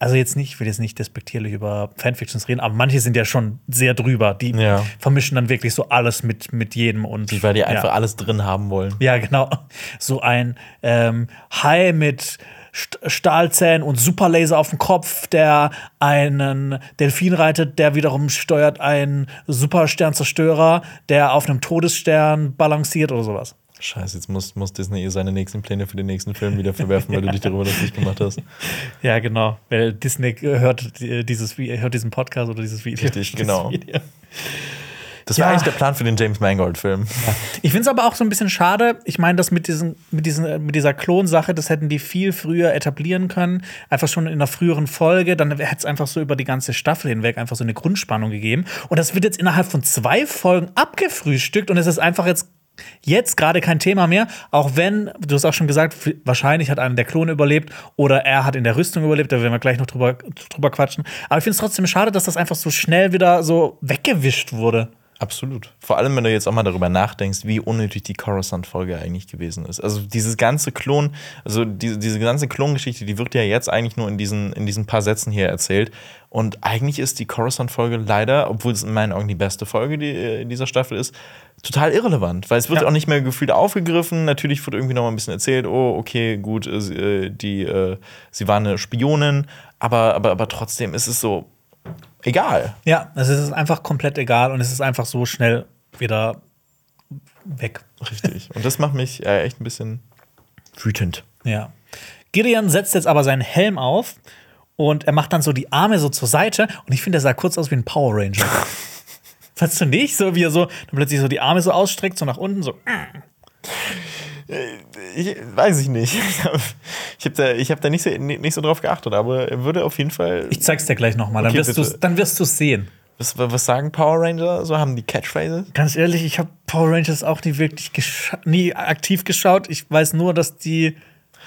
also jetzt nicht, ich will jetzt nicht despektierlich über Fanfictions reden, aber manche sind ja schon sehr drüber. Die ja. vermischen dann wirklich so alles mit, mit jedem und. Die, weil die einfach alles drin haben wollen. Ja, genau. So ein ähm, Hai mit Stahlzähnen und Superlaser auf dem Kopf, der einen Delfin reitet, der wiederum steuert einen Supersternzerstörer, der auf einem Todesstern balanciert oder sowas. Scheiße, jetzt muss, muss Disney seine nächsten Pläne für den nächsten Film wieder verwerfen, weil du dich darüber lustig gemacht hast. [laughs] Ja, genau. Weil Disney hört, dieses, hört diesen Podcast oder dieses Video. Richtig, genau. [laughs] Video. Das war ja. eigentlich der Plan für den James Mangold-Film. Ja. Ich finde es aber auch so ein bisschen schade. Ich meine, das mit, diesen, mit, diesen, mit dieser Klonsache, das hätten die viel früher etablieren können. Einfach schon in einer früheren Folge. Dann hätte es einfach so über die ganze Staffel hinweg einfach so eine Grundspannung gegeben. Und das wird jetzt innerhalb von zwei Folgen abgefrühstückt und es ist einfach jetzt Jetzt gerade kein Thema mehr, auch wenn, du hast auch schon gesagt, wahrscheinlich hat einer der Klone überlebt oder er hat in der Rüstung überlebt, da werden wir gleich noch drüber, drüber quatschen. Aber ich finde es trotzdem schade, dass das einfach so schnell wieder so weggewischt wurde. Absolut. Vor allem, wenn du jetzt auch mal darüber nachdenkst, wie unnötig die Coruscant-Folge eigentlich gewesen ist. Also dieses ganze Klon, also diese, diese ganze Klongeschichte, die wird ja jetzt eigentlich nur in diesen, in diesen paar Sätzen hier erzählt. Und eigentlich ist die Coruscant-Folge leider, obwohl es in meinen Augen die beste Folge die, äh, in dieser Staffel ist, total irrelevant, weil es wird ja. auch nicht mehr gefühlt aufgegriffen. Natürlich wird irgendwie noch mal ein bisschen erzählt, oh, okay, gut, äh, die, äh, sie war eine Spionin, aber, aber, aber trotzdem ist es so, egal. Ja, es ist einfach komplett egal und es ist einfach so schnell wieder weg. Richtig. [laughs] Und das macht mich äh, echt ein bisschen wütend. Ja. Gideon setzt jetzt aber seinen Helm auf und er macht dann so die Arme so zur Seite und ich finde, er sah kurz aus wie ein Power Ranger. [laughs] Fandst du nicht? So wie er so dann plötzlich so die Arme so ausstreckt, so nach unten, so. Ich, weiß ich nicht. [laughs] Ich habe da, ich hab da nicht, so, nicht so drauf geachtet, aber er würde auf jeden Fall. Ich zeig's dir gleich nochmal, okay, dann wirst du es sehen. Was, was, sagen Power Ranger? So haben die Catchphrases? Ganz ehrlich, ich habe Power Rangers auch nie wirklich nie aktiv geschaut. Ich weiß nur, dass die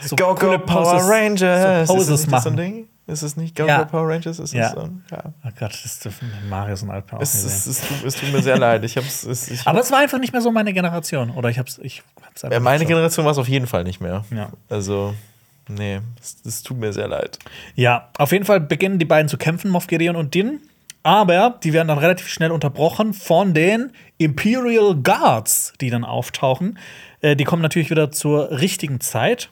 so go, go, Power Rangers! So Poses machen. So? Ist es nicht Go ja. Power Rangers? Ist ja. Es so? ja. Oh Gott, das dürfen Marius und Alper auch es, es, es, tut, es tut mir sehr leid. Ich hab's, es, ich Aber es war einfach nicht mehr so meine Generation. Oder ich hab's, ich hab's ja, meine Generation war es auf jeden Fall nicht mehr. Ja. Also, nee, es, tut mir sehr leid. Ja, auf jeden Fall beginnen die beiden zu kämpfen, Moff Gideon und Din. Aber die werden dann relativ schnell unterbrochen von den Imperial Guards, die dann auftauchen. Äh, die kommen natürlich wieder zur richtigen Zeit,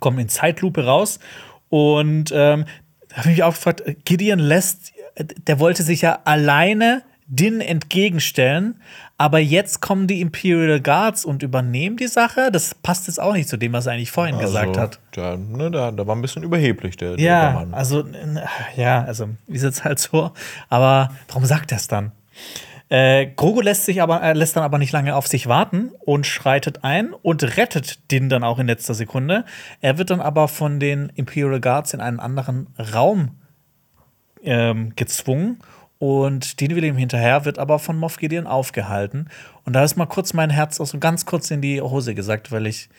kommen in Zeitlupe raus und ähm, da habe ich mich auch gefragt, Gideon lässt, der wollte sich ja alleine Din entgegenstellen, aber jetzt kommen die Imperial Guards und übernehmen die Sache. Das passt jetzt auch nicht zu dem, was er eigentlich vorhin also, gesagt hat. Ja, ne, da, da war ein bisschen überheblich, der, der ja, Mann. Also, ja, also, ist jetzt halt so. Aber warum sagt er es dann? Äh, Grogu lässt, sich aber, äh, lässt dann aber nicht lange auf sich warten und schreitet ein und rettet den dann auch in letzter Sekunde. Er wird dann aber von den Imperial Guards in einen anderen Raum ähm, gezwungen und den will ihm hinterher, wird aber von Moff Gideon aufgehalten. Und da ist mal kurz mein Herz auch so ganz kurz in die Hose gesagt, weil ich,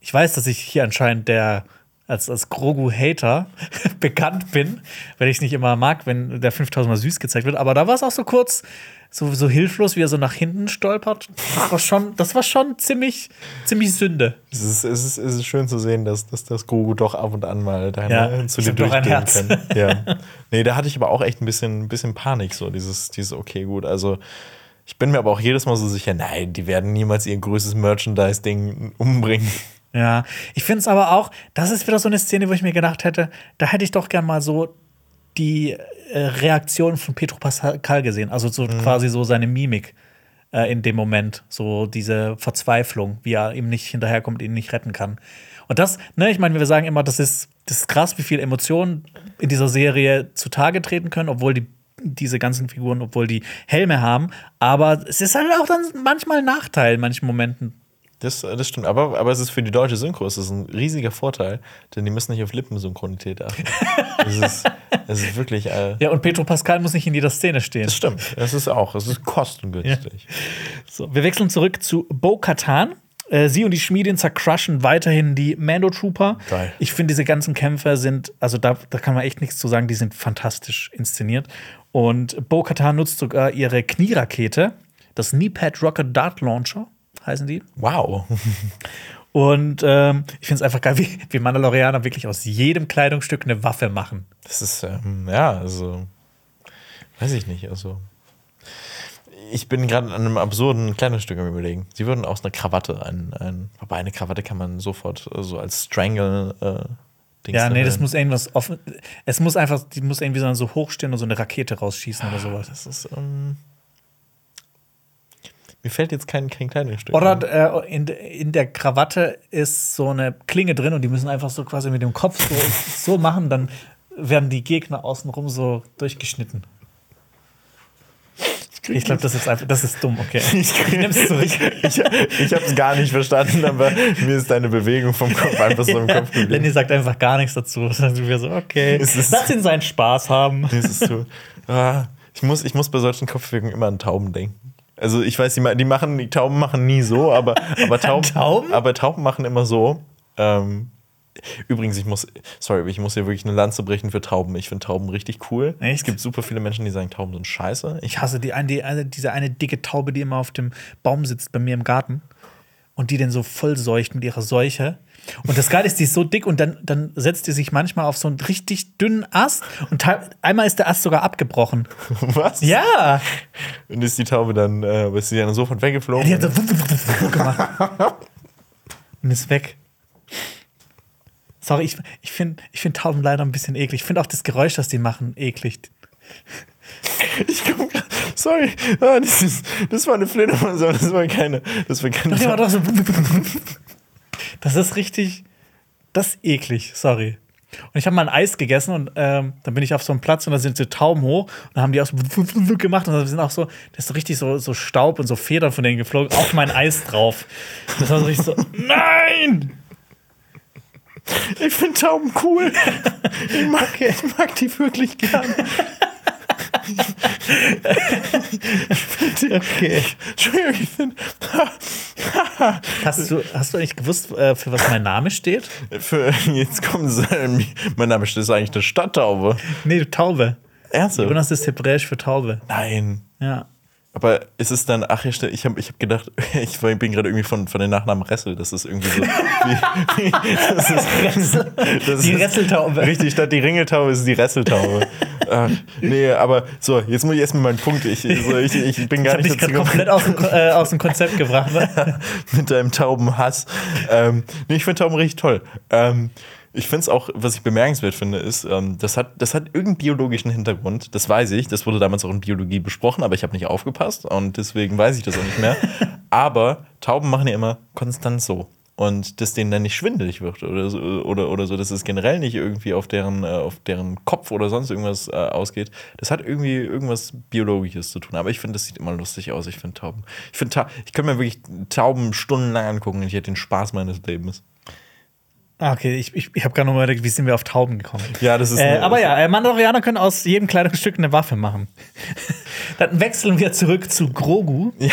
ich weiß, dass ich hier anscheinend der als, als Grogu-Hater [laughs] bekannt bin, weil ich es nicht immer mag, wenn der 5000 Mal süß gezeigt wird. Aber da war es auch so kurz, so, so hilflos, wie er so nach hinten stolpert. Das war schon, das war schon ziemlich, ziemlich Sünde. Es ist, es, ist, es ist schön zu sehen, dass, dass das Grogu doch ab und an mal deine, ja, zu dir durchgehen kann. Ja. [laughs] nee, da hatte ich aber auch echt ein bisschen, ein bisschen Panik, so dieses, dieses, okay, gut, also. Ich bin mir aber auch jedes Mal so sicher, nein, die werden niemals ihr größtes Merchandise-Ding umbringen. Ja, ich finde es aber auch, das ist wieder so eine Szene, wo ich mir gedacht hätte, da hätte ich doch gern mal so die äh, Reaktion von Petro Pascal gesehen. Also so mhm. quasi so seine Mimik äh, in dem Moment. So diese Verzweiflung, wie er ihm nicht hinterherkommt, ihn nicht retten kann. Und das, ne, ich meine, wir sagen immer, das ist, das ist krass, wie viel Emotionen in dieser Serie zutage treten können, obwohl die diese ganzen Figuren, obwohl die Helme haben. Aber es ist halt auch dann manchmal ein Nachteil in manchen Momenten Das, das stimmt, aber, aber es ist für die deutsche Synchro es ist ein riesiger Vorteil, denn die müssen nicht auf Lippensynchronität achten. [laughs] Es ist, es ist wirklich. Äh, Ja, und Petro Pascal muss nicht in jeder Szene stehen. das stimmt. Es ist auch. Es ist kostengünstig. So, wir wechseln zurück zu Bo Katan. Äh, sie und die Schmiedin zercrushen weiterhin die Mando Trooper. Geil. Ich finde, diese ganzen Kämpfe sind, also da, da kann man echt nichts zu sagen, die sind fantastisch inszeniert. Und Bo Katan nutzt sogar ihre Knierakete, das Kneepad Rocket Dart Launcher, heißen die. Wow. Und ähm, ich finde es einfach geil, wie, wie Mandalorianer wirklich aus jedem Kleidungsstück eine Waffe machen. Das ist, ähm, ja, also. Weiß ich nicht. Also. Ich bin gerade an einem absurden Kleidungsstück am Überlegen. Sie würden aus einer Krawatte ein. ein wobei eine Krawatte kann man sofort äh, so als Strangle. Äh, Dings Ja, nee, das muss irgendwas offen. Es muss einfach, die muss irgendwie so- so hochstehen und so eine Rakete rausschießen oder sowas. Das ist. Ähm, mir fällt jetzt kein, kein Kleidungsstück. ein. Oder äh, in, in der Krawatte ist so eine Klinge drin und die müssen einfach so quasi mit dem Kopf so, [laughs] so machen, dann werden die Gegner außenrum so durchgeschnitten. Ich glaube, das ist einfach, das ist dumm, okay. [laughs] Ich, nehm's zurück. [laughs] ich, ich, ich habe es gar nicht verstanden, aber mir ist deine Bewegung vom Kopf einfach so im Kopf Lenny geblieben. sagt einfach gar nichts dazu. Dann sind wir so, okay, Es lass ihn seinen Spaß haben. Das ist so. Ah, ich, muss, ich muss bei solchen Kopfbewegungen immer an Tauben denken. Also ich weiß, die, die machen, die Tauben machen nie so, aber, [laughs] aber Tauben, Tauben? aber Tauben machen immer so. Ähm, übrigens, ich muss, sorry, ich muss hier wirklich eine Lanze brechen für Tauben. Ich finde Tauben richtig cool. Echt? Es gibt super viele Menschen, die sagen, Tauben sind scheiße. Ich Ich hasse die, die, diese eine dicke Taube, die immer auf dem Baum sitzt bei mir im Garten und die den so voll seucht mit ihrer Seuche. Und das Geile ist, die ist so dick und dann, dann setzt die sich manchmal auf so einen richtig dünnen Ast und einmal ist der Ast sogar abgebrochen. [laughs] Was? Ja! Und ist die Taube dann, äh, ist die dann sofort weggeflogen? Die hat so gemacht. Und ist weg. Sorry, ich, ich finde ich find Tauben leider ein bisschen eklig. Ich finde auch das Geräusch, das die machen, eklig. Ich komm grad, sorry, ah, das, ist, das war eine Fledermaus, das war keine, das war keine Ja, doch so. Das ist richtig. Das ist eklig, sorry. Und ich habe mal ein Eis gegessen und ähm, dann bin ich auf so einem Platz und da sind so Tauben hoch und dann haben die auch so [laughs] gemacht und da sind auch so, das ist so richtig so, so Staub und so Federn von denen geflogen, auf mein Eis drauf. Das war so richtig so, [laughs] nein! Ich finde Tauben cool. Ich mag, ich mag die wirklich gern. Okay. Entschuldigung, ich finde. [laughs] Hast du, hast du eigentlich gewusst, äh, für was mein Name steht? Für, jetzt kommt es. Mein Name ist eigentlich eine Stadttaube. Nee, Taube. Ernsthaft? Jonas ist hebräisch für Taube. Nein. Ja. Aber ist es dann, ach ja, ich habe ich hab gedacht, [laughs] ich bin gerade irgendwie von, von den Nachnamen Ressel, das ist irgendwie so. Wie, [laughs] wie, das ist, das Die ist- Resseltaube. Richtig, statt die Ringeltaube ist die Resseltaube. [laughs] ach, nee, aber so, jetzt muss ich erstmal meinen Punkt. Ich, so, ich, ich bin Ich gar nicht dazu gerade komplett aus dem, äh, aus dem Konzept gebracht. Mit deinem Taubenhass. Ähm, nee, ich finde Tauben richtig toll. Ähm, ich finde es auch, was ich bemerkenswert finde, ist, ähm, das, hat, das hat irgendeinen biologischen Hintergrund. Das weiß ich. Das wurde damals auch in Biologie besprochen, aber ich habe nicht aufgepasst und deswegen weiß ich das auch nicht mehr. [laughs] aber Tauben machen ja immer konstant so. Und dass denen dann nicht schwindelig wird oder so, oder, oder so, dass es generell nicht irgendwie auf deren, äh, auf deren Kopf oder sonst irgendwas äh, ausgeht, das hat irgendwie irgendwas Biologisches zu tun. Aber ich finde, das sieht immer lustig aus. Ich finde Tauben. Ich finde, Ta ich könnte mir wirklich Tauben stundenlang angucken und ich hätte den Spaß meines Lebens. Ah, okay, ich, ich, ich habe gerade noch mal überlegt, wie sind wir auf Tauben gekommen? Ja, das ist. Äh, aber ja, äh, Mandalorianer können aus jedem Kleidungsstück eine Waffe machen. [laughs] Dann wechseln wir zurück zu Grogu. Ja.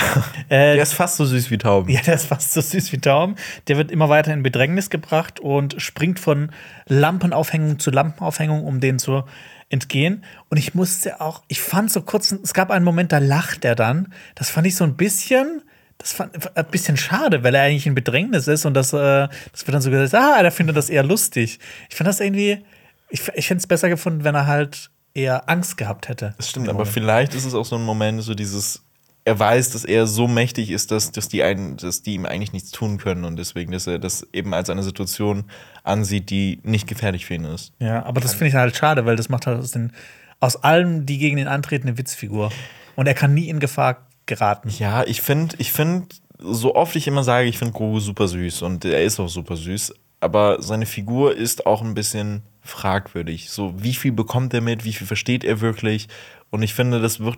Äh, Der ist fast so süß wie Tauben. Ja, der ist fast so süß wie Tauben. Der wird immer weiter in Bedrängnis gebracht und springt von Lampenaufhängung zu Lampenaufhängung, um denen zu entgehen. Und ich musste auch, ich fand so kurz, es gab einen Moment, da lacht er dann. Das fand ich so ein bisschen, das fand ein bisschen schade, weil er eigentlich in Bedrängnis ist und das, äh, das wird dann so gesagt, ah, der findet das eher lustig. Ich fand das irgendwie, ich, ich hätte es besser gefunden, wenn er halt eher Angst gehabt hätte. Das stimmt, aber vielleicht ist es auch so ein Moment, so dieses. Er weiß, dass er so mächtig ist, dass, dass, die einen, dass die ihm eigentlich nichts tun können und deswegen, dass er das eben als eine Situation ansieht, die nicht gefährlich für ihn ist. Ja, aber das finde ich halt schade, weil das macht halt aus, den, aus allem, die gegen ihn antreten, eine Witzfigur. Und er kann nie in Gefahr geraten. Ja, ich finde, ich finde, so oft ich immer sage, ich finde Grogu super süß und er ist auch super süß, aber seine Figur ist auch ein bisschen fragwürdig. So, wie viel bekommt er mit, wie viel versteht er wirklich? Und ich finde, das wird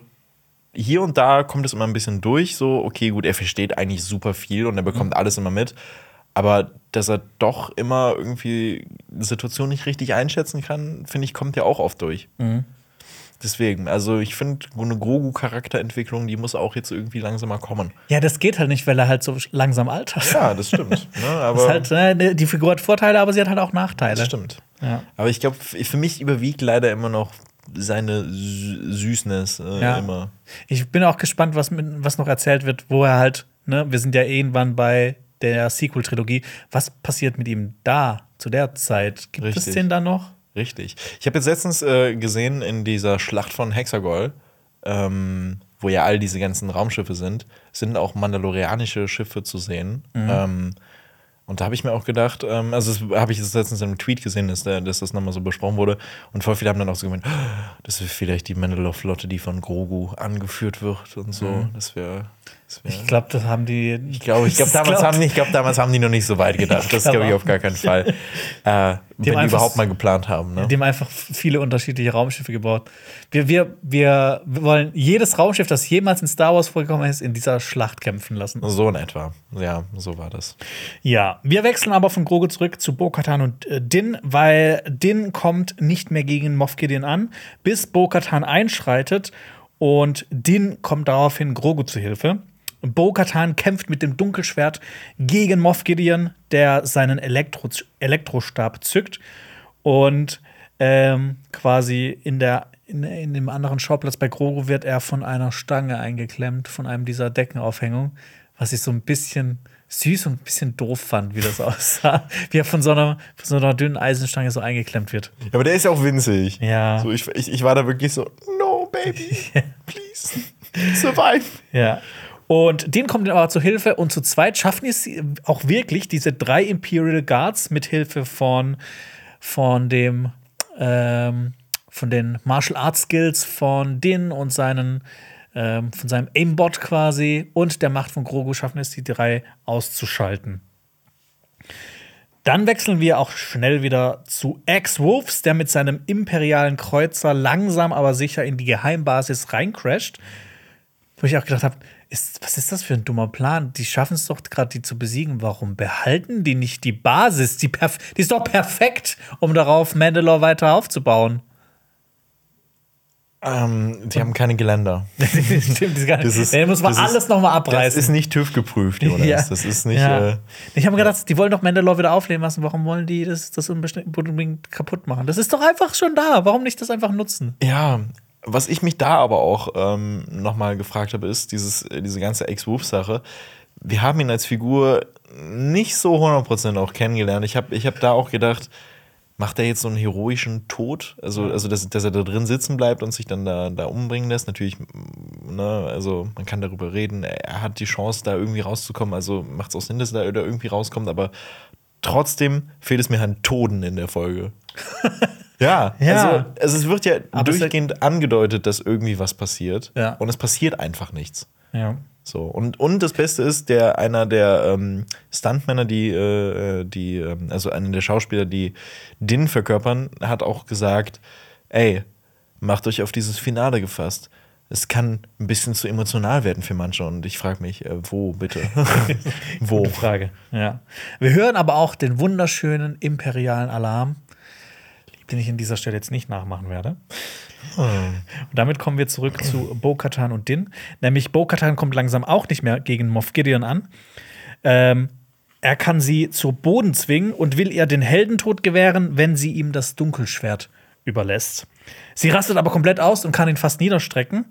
hier und da kommt es immer ein bisschen durch, so, okay, gut, er versteht eigentlich super viel und er bekommt Mhm. alles immer mit. Aber dass er doch immer irgendwie die Situation nicht richtig einschätzen kann, finde ich, kommt ja auch oft durch. Mhm. Deswegen, also ich finde, eine Grogu-Charakterentwicklung, die muss auch jetzt irgendwie langsam mal kommen. Ja, das geht halt nicht, weil er halt so langsam altert. Ja, das stimmt. [laughs] ne, aber halt, äh, die Figur hat Vorteile, aber sie hat halt auch Nachteile. das stimmt. Ja. Aber ich glaube, für mich überwiegt leider immer noch seine Sü- Süßness äh, Ja. immer. Ich bin auch gespannt, was, mit, was noch erzählt wird, wo er halt, ne, wir sind ja irgendwann bei der Sequel-Trilogie. Was passiert mit ihm da, zu der Zeit? Gibt es Richtig. den da noch? Richtig. Ich habe jetzt letztens äh, gesehen in dieser Schlacht von Hexagol, ähm, wo ja all diese ganzen Raumschiffe sind, sind auch mandalorianische Schiffe zu sehen. Ähm, und da habe ich mir auch gedacht, ähm, also das habe ich jetzt letztens in einem Tweet gesehen, dass, der, dass das nochmal so besprochen wurde. Und voll viele haben dann auch so gemeint, "Oh, das ist vielleicht die Mandalore-Flotte, die von Grogu angeführt wird und so. Das wäre. Ich glaube, das haben die. ich glaube, ich glaub, damals, haben, die- ich glaub, damals haben die noch nicht so weit gedacht. Das glaub glaube ich auf gar keinen Fall. Äh, wenn die überhaupt mal geplant haben. Ne? Die haben einfach viele unterschiedliche Raumschiffe gebaut. Wir, wir, wir, wir wollen jedes Raumschiff, das jemals in Star Wars vorgekommen ist, in dieser Schlacht kämpfen lassen. So in etwa. Ja, so war das. Ja, wir wechseln aber von Grogu zurück zu Bo-Katan und äh, Din, weil Din kommt nicht mehr gegen Moff Gideon an, bis Bo-Katan einschreitet und Din kommt daraufhin Grogu zu Hilfe. Bo-Katan kämpft mit dem Dunkelschwert gegen Moff Gideon, der seinen Elektro Elektrostab zückt und ähm, quasi in der in, in dem anderen Schauplatz bei Grogu wird er von einer Stange eingeklemmt, von einem dieser Deckenaufhängung, was ich so ein bisschen süß und ein bisschen doof fand, wie das [laughs] aussah. Wie er von so einer, von so einer dünnen Eisenstange so eingeklemmt wird. Ja, aber der ist ja auch winzig. Ja. So, ich, ich, ich war da wirklich so, no, baby, [laughs] please, survive. Ja. Und denen kommt aber zu Hilfe und zu zweit schaffen es auch wirklich, diese drei Imperial Guards mit Hilfe von, von dem ähm, von den Martial Arts Skills von Din und seinen ähm, von seinem Aimbot quasi und der Macht von Grogu schaffen es, die drei auszuschalten. Dann wechseln wir auch schnell wieder zu X-Wolves, der mit seinem imperialen Kreuzer langsam aber sicher in die Geheimbasis reincrasht. Wo ich auch gedacht habe, ist, was ist das für ein dummer Plan? Die schaffen es doch gerade, die zu besiegen. Warum behalten die nicht die Basis? Die, perf die ist doch perfekt, um darauf Mandalore weiter aufzubauen. Ähm, die haben keine Geländer. [laughs] Stimmt, das, Das ist- Den muss man das alles nochmal Das abreißen. ist nicht TÜV geprüft, Jonas. Ja. Das ist nicht. Ja. Äh, ich habe mir gedacht, die wollen doch Mandalore wieder aufleben lassen. Warum wollen die das, das unbedingt kaputt machen? Das ist doch einfach schon da. Warum nicht das einfach nutzen? Ja, was ich mich da aber auch ähm, nochmal gefragt habe, ist dieses, äh, diese ganze Ex-Wolf-Sache. Wir haben ihn als Figur nicht so 100% auch kennengelernt. Ich habe ich hab da auch gedacht, macht er jetzt so einen heroischen Tod? Also, also dass, dass er da drin sitzen bleibt und sich dann da, da umbringen lässt? Natürlich, ne, also man kann darüber reden. Er hat die Chance, da irgendwie rauszukommen. Also macht es auch Sinn, dass er da irgendwie rauskommt, aber trotzdem fehlt es mir an Toden in der Folge. [laughs] Ja, Ja. Also, also es wird ja Aber durchgehend angedeutet, dass irgendwie was passiert. Ja. Und es passiert einfach nichts. Ja. So. Und, und das Beste ist, der einer der ähm, Stuntmänner, die, äh, die, ähm, also einer der Schauspieler, die Din verkörpern, hat auch gesagt: Ey, macht euch auf dieses Finale gefasst. Es kann ein bisschen zu emotional werden für manche. Und ich frage mich, äh, wo bitte? [laughs] wo? Gute Frage. Ja. Wir hören aber auch den wunderschönen imperialen Alarm, den ich an dieser Stelle jetzt nicht nachmachen werde. Und damit kommen wir zurück zu Bo-Katan und Din. Nämlich Bo-Katan kommt langsam auch nicht mehr gegen Moff Gideon an. Ähm, er kann sie zu Boden zwingen und will ihr den Heldentod gewähren, wenn sie ihm das Dunkelschwert überlässt. Sie rastet aber komplett aus und kann ihn fast niederstrecken.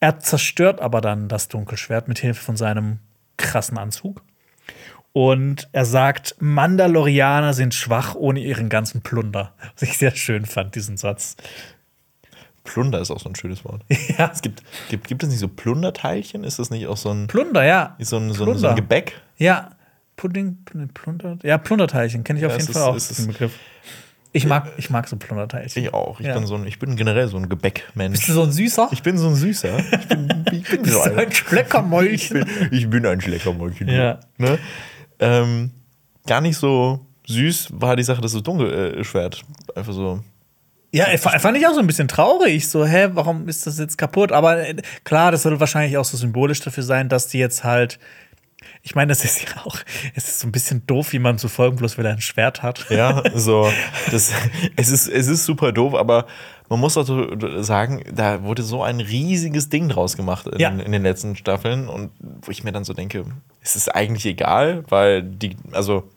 Er zerstört aber dann das Dunkelschwert mit Hilfe von seinem krassen Anzug. Und er sagt, Mandalorianer sind schwach ohne ihren ganzen Plunder. Was ich sehr schön fand, diesen Satz. Plunder ist auch so ein schönes Wort. [laughs] Ja, Es gibt, gibt, gibt es nicht so Plunderteilchen? Ist das nicht auch so ein, Plunder, ja. so ein, so ein, so ein Gebäck? Ja, Pudding, Plunder. Ja, Plunderteilchen kenne ich auf Ja, jeden es Fall auch, ist- den Begriff. Ich mag, ich mag so Plunderteilchen. Ich auch. Ich, Ja. bin so ein, ich bin generell so ein Gebäckmensch. Bist du so ein Süßer? Ich bin so ein Süßer. Ich bin, ich bin so einer. ein Schleckermäulchen? Ich bin, ich bin ein Schleckermäulchen. Ja. Ne? Ähm, gar nicht so süß war die Sache, dass das Dunkelschwert einfach so Ja, fand ich auch so ein bisschen traurig. So, hä, warum ist das jetzt kaputt? Aber äh, klar, das soll wahrscheinlich auch so symbolisch dafür sein, dass die jetzt halt. Ich meine, das ist ja auch, es ist so ein bisschen doof, jemandem zu folgen, bloß weil er ein Schwert hat. Ja, [laughs] so. Das, es, ist, es ist super doof, aber man muss auch sagen, da wurde so ein riesiges Ding draus gemacht in, ja. in den letzten Staffeln. Und wo ich mir dann so denke, es ist eigentlich egal, weil die, also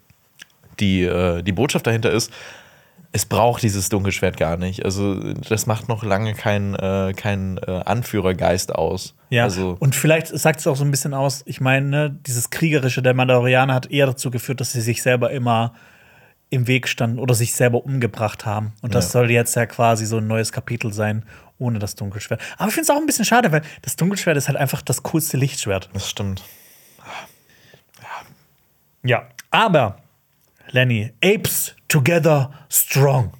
die, äh, die Botschaft dahinter ist, es braucht dieses Dunkelschwert gar nicht. Also, das macht noch lange keinen äh, kein, äh, Anführergeist aus. Ja, also, und vielleicht sagt es auch so ein bisschen aus, ich meine, ne, dieses Kriegerische der Mandalorianer hat eher dazu geführt, dass sie sich selber immer im Weg standen oder sich selber umgebracht haben. Und das ja. soll jetzt ja quasi so ein neues Kapitel sein, ohne das Dunkelschwert. Aber ich finde es auch ein bisschen schade, weil das Dunkelschwert ist halt einfach das coolste Lichtschwert. Das stimmt. Ja. Aber Lenny, Apes together strong.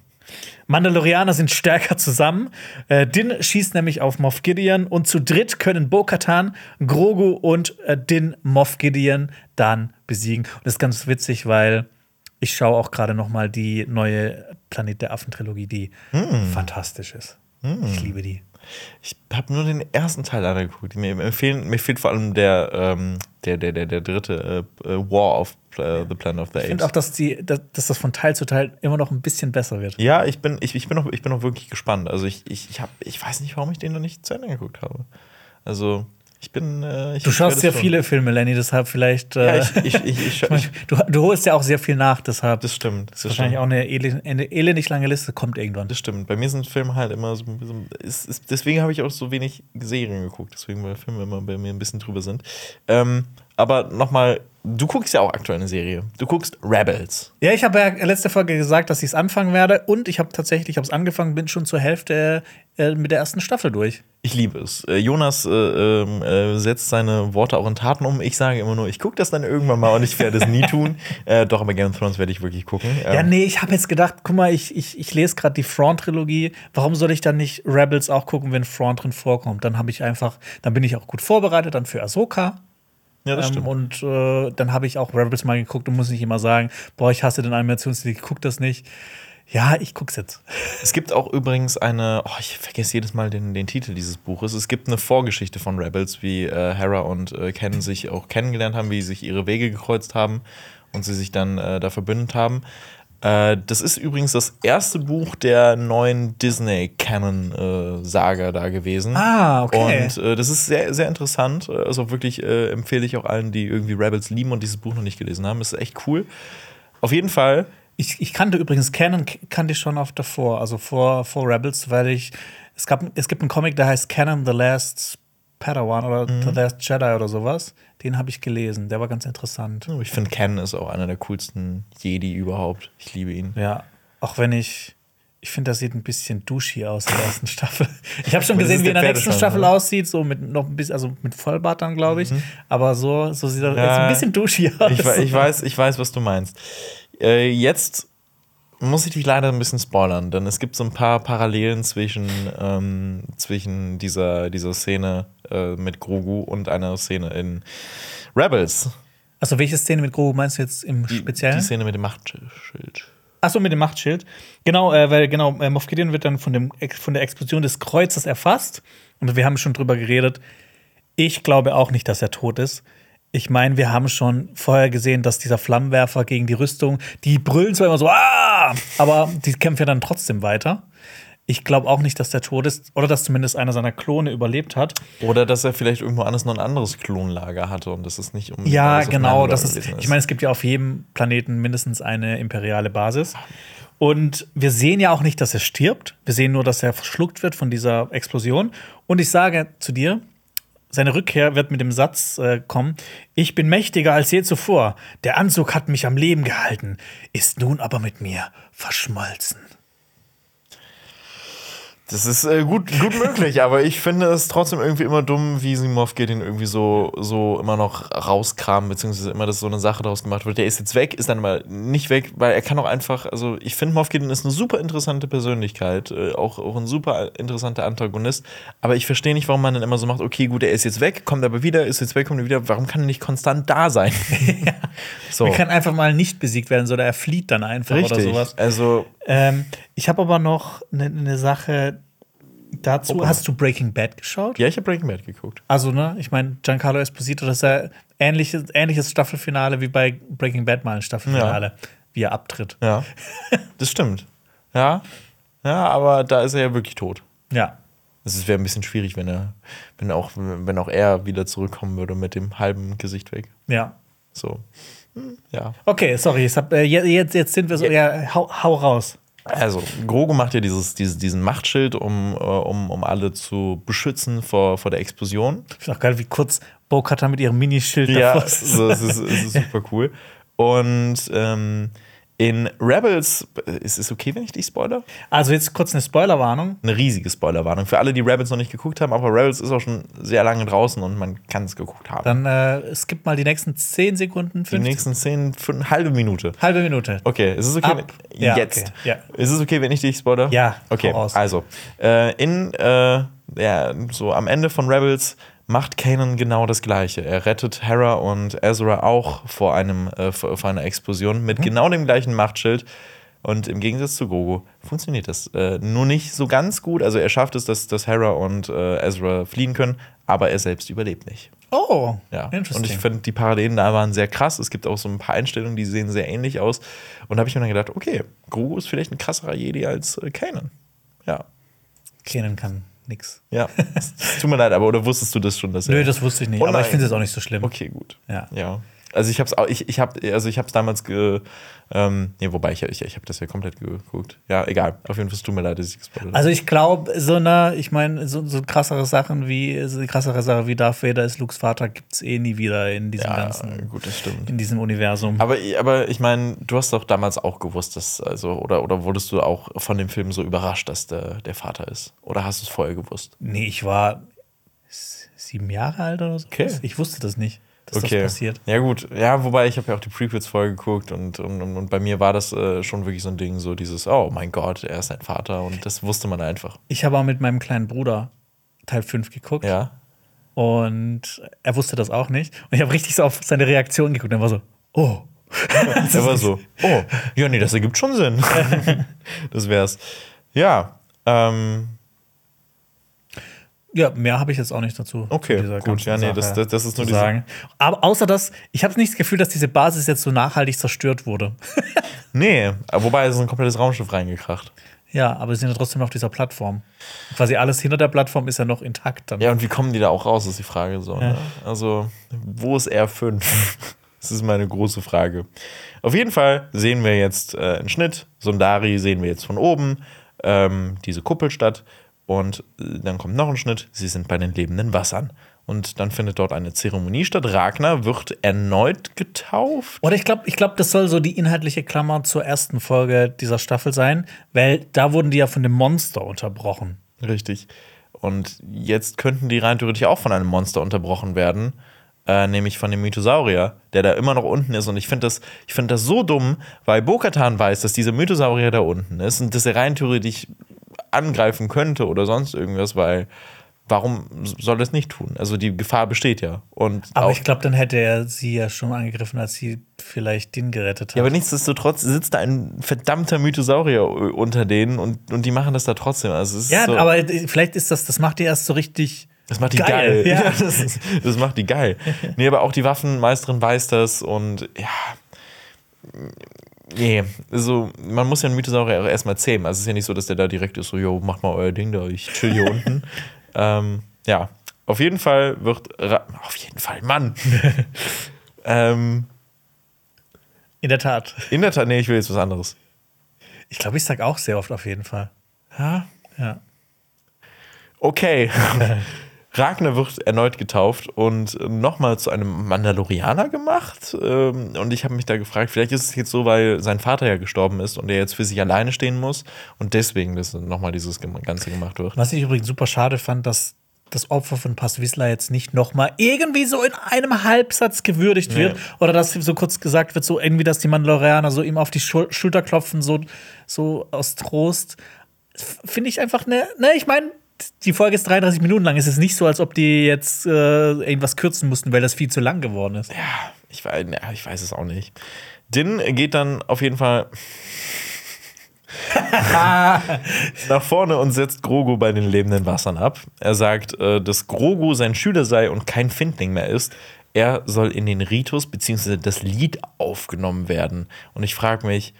Mandalorianer sind stärker zusammen. Äh, Din schießt nämlich auf Moff Gideon und zu dritt können Bo-Katan, Grogu und äh, Din Moff Gideon dann besiegen. Und das ist ganz witzig, weil ich schaue auch gerade noch mal die neue Planet der Affen Trilogie, die mm. fantastisch ist. Mm. Ich liebe die. Ich habe nur den ersten Teil angeguckt. Mir, mir, fehlen, mir fehlt vor allem der, ähm, der, der, der, der dritte äh, äh War of uh, the Planet of the Apes. Ich finde auch, dass, die, dass, dass, das von Teil zu Teil immer noch ein bisschen besser wird. Ja, ich bin, ich, ich bin, noch, ich bin noch wirklich gespannt. Also ich, ich, ich, hab, ich weiß nicht, warum ich den noch nicht zu Ende geguckt habe. Also ich bin. Äh, ich du schaust sehr viele Filme, Lenny, deshalb vielleicht. Äh, ja, ich, ich, ich, [laughs] ich, du, du holst ja auch sehr viel nach, deshalb. Das stimmt. Das ist wahrscheinlich stimmt. auch eine, elend, eine elendig lange Liste, kommt irgendwann. Das stimmt. Bei mir sind Filme halt immer so. so ist, ist, deswegen habe ich auch so wenig Serien geguckt, deswegen, weil Filme immer bei mir ein bisschen drüber sind. Ähm, aber nochmal Du guckst ja auch aktuell eine Serie. Du guckst Rebels. Ja, ich habe ja letzte Folge gesagt, dass ich es anfangen werde. Und ich habe tatsächlich, ich habe es angefangen, bin schon zur Hälfte äh, mit der ersten Staffel durch. Ich liebe es. Äh, Jonas äh, ähm, äh, setzt seine Worte auch in Taten um. Ich sage immer nur, ich gucke das dann irgendwann mal und ich werde es nie [laughs] tun. Äh, doch, aber Game of Thrones werde ich wirklich gucken. Ähm ja, nee, ich habe jetzt gedacht, guck mal, ich, ich, ich lese gerade die Front-Trilogie. Warum soll ich dann nicht Rebels auch gucken, wenn Front drin vorkommt? Dann habe ich einfach, dann bin ich auch gut vorbereitet dann für Ahsoka. Ja, das ähm, stimmt. Und äh, dann habe ich auch Rebels mal geguckt und muss nicht immer sagen, boah, ich hasse den Animationsstil, ich gucke das nicht. Ja, ich guck's jetzt. Es gibt auch übrigens eine, oh, ich vergesse jedes Mal den, den Titel dieses Buches. Es gibt eine Vorgeschichte von Rebels, wie äh, Hera und äh, Ken sich auch kennengelernt haben, wie sich ihre Wege gekreuzt haben und sie sich dann äh, da verbündet haben. Äh, das ist übrigens das erste Buch der neuen Disney-Canon-Saga da gewesen. Ah, okay. Und äh, das ist sehr, sehr interessant. Also wirklich äh, empfehle ich auch allen, die irgendwie Rebels lieben und dieses Buch noch nicht gelesen haben. Das ist echt cool. Auf jeden Fall. Ich, ich kannte übrigens Canon, kannte ich schon oft davor, also vor, vor Rebels, weil ich. Es, gab, es gibt einen Comic, der heißt Canon The Last Padawan oder mhm. The Last Jedi oder sowas. Den habe ich gelesen. Der war ganz interessant. Oh, ich finde, Ken ist auch einer der coolsten Jedi überhaupt. Ich liebe ihn. Ja, auch wenn ich. Ich finde, das sieht ein bisschen duschi aus in der ersten [laughs] Staffel. Ich habe schon gesehen, wie in der nächsten Staffel aussieht, so mit noch ein bisschen, also mit Vollbart dann, glaube ich. Mhm. Aber so, so sieht er ja, ein bisschen duschi aus. Ich, ich, weiß, ich weiß, was du meinst. Äh, jetzt muss ich dich leider ein bisschen spoilern, denn es gibt so ein paar Parallelen zwischen, ähm, zwischen dieser, dieser Szene äh, mit Grogu und einer Szene in Rebels. Achso, welche Szene mit Grogu meinst du jetzt im die, Speziellen? Die Szene mit dem Machtschild. Achso, mit dem Machtschild. Genau, äh, weil genau, äh, Moff Gideon wird dann von, dem, von der Explosion des Kreuzes erfasst. Und wir haben schon drüber geredet. Ich glaube auch nicht, dass er tot ist. Ich meine, wir haben schon vorher gesehen, dass dieser Flammenwerfer gegen die Rüstung, die brüllen zwar immer so, ah, aber die kämpfen ja dann trotzdem weiter. Ich glaube auch nicht, dass der tot ist oder dass zumindest einer seiner Klone überlebt hat. Oder dass er vielleicht irgendwo anders noch ein anderes Klonlager hatte und das ist nicht um. Ja, genau. Das ist, ich meine, es gibt ja auf jedem Planeten mindestens eine imperiale Basis. Und wir sehen ja auch nicht, dass er stirbt. Wir sehen nur, dass er verschluckt wird von dieser Explosion. Und ich sage zu dir, seine Rückkehr wird mit dem Satz äh, kommen: Ich bin mächtiger als je zuvor. Der Anzug hat mich am Leben gehalten, ist nun aber mit mir verschmolzen. Das ist äh, gut, gut möglich, aber ich finde es trotzdem irgendwie immer dumm, wie Simov den irgendwie so, so immer noch rauskramen, beziehungsweise immer, dass so eine Sache daraus gemacht wird. Der ist jetzt weg, ist dann mal nicht weg, weil er kann auch einfach, also ich finde, Moff Gideon ist eine super interessante Persönlichkeit, äh, auch, auch ein super interessanter Antagonist, aber ich verstehe nicht, warum man dann immer so macht, okay, gut, er ist jetzt weg, kommt aber wieder, ist jetzt weg, kommt wieder, warum kann er nicht konstant da sein? [laughs] ja, So. Er kann einfach mal nicht besiegt werden, sondern er flieht dann einfach oder Richtig. sowas. Also, Ähm, ich habe aber noch eine ne Sache dazu. Opa. Hast du Breaking Bad geschaut? ja, ich habe Breaking Bad geguckt. Also, ne, ich meine, Giancarlo Esposito, das ist ja ähnliches, ähnliches Staffelfinale wie bei Breaking Bad mal ein Staffelfinale, wie er abtritt. Ja, [laughs] das stimmt. Ja, ja, aber da ist er ja wirklich tot. Ja. Es wäre ein bisschen schwierig, wenn er, wenn auch, wenn auch er wieder zurückkommen würde mit dem halben Gesicht weg. Ja. So. Hm, Ja. Okay, sorry, hab, äh, je- jetzt, jetzt sind wir so, ja, hau, hau raus. Also, Grogu macht ja dieses, dieses, diesen Machtschild, um, äh, um, um alle zu beschützen vor, vor der Explosion. Ich finde auch geil, wie kurz Bo-Katan mit ihrem Minischild Ja, davor ist. so, es, [laughs] ist, es ist super cool. Und ähm, in Rebels, ist es okay, wenn ich dich spoiler? Also jetzt kurz eine Spoilerwarnung. Eine riesige Spoilerwarnung für alle, die Rebels noch nicht geguckt haben, aber Rebels ist auch schon sehr lange draußen und man kann es geguckt haben. Dann äh, skip mal die nächsten 10 Sekunden, die 5, nächsten zehn, fünf, halbe Minute. halbe Minute. Okay, ist es okay? Ab. wenn- Ja, jetzt. okay, ja. Ist es okay, wenn ich dich spoiler? Ja, Okay, also. Äh, in, äh, ja, so am Ende von Rebels macht Kanan genau das Gleiche. Er rettet Hera und Ezra auch vor, einem, äh, vor, vor einer Explosion mit Mhm. genau dem gleichen Machtschild. Und im Gegensatz zu Grogu funktioniert das äh, nur nicht so ganz gut. Also er schafft es, dass, dass Hera und äh, Ezra fliehen können, aber er selbst überlebt nicht. Oh, Ja, und ich finde, die Parallelen da waren sehr krass. Es gibt auch so ein paar Einstellungen, die sehen sehr ähnlich aus. Und da habe ich mir dann gedacht, okay, Grogu ist vielleicht ein krasserer Jedi als äh, Kanan. Ja, Kennen kann nix. ja. Es Tut mir leid, aber oder wusstest du das schon? Dass Nö, das wusste ich nicht, Oh aber ich finde es auch nicht so schlimm. Okay, gut. Ja. Ja. Also ich hab's auch, ich, ich hab, also ich hab's damals ge, ähm, nee, wobei ich, ich, ich habe das ja komplett geguckt. Ja, egal. Auf jeden Fall, es tut mir leid, dass ich gespoilert habe. Also ich glaube, so eine, ich meine, so, so krassere Sachen wie, so eine krassere Sache wie Darth Vader ist Lukes Vater, gibt es eh nie wieder in diesem ja, ganzen, gut, das stimmt. in diesem Universum. Aber, aber ich meine, du hast doch damals auch gewusst, dass, also, oder, oder wurdest du auch von dem Film so überrascht, dass der, der Vater ist? Oder hast du es vorher gewusst? nee, ich war sieben Jahre alt oder so. Okay. Ich wusste das nicht, dass Okay. das passiert. Ja, gut. Ja, wobei ich habe ja auch die Prequels vorher geguckt und, und, und, bei mir war das äh, schon wirklich so ein Ding, so dieses, oh mein Gott, er ist ein Vater und das wusste man einfach. Ich habe auch mit meinem kleinen Bruder Teil 5 geguckt Ja. und er wusste das auch nicht. Und ich habe richtig so auf seine Reaktion geguckt und er war so, oh. [laughs] Er war so, oh, ja, nee, das ergibt schon Sinn. [laughs] das wär's. Ja, ähm, Ja, mehr habe ich jetzt auch nicht dazu. Okay, gut. Ja, nee, Sache das- das- das ist nur diese- sagen. Aber außer das, ich habe nicht das Gefühl, dass diese Basis jetzt so nachhaltig zerstört wurde. [laughs] nee, wobei es ist ein komplettes Raumschiff reingekracht. ja, aber sie sind ja trotzdem noch auf dieser Plattform. Quasi alles hinter der Plattform ist ja noch intakt dann. Ja, und wie kommen die da auch raus, ist die Frage so. Ne? Also, wo ist R5? [laughs] das ist meine große Frage. Auf jeden Fall sehen wir jetzt äh, einen Schnitt. Sondari sehen wir jetzt von oben, ähm, diese Kuppelstadt. Und äh, dann kommt noch ein Schnitt. Sie sind bei den lebenden Wassern. Und dann findet dort eine Zeremonie statt. Ragnar wird erneut getauft. Oder ich glaube, ich glaub, das soll so die inhaltliche Klammer zur ersten Folge dieser Staffel sein, weil da wurden die ja von dem Monster unterbrochen. Richtig. Und jetzt könnten die rein theoretisch auch von einem Monster unterbrochen werden. Äh, nämlich von dem Mythosaurier, der da immer noch unten ist. Und ich finde das, ich find das so dumm, weil Bokatan weiß, dass dieser Mythosaurier da unten ist und dass er rein theoretisch angreifen könnte oder sonst irgendwas, weil warum soll er es nicht tun? Also die Gefahr besteht ja. Und Aber ich glaube, dann hätte er sie ja schon angegriffen, als sie vielleicht den gerettet hat. ja, aber nichtsdestotrotz sitzt da ein verdammter Mythosaurier unter denen und, und die machen das da trotzdem. Also es ist ja so, aber vielleicht ist das, das macht die erst so richtig. Das macht die Geil, geil. ja. Ja. [laughs] das, ist- das macht die geil. [laughs] Nee, aber auch die Waffenmeisterin weiß das und ja. Nee, also man muss ja einen Mythosaurier auch erstmal zähmen. Also es ist ja nicht so, dass der da direkt ist, so, jo, macht mal euer Ding da, ich chill hier [laughs] unten. Ähm, ja, auf jeden Fall wird. Ra auf jeden Fall, Mann! [laughs] ähm, In der Tat. in der Tat, nee, ich will jetzt was anderes. Ich glaube, ich sag auch sehr oft auf jeden Fall. Ja, Ja. Okay. [laughs] Ragnar wird erneut getauft und nochmal zu einem Mandalorianer gemacht. Ähm, Und ich habe mich da gefragt, vielleicht ist es jetzt so, weil sein Vater ja gestorben ist und er jetzt für sich alleine stehen muss und deswegen das nochmal dieses Ganze gemacht wird. Was ich übrigens super schade fand, dass das Opfer von Passwisla jetzt nicht noch mal irgendwie so in einem Halbsatz gewürdigt wird Nee. oder dass so kurz gesagt wird, so irgendwie, dass die Mandalorianer so ihm auf die Schul Schulter klopfen, so, so aus Trost. Finde ich einfach ne, ne, ich meine, die Folge ist 33 Minuten lang. Es ist nicht so, als ob die jetzt äh, irgendwas kürzen mussten, weil das viel zu lang geworden ist. Ich weiß, ja, ich weiß es auch nicht. Din geht dann auf jeden Fall [laughs] nach vorne und setzt Grogu bei den lebenden Wassern ab. Er sagt, äh, dass Grogu sein Schüler sei und kein Findling mehr ist. Er soll in den Ritus bzw. das Lied aufgenommen werden. Und ich frage mich,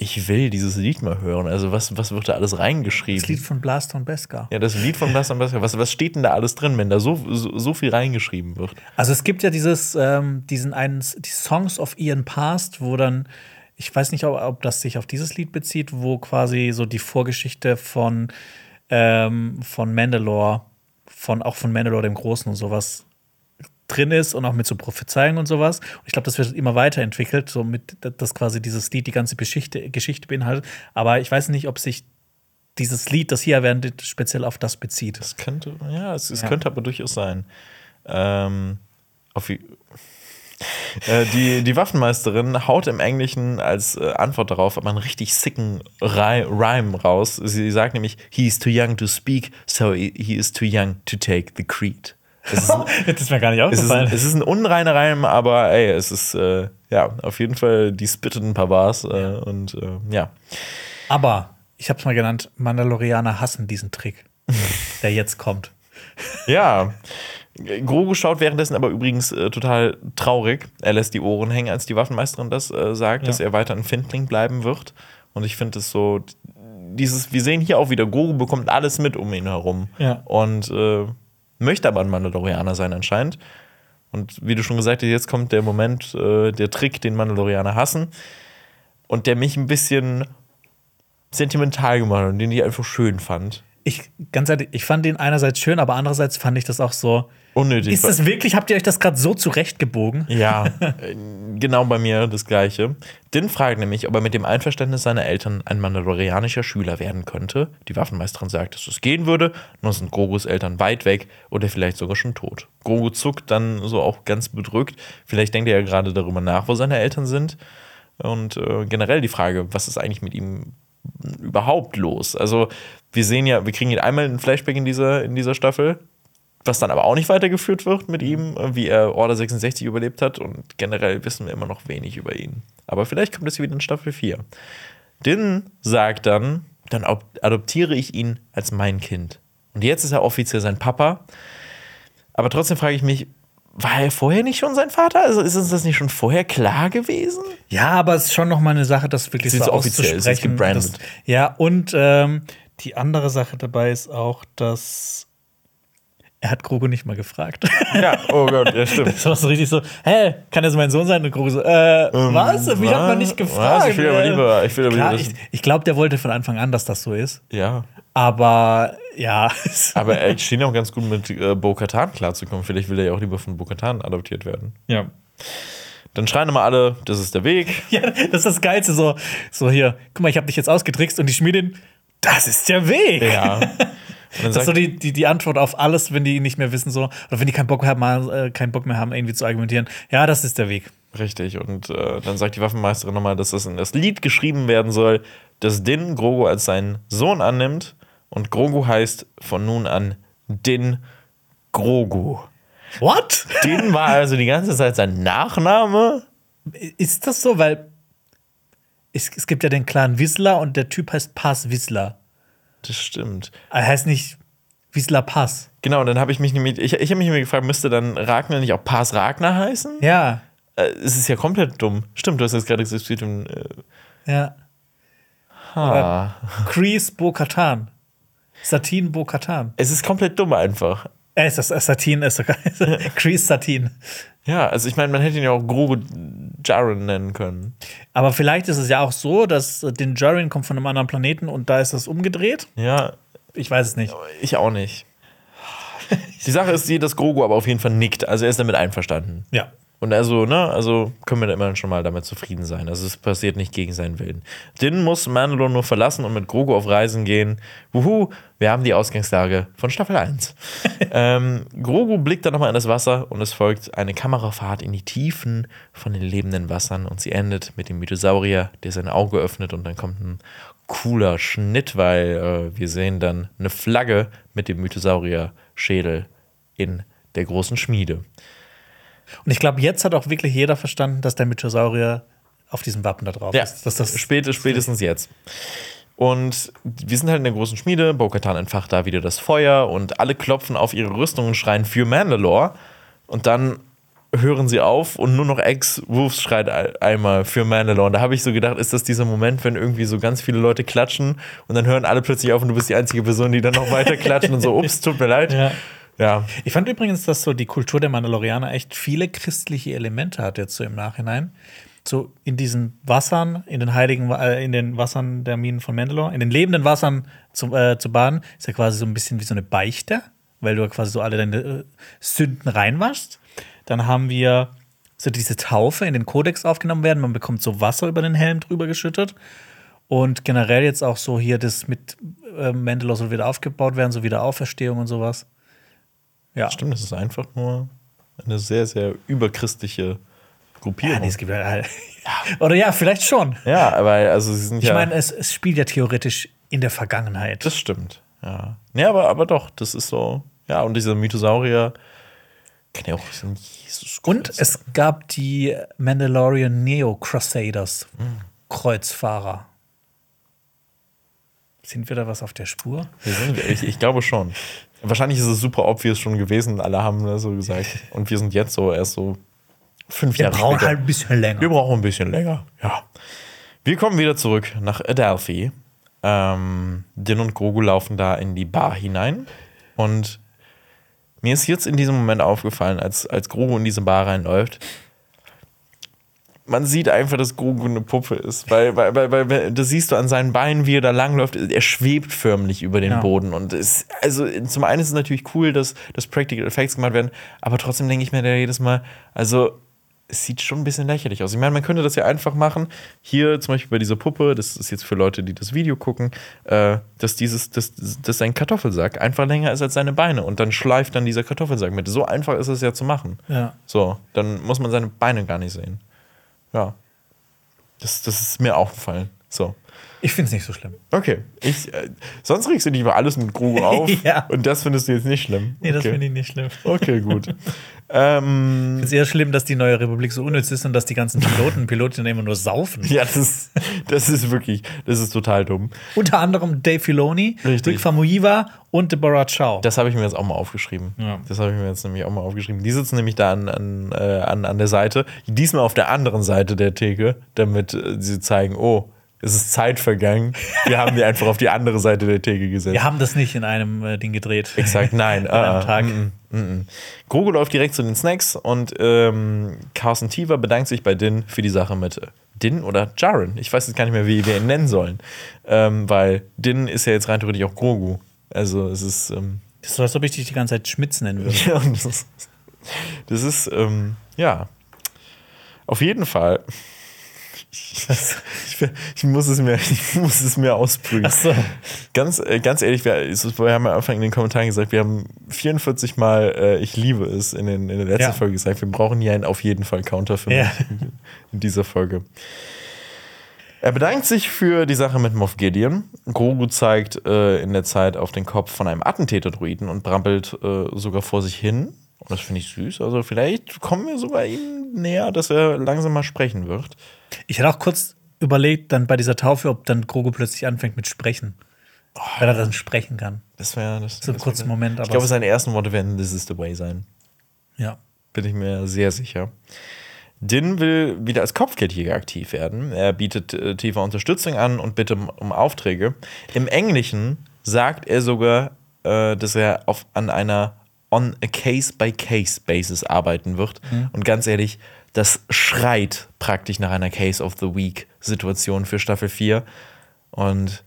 ich will dieses Lied mal hören. Also, was, was wird da alles reingeschrieben? Das Lied von Blaster und Beskar. Ja, das Lied von Blaster und Beskar. Was, was steht denn da alles drin, wenn da so, so, so viel reingeschrieben wird? Also es gibt ja dieses, ähm, diesen einen, die Songs of Ian Past, wo dann, ich weiß nicht, ob, ob das sich auf dieses Lied bezieht, wo quasi so die Vorgeschichte von, ähm, von Mandalore, von, auch von Mandalore dem Großen und sowas drin ist und auch mit so Prophezeiungen und sowas. Und ich glaube, das wird immer weiterentwickelt, so mit, dass quasi dieses Lied die ganze Geschichte, Geschichte beinhaltet. Aber ich weiß nicht, ob sich dieses Lied, das hier erwähnt wird, speziell auf das bezieht. Das könnte, ja, es, es Ja. könnte aber durchaus sein. Ähm, auf, [laughs] äh, die, die Waffenmeisterin haut im Englischen als äh, Antwort darauf aber einen richtig sicken Ry- Rhyme raus. Sie sagt nämlich, he is too young to speak, so he is too young to take the creed. Es ist, das [laughs] ist mir gar nicht es ist, es ist ein unreiner Reim, aber ey, es ist äh, ja auf jeden Fall, die spittet ein paar Bars äh, und äh, ja. Aber ich habe es mal genannt, Mandalorianer hassen diesen Trick, [laughs] der jetzt kommt. Ja. Grogu schaut währenddessen aber übrigens äh, total traurig. Er lässt die Ohren hängen, als die Waffenmeisterin das äh, sagt, Ja. dass er weiter ein Findling bleiben wird. Und ich finde es so, dieses, wir sehen hier auch wieder, Grogu bekommt alles mit um ihn herum. Ja. Und äh, möchte aber ein Mandalorianer sein anscheinend. Und wie du schon gesagt hast, jetzt kommt der Moment, äh, der Trick, den Mandalorianer hassen. Und der mich ein bisschen sentimental gemacht hat und den ich einfach schön fand. Ich, ganz ehrlich, ich fand den einerseits schön, aber andererseits fand ich das auch so. Unnötig. Ist das wirklich, habt ihr euch das gerade so zurechtgebogen? Ja, [laughs] äh, genau bei mir das Gleiche. Din fragt nämlich, ob er mit dem Einverständnis seiner Eltern ein mandalorianischer Schüler werden könnte. Die Waffenmeisterin sagt, dass es gehen würde. Nun sind Grogus Eltern weit weg oder vielleicht sogar schon tot. Grogu zuckt dann so auch ganz bedrückt. Vielleicht denkt er ja gerade darüber nach, wo seine Eltern sind. Und äh, generell die Frage, was ist eigentlich mit ihm überhaupt los? Also, wir sehen ja, wir kriegen ihn einmal ein Flashback in dieser, in dieser Staffel, was dann aber auch nicht weitergeführt wird mit ihm, äh, wie er Order 66 überlebt hat. Und generell wissen wir immer noch wenig über ihn. Aber vielleicht kommt hier wieder in Staffel 4. Din sagt dann, dann adoptiere ich ihn als mein Kind. Und jetzt ist er offiziell sein Papa. Aber trotzdem frage ich mich, war er vorher nicht schon sein Vater? Also ist uns das nicht schon vorher klar gewesen? Ja, aber es ist schon noch mal eine Sache, das wirklich Es so offiziell, es ist auszusprechen. gebrandet. Das, ja, und ähm, die andere Sache dabei ist auch, dass er hat Grogu nicht mal gefragt. Ja, oh Gott, ja, stimmt. Das war so richtig so, hä, kann das mein Sohn sein? Und Grogu so, äh, was? Mich hat man nicht gefragt. Was? Ich will aber lieber, ich will aber Klar, lieber ich, ich glaube, der wollte von Anfang an, dass das so ist. Ja. Aber ja, [laughs] Aber er schien auch ganz gut mit äh, Bo-Katan klarzukommen. Vielleicht will er ja auch lieber von Bo-Katan adoptiert werden. ja. Dann schreien immer alle, das ist der Weg. [laughs] Ja, das ist das Geilste, so, so hier, guck mal, ich habe dich jetzt ausgetrickst und die Schmiedin, das ist der Weg. Ja. [laughs] Das ist so die, die, die Antwort auf alles, wenn die nicht mehr wissen, so, oder wenn die keinen Bock, haben, äh, keinen Bock mehr haben, irgendwie zu argumentieren. Ja, das ist der Weg. Richtig, und äh, dann sagt die Waffenmeisterin nochmal, dass das in das Lied geschrieben werden soll, dass Din Grogu als seinen Sohn annimmt. Und Grogu heißt von nun an Din Grogu. What? Din war [laughs] also die ganze Zeit sein Nachname. Ist das so? Weil es, es gibt ja den Clan Wissler und der Typ heißt Pass Wissler. Das stimmt. Er heißt nicht Wissler Pass. Genau, und dann habe ich mich nämlich, ich, ich habe mich nämlich gefragt, müsste dann Ragnar nicht auch Pars Ragnar heißen? Ja, Äh, es ist ja komplett dumm. Stimmt, du hast jetzt gerade gesagt, äh, ja. ha. Kreese Bo-Katan. Satin Bo-Katan. Es ist komplett dumm einfach. Äh, ist das Satin? Ist sogar [laughs] Kreese Satin. Ja, also ich meine, man hätte ihn ja auch Grogu Jaren nennen können. Aber vielleicht ist es ja auch so, dass äh, den Jaren kommt von einem anderen Planeten und da ist das umgedreht. Ja, Ich weiß es nicht. ich auch nicht. Die Sache ist die, dass Grogu aber auf jeden Fall nickt. Also er ist damit einverstanden. Ja. Und also, ne, also können wir da immer schon mal damit zufrieden sein. Also es passiert nicht gegen seinen Willen. Din muss Mandalore nur verlassen und mit Grogu auf Reisen gehen. Wuhu, wir haben die Ausgangslage von Staffel 1. [laughs] ähm, Grogu blickt dann nochmal in das Wasser und es folgt eine Kamerafahrt in die Tiefen von den lebenden Wassern und sie endet mit dem Mythosaurier, der sein Auge öffnet und dann kommt ein cooler Schnitt, weil äh, wir sehen dann eine Flagge mit dem Mythosaurier-Schädel in der großen Schmiede. Und ich glaube, jetzt hat auch wirklich jeder verstanden, dass der Mythosaurier auf diesem Wappen da drauf Ja, ist. Dass das Spät, spätestens jetzt. Und wir sind halt in der großen Schmiede. Bo-Katan entfacht da wieder das Feuer und alle klopfen auf ihre Rüstung und schreien für Mandalore. Und dann hören sie auf und nur noch Ex-Wolves schreit ein- einmal für Mandalore. Und da habe ich so gedacht, ist das dieser Moment, wenn irgendwie so ganz viele Leute klatschen und dann hören alle plötzlich auf und du bist die einzige Person, die dann noch weiter klatschen und so, [laughs] ups, tut mir leid. Ja. Ja. Ich fand übrigens, dass so die Kultur der Mandalorianer echt viele christliche Elemente hat jetzt so im Nachhinein. So in diesen Wassern, in den heiligen, äh, in den Wassern der Minen von Mandalore, in den lebenden Wassern zu, äh, zu baden, ist ja quasi so ein bisschen wie so eine Beichte, weil du quasi so alle deine äh, Sünden reinwaschst. Dann haben wir so diese Taufe in den Kodex aufgenommen werden. Man bekommt so Wasser über den Helm drüber geschüttet. Und generell jetzt auch so hier das mit äh, Mandalore soll wieder aufgebaut werden, so Wiederauferstehung und sowas. Ja. Stimmt, das ist einfach nur eine sehr, sehr überchristliche Gruppierung. Ja, nee, es gibt halt. Oder ja, vielleicht schon. Ja, aber also sie sind Ich ja. meine, es, es spielt ja theoretisch in der Vergangenheit. das stimmt. Ja. Nee, aber, aber doch, das ist so. Ja, und dieser Mythosaurier kann ja auch so ein Jesus Und es gab die Mandalorian Neo Crusaders, Kreuzfahrer. Sind wir da was auf der Spur? Wir sind, ich, ich glaube schon. Wahrscheinlich ist es super obvious schon gewesen, alle haben das so gesagt. Und wir sind jetzt so erst so fünf Wir Jahre brauchen später. halt ein bisschen länger. Wir brauchen ein bisschen länger, ja. Wir kommen wieder zurück nach Adelphi. Ähm, Din und Grogu laufen da in die Bar hinein. Und mir ist jetzt in diesem Moment aufgefallen, als, als Grogu in diese Bar reinläuft, man sieht einfach, dass Grogu eine Puppe ist. Weil, weil, weil, weil, das siehst du an seinen Beinen, wie er da langläuft. Er schwebt förmlich über den Ja. Boden. Und es, also zum einen ist es natürlich cool, dass, dass Practical Effects gemacht werden, aber trotzdem denke ich mir da jedes Mal, also es sieht schon ein bisschen lächerlich aus. Ich meine, man könnte das ja einfach machen. Hier zum Beispiel bei dieser Puppe, das ist jetzt für Leute, die das Video gucken, äh, dass dieses, dass, dass sein Kartoffelsack einfach länger ist als seine Beine und dann schleift dann dieser Kartoffelsack mit. So einfach ist es ja zu machen. Ja. So, dann muss man seine Beine gar nicht sehen. Ja. Das, das ist mir aufgefallen. So. Ich finde es nicht so schlimm. Okay. Ich, äh, sonst regst du dich über alles mit Grogu auf. [laughs] Ja. Und das findest du jetzt nicht schlimm. Nee, das okay. finde ich nicht schlimm. Okay, gut. [laughs] ähm, Es ist eher schlimm, dass die neue Republik so unnütz ist und dass die ganzen Piloten Pilotinnen immer nur saufen. ja, das, das ist wirklich, das ist total dumm. Unter anderem Dave Filoni, Richtig. Rick Famuyiwa und Deborah Chow. Das habe ich mir jetzt auch mal aufgeschrieben. Ja. Das habe ich mir jetzt nämlich auch mal aufgeschrieben. Die sitzen nämlich da an, an, äh, an, an der Seite, diesmal auf der anderen Seite der Theke, damit äh, sie zeigen, oh, es ist Zeit vergangen. Wir haben die einfach auf die andere Seite der Theke gesetzt. Wir haben das nicht in einem äh, Ding gedreht. Exakt, nein. [laughs] An einem äh, Tag. mm, mm, mm. Grogu läuft direkt zu den Snacks und ähm, Carson Tiva bedankt sich bei Din für die Sache mit Din oder Jaren. Ich weiß jetzt gar nicht mehr, wie wir ihn nennen sollen. Ähm, weil Din ist ja jetzt rein theoretisch auch Grogu. Also es ist. Ähm, Das ist so, als ob ich dich die ganze Zeit Schmitz nennen würde. [laughs] ja, das ist, das ist ähm, ja. Auf jeden Fall. Ich, ich, ich, muss es mir, [laughs] ich muss es mir ausprüfen. So. Ganz, äh, ganz ehrlich, wir, wir haben am Anfang in den Kommentaren gesagt, wir haben 44 Mal äh, Ich liebe es in, den, in der letzten Ja. Folge gesagt. Wir brauchen hier einen auf jeden Fall Counter für Ja. mich in, [laughs] in dieser Folge. Er bedankt sich für die Sache mit Moff Gideon. Grogu zeigt äh, in der Zeit auf den Kopf von einem Attentäter-Druiden und brampelt äh, sogar vor sich hin. Und das finde ich süß. Also vielleicht kommen wir sogar ihm näher, dass er langsam mal sprechen wird. Ich hatte auch kurz überlegt, dann bei dieser Taufe, ob dann Grogu plötzlich anfängt mit Sprechen. Weil er dann sprechen kann. Das wäre das. So kurzen wär- Moment, Ich glaube, seine ersten Worte werden This is the way sein. Ja. Bin ich mir sehr sicher. Din will wieder als Kopfgeldjäger aktiv werden. Er bietet äh, tiefe Unterstützung an und bittet um, um Aufträge. Im Englischen sagt er sogar, äh, dass er auf, an einer on a Case-by-Case-Basis arbeiten wird. Und ganz ehrlich, das schreit praktisch nach einer Case of the Week-Situation für Staffel 4. Und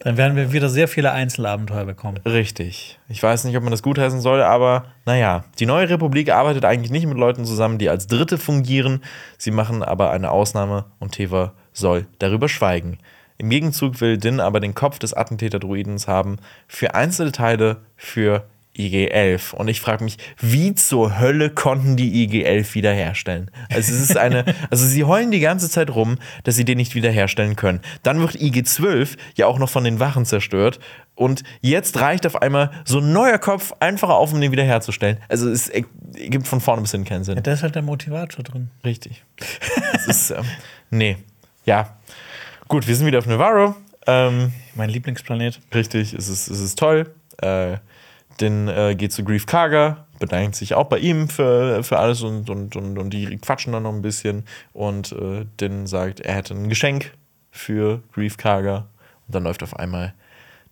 Dann werden wir wieder sehr viele Einzelabenteuer bekommen. Richtig. Ich weiß nicht, ob man das gutheißen soll, aber naja, die neue Republik arbeitet eigentlich nicht mit Leuten zusammen, die als Dritte fungieren. Sie machen aber eine Ausnahme und Teva soll darüber schweigen. Im Gegenzug will Din aber den Kopf des Attentäter-Druidens haben für Einzelteile für IG-11. Und ich frage mich, wie zur Hölle konnten die IG-11 wiederherstellen? Also es ist eine, [laughs] also sie heulen die ganze Zeit rum, dass sie den nicht wiederherstellen können. Dann wird IG-12 ja auch noch von den Wachen zerstört. Und jetzt reicht auf einmal so ein neuer Kopf einfach auf, um den wiederherzustellen. Also es, gibt von vorne bis hin keinen Sinn. Ja, da ist halt der Motivator drin. Richtig. Das ist, ähm, nee. Ja. Gut, wir sind wieder auf Navarro. Ähm, Mein Lieblingsplanet. richtig, es ist, es ist toll. Äh, Din äh, geht zu Grief Karga, bedankt sich auch bei ihm für, für alles und, und, und, und die quatschen dann noch ein bisschen. Und äh, Din sagt, er hätte ein Geschenk für Grief Karga. Und dann läuft auf einmal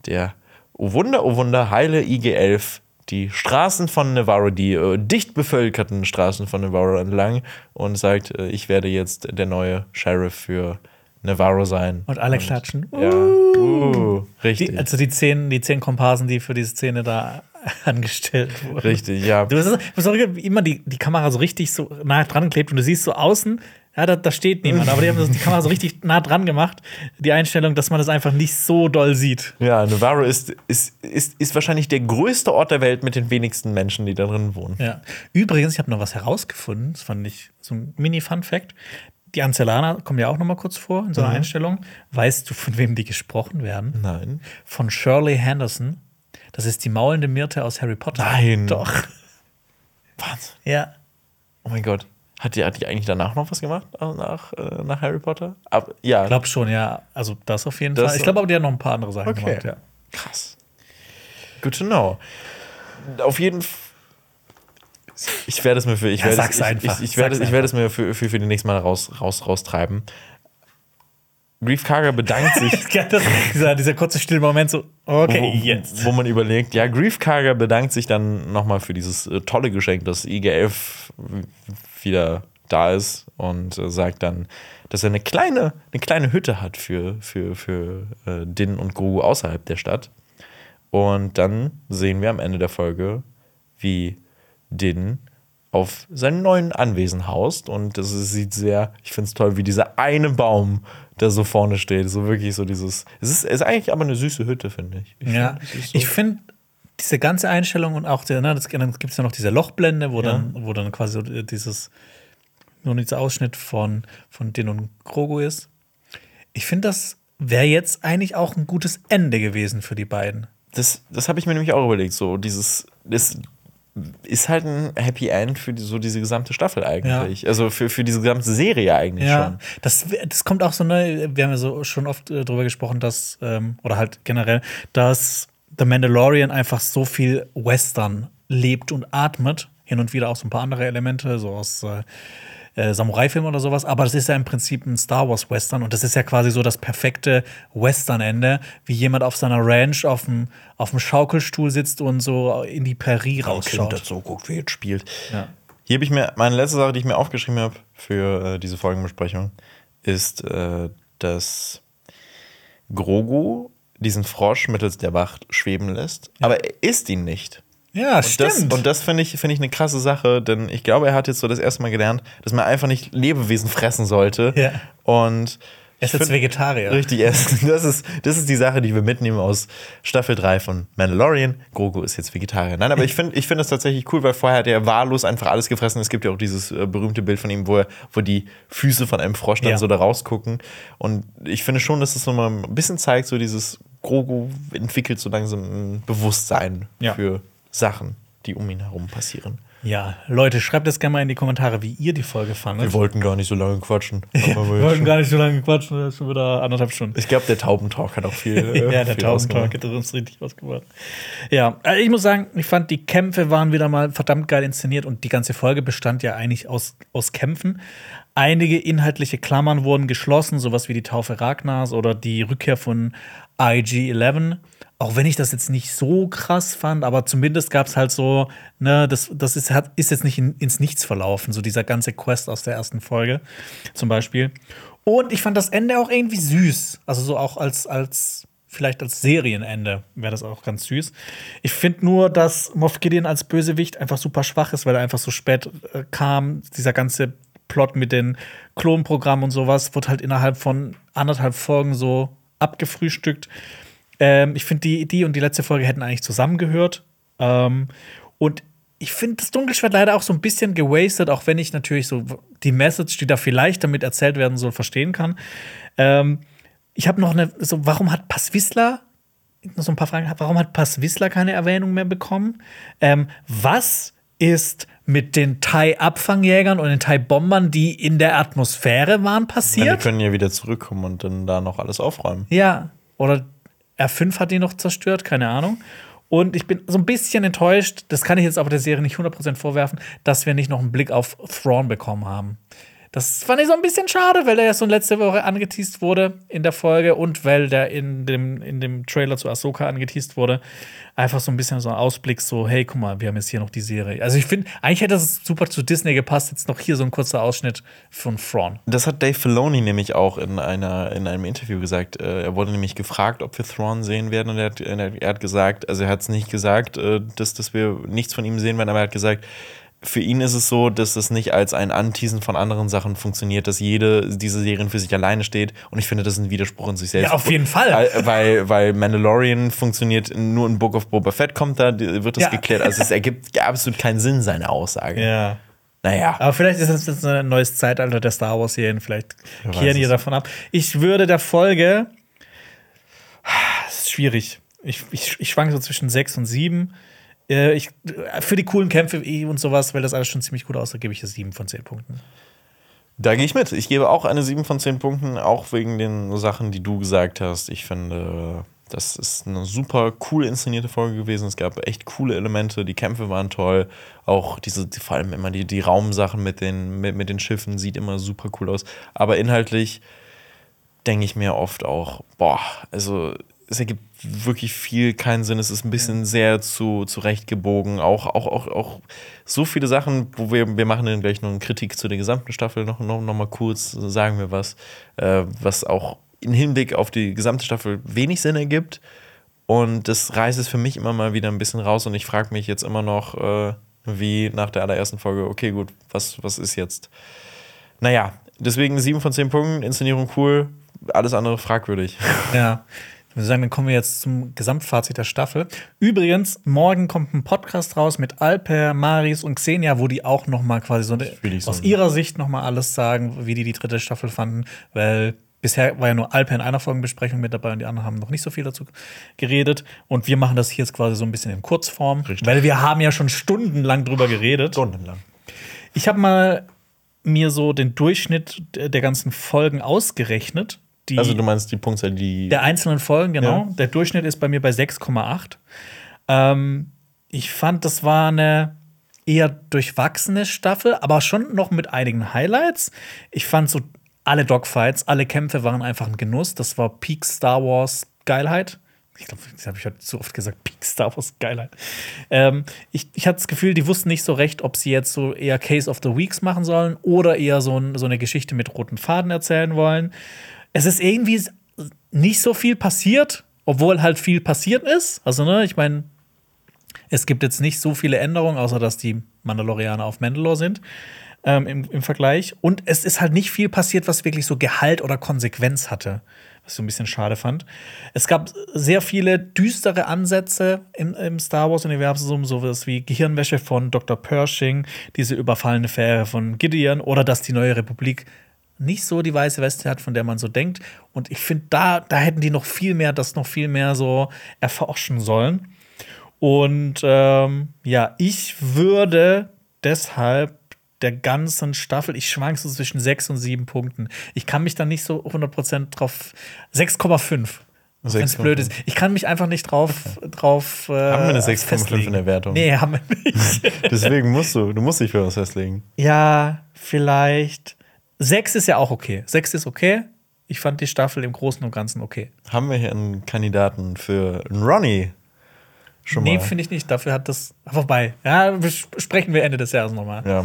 der, oh Wunder, oh Wunder, heile IG-11 die Straßen von Navarro, die äh, dicht bevölkerten Straßen von Navarro entlang und sagt, äh, ich werde jetzt der neue Sheriff für Navarro sein. Und alle klatschen. Ja, uh, richtig. Die, also die zehn, die zehn Komparsen, die für diese Szene da [laughs] angestellt wurden. richtig, ja. Du hast, immer die, die Kamera so richtig so nah dran geklebt und du siehst so außen, ja, da, da steht niemand, aber die haben die Kamera so richtig [laughs] nah dran gemacht, die Einstellung, dass man das einfach nicht so doll sieht. Ja, Navarro ist, ist, ist, ist wahrscheinlich der größte Ort der Welt mit den wenigsten Menschen, die da drin wohnen. Ja. Übrigens, ich habe noch was herausgefunden, das fand ich so ein Mini-Fun-Fact. Die Ancellaner kommen ja auch noch mal kurz vor in so einer Mhm. Einstellung. Weißt du, von wem die gesprochen werden? Nein. Von Shirley Henderson. Das ist die maulende Myrte aus Harry Potter. Nein. Doch. [laughs] Was? Ja. Oh mein Gott. Hat die, hat die eigentlich danach noch was gemacht? Also nach, äh, nach Harry Potter? Aber, ja. Ich glaube schon, ja. Also das auf jeden Das- Fall. Ich glaube aber, die hat noch ein paar andere Sachen Okay. gemacht, ja. Krass. Good to know. Auf jeden Fall. Ich werde es mir für ich Ja, werde sag's es, ich, einfach. Ich, ich, werde, es- Sag's ich werde es mir für, für, für die nächsten Mal raus, raus, raustreiben. Grief Karga bedankt [laughs] sich, dieser, dieser kurze stille Moment so, okay, wo, jetzt. wo man überlegt, ja, Grief Karga bedankt sich dann nochmal für dieses äh, tolle Geschenk, dass IG-11 wieder da ist und äh, sagt dann, dass er eine kleine, eine kleine Hütte hat für, für, für äh, Din und Grogu außerhalb der Stadt. Und dann sehen wir am Ende der Folge, wie Din auf seinem neuen Anwesen haust. Und das sieht sehr, ich finde es toll, wie dieser eine Baum, der so vorne steht. So wirklich so dieses. Es ist, ist eigentlich aber eine süße Hütte, finde ich. ich Ja, find, so- ich finde diese ganze Einstellung und auch der, ne, das, dann gibt es ja noch diese Lochblende, wo, Ja. dann, wo dann quasi so dieses, nur dieser Ausschnitt von, von Din und Grogu ist. Ich finde, das wäre jetzt eigentlich auch ein gutes Ende gewesen für die beiden. Das, das habe ich mir nämlich auch überlegt. So, dieses. Das ist halt ein Happy End für so diese gesamte Staffel eigentlich. Also für, für diese gesamte Serie eigentlich Ja, schon. das, das kommt auch so, ne, wir haben ja so schon oft äh, drüber gesprochen, dass, ähm, oder halt generell, dass The Mandalorian einfach so viel Western lebt und atmet. Hin und wieder auch so ein paar andere Elemente, so aus äh, äh, Samurai-Filmen oder sowas. Aber das ist ja im Prinzip ein Star Wars-Western und das ist ja quasi so das perfekte Western-Ende, wie jemand auf seiner Ranch auf dem, auf dem Schaukelstuhl sitzt und so in die Prärie rausschaut. dazu guckt, wie jetzt spielt. Ja. Hier habe ich mir, meine letzte Sache, die ich mir aufgeschrieben habe für äh, diese Folgenbesprechung, ist, äh, dass Grogu diesen Frosch mittels der Wacht schweben lässt, aber er isst ihn nicht. Ja, Und das, stimmt. und das finde ich, finde ich eine krasse Sache, denn ich glaube, er hat jetzt so das erste Mal gelernt, dass man einfach nicht Lebewesen fressen sollte. Ja. Und er ist jetzt find- Vegetarier. Richtig, es- [laughs] das ist, das ist die Sache, die wir mitnehmen aus Staffel 3 von Mandalorian. Grogu ist jetzt Vegetarier. Nein, aber ich finde ich find das tatsächlich cool, weil vorher hat er wahllos einfach alles gefressen. Es gibt ja auch dieses äh, berühmte Bild von ihm, wo, er, wo die Füße von einem Frosch dann Ja. so da rausgucken. Und ich finde schon, dass das nochmal ein bisschen zeigt, so dieses Grogu entwickelt so langsam ein Bewusstsein Ja. für Sachen, die um ihn herum passieren. Ja, Leute, schreibt das gerne mal in die Kommentare, wie ihr die Folge fandet. Wir wollten gar nicht so lange quatschen. [laughs] Ja, wir wollten gar nicht so lange quatschen, das ist schon wieder anderthalb Stunden. ich glaube, der Taubentalk hat auch viel. äh, [laughs] ja, der Taubentalk hat uns richtig ausgemacht. Ja, also ich muss sagen, ich fand, die Kämpfe waren wieder mal verdammt geil inszeniert und die ganze Folge bestand ja eigentlich aus, aus Kämpfen. Einige inhaltliche Klammern wurden geschlossen, sowas wie die Taufe Ragnars oder die Rückkehr von IG-11. Auch wenn ich das jetzt nicht so krass fand, aber zumindest gab es halt so, ne, das, das ist, hat, ist jetzt nicht in, ins Nichts verlaufen, so dieser ganze Quest aus der ersten Folge zum Beispiel. Und ich fand das Ende auch irgendwie süß. Also so auch als, als vielleicht als Serienende wäre das auch ganz süß. Ich finde nur, dass Moff Gideon als Bösewicht einfach super schwach ist, weil er einfach so spät äh, kam. Dieser ganze Plot mit den Klonprogrammen und sowas wird halt innerhalb von anderthalb Folgen so abgefrühstückt. Ähm, ich finde, die, die und die letzte Folge hätten eigentlich zusammengehört. Ähm, und ich finde das Dunkelschwert leider auch so ein bisschen gewastet, auch wenn ich natürlich so die Message, die da vielleicht damit erzählt werden soll, verstehen kann. Ähm, ich habe noch eine, so, warum hat Passwissler, noch so ein paar Fragen, warum hat Passwissler keine Erwähnung mehr bekommen? Ähm, was ist mit den Thai-Abfangjägern und den Thai-Bombern, die in der Atmosphäre waren, Ja, passiert? die können ja wieder zurückkommen und dann da noch alles aufräumen. Ja, oder R5 hat die noch zerstört, keine Ahnung. Und ich bin so ein bisschen enttäuscht, das kann ich jetzt aber der Serie nicht 100% vorwerfen, dass wir nicht noch einen Blick auf Thrawn bekommen haben. Das fand ich so ein bisschen schade, weil er ja so letzte Woche angeteased wurde in der Folge und weil der in dem, in dem Trailer zu Ahsoka angeteased wurde. Einfach so ein bisschen so ein Ausblick, so, hey, guck mal, wir haben jetzt hier noch die Serie. Also ich finde, eigentlich hätte es super zu Disney gepasst, jetzt noch hier so ein kurzer Ausschnitt von Thrawn. Das hat Dave Filoni nämlich auch in, einer, in einem Interview gesagt. Äh, Er wurde nämlich gefragt, ob wir Thrawn sehen werden. Und er hat, er hat gesagt, also er hat es nicht gesagt, äh, dass, dass wir nichts von ihm sehen werden, aber er hat gesagt, für ihn ist es so, dass es nicht als ein Anteasen von anderen Sachen funktioniert, dass jede diese Serien für sich alleine steht. Und ich finde, das ist ein Widerspruch in sich selbst. Ja, auf jeden Fall. Weil, weil, Mandalorian funktioniert nur in Book of Boba Fett kommt da, wird das Ja. geklärt. Also es ergibt absolut keinen Sinn, seine Aussage. Ja. Naja. Aber vielleicht ist das jetzt ein neues Zeitalter der Star Wars-Serien. Vielleicht kehren die davon ab. Ich würde der Folge. Das ist schwierig. Ich, ich, ich schwanke so zwischen sechs und sieben. Äh, Ich, für die coolen Kämpfe eh und sowas, weil das alles schon ziemlich gut aussah, gebe ich es sieben von zehn Punkten. Da gehe ich mit. Ich gebe auch eine 7 von 10 Punkten, auch wegen den Sachen, die du gesagt hast. Ich finde, das ist eine super cool inszenierte Folge gewesen. Es gab echt coole Elemente, die Kämpfe waren toll. Auch diese, die, vor allem immer die, die Raumsachen mit den, mit, mit den Schiffen sieht immer super cool aus. Aber inhaltlich denke ich mir oft auch, boah, also es ergibt wirklich viel keinen Sinn. Es ist ein bisschen sehr zu zurechtgebogen. Auch, auch, auch, auch so viele Sachen, wo wir, wir machen dann gleich noch eine Kritik zu der gesamten Staffel noch, noch, noch mal kurz, sagen wir was, äh, was auch im Hinblick auf die gesamte Staffel wenig Sinn ergibt. Und das reißt es für mich immer mal wieder ein bisschen raus und ich frage mich jetzt immer noch, äh, wie nach der allerersten Folge, okay, gut, was, was ist jetzt? Naja, deswegen 7 von 10 Punkten, Inszenierung cool, alles andere fragwürdig. Ja. [laughs] Ich würde sagen, dann kommen wir jetzt zum Gesamtfazit der Staffel. Übrigens, morgen kommt ein Podcast raus mit Alper, Maris und Xenia, wo die auch noch mal quasi so eine, aus ihrer Sicht noch mal alles sagen, wie die die dritte Staffel fanden, weil bisher war ja nur Alper in einer Folgenbesprechung mit dabei und die anderen haben noch nicht so viel dazu geredet und wir machen das hier jetzt quasi so ein bisschen in Kurzform, weil wir haben ja schon stundenlang drüber geredet. Stundenlang. Ich habe mal mir so den Durchschnitt der ganzen Folgen ausgerechnet. Die Also du meinst die Punktzahl, die. der einzelnen Folgen, genau. Ja. Der Durchschnitt ist bei mir bei 6,8. Ähm, ich fand, das war eine eher durchwachsene Staffel, aber schon noch mit einigen Highlights. Ich fand so alle Dogfights, alle Kämpfe waren einfach ein Genuss. Das war Peak Star Wars Geilheit. Ich glaube, das habe ich heute zu oft gesagt, Peak Star Wars Geilheit. Ähm, ich ich hatte das Gefühl, die wussten nicht so recht, ob sie jetzt so eher Case of the Weeks machen sollen oder eher so, ein, so eine Geschichte mit roten Faden erzählen wollen. Es ist irgendwie nicht so viel passiert, obwohl halt viel passiert ist. Also, ne, ich meine, es gibt jetzt nicht so viele Änderungen, außer dass die Mandalorianer auf Mandalore sind ähm, im, im Vergleich. Und es ist halt nicht viel passiert, was wirklich so Gehalt oder Konsequenz hatte, was ich so ein bisschen schade fand. Es gab sehr viele düstere Ansätze im, im Star Wars-Universum, sowas wie Gehirnwäsche von Dr. Pershing, diese überfallene Fähre von Gideon oder dass die neue Republik nicht so die weiße Weste hat, von der man so denkt. Und ich finde, da, da hätten die noch viel mehr, das noch viel mehr so erforschen sollen. Und ähm, ja, ich würde deshalb der ganzen Staffel, ich schwank so zwischen 6 und 7 Punkten. Ich kann mich da nicht so 100% drauf. 6,5. Wenn es 6,5. blöd ist. Ich kann mich einfach nicht drauf. drauf äh, Haben wir eine 6,5 festlegen. in der Wertung? Nee, haben wir nicht. [laughs] Deswegen musst du, du musst dich für was festlegen. ja, vielleicht. 6 ist ja auch okay. 6 ist okay. Ich fand die Staffel im Großen und Ganzen okay. Haben wir hier einen Kandidaten für einen Ronnie? Schon Nee, finde ich nicht. Dafür hat das. Vorbei. Ja, sprechen wir Ende des Jahres nochmal. ja.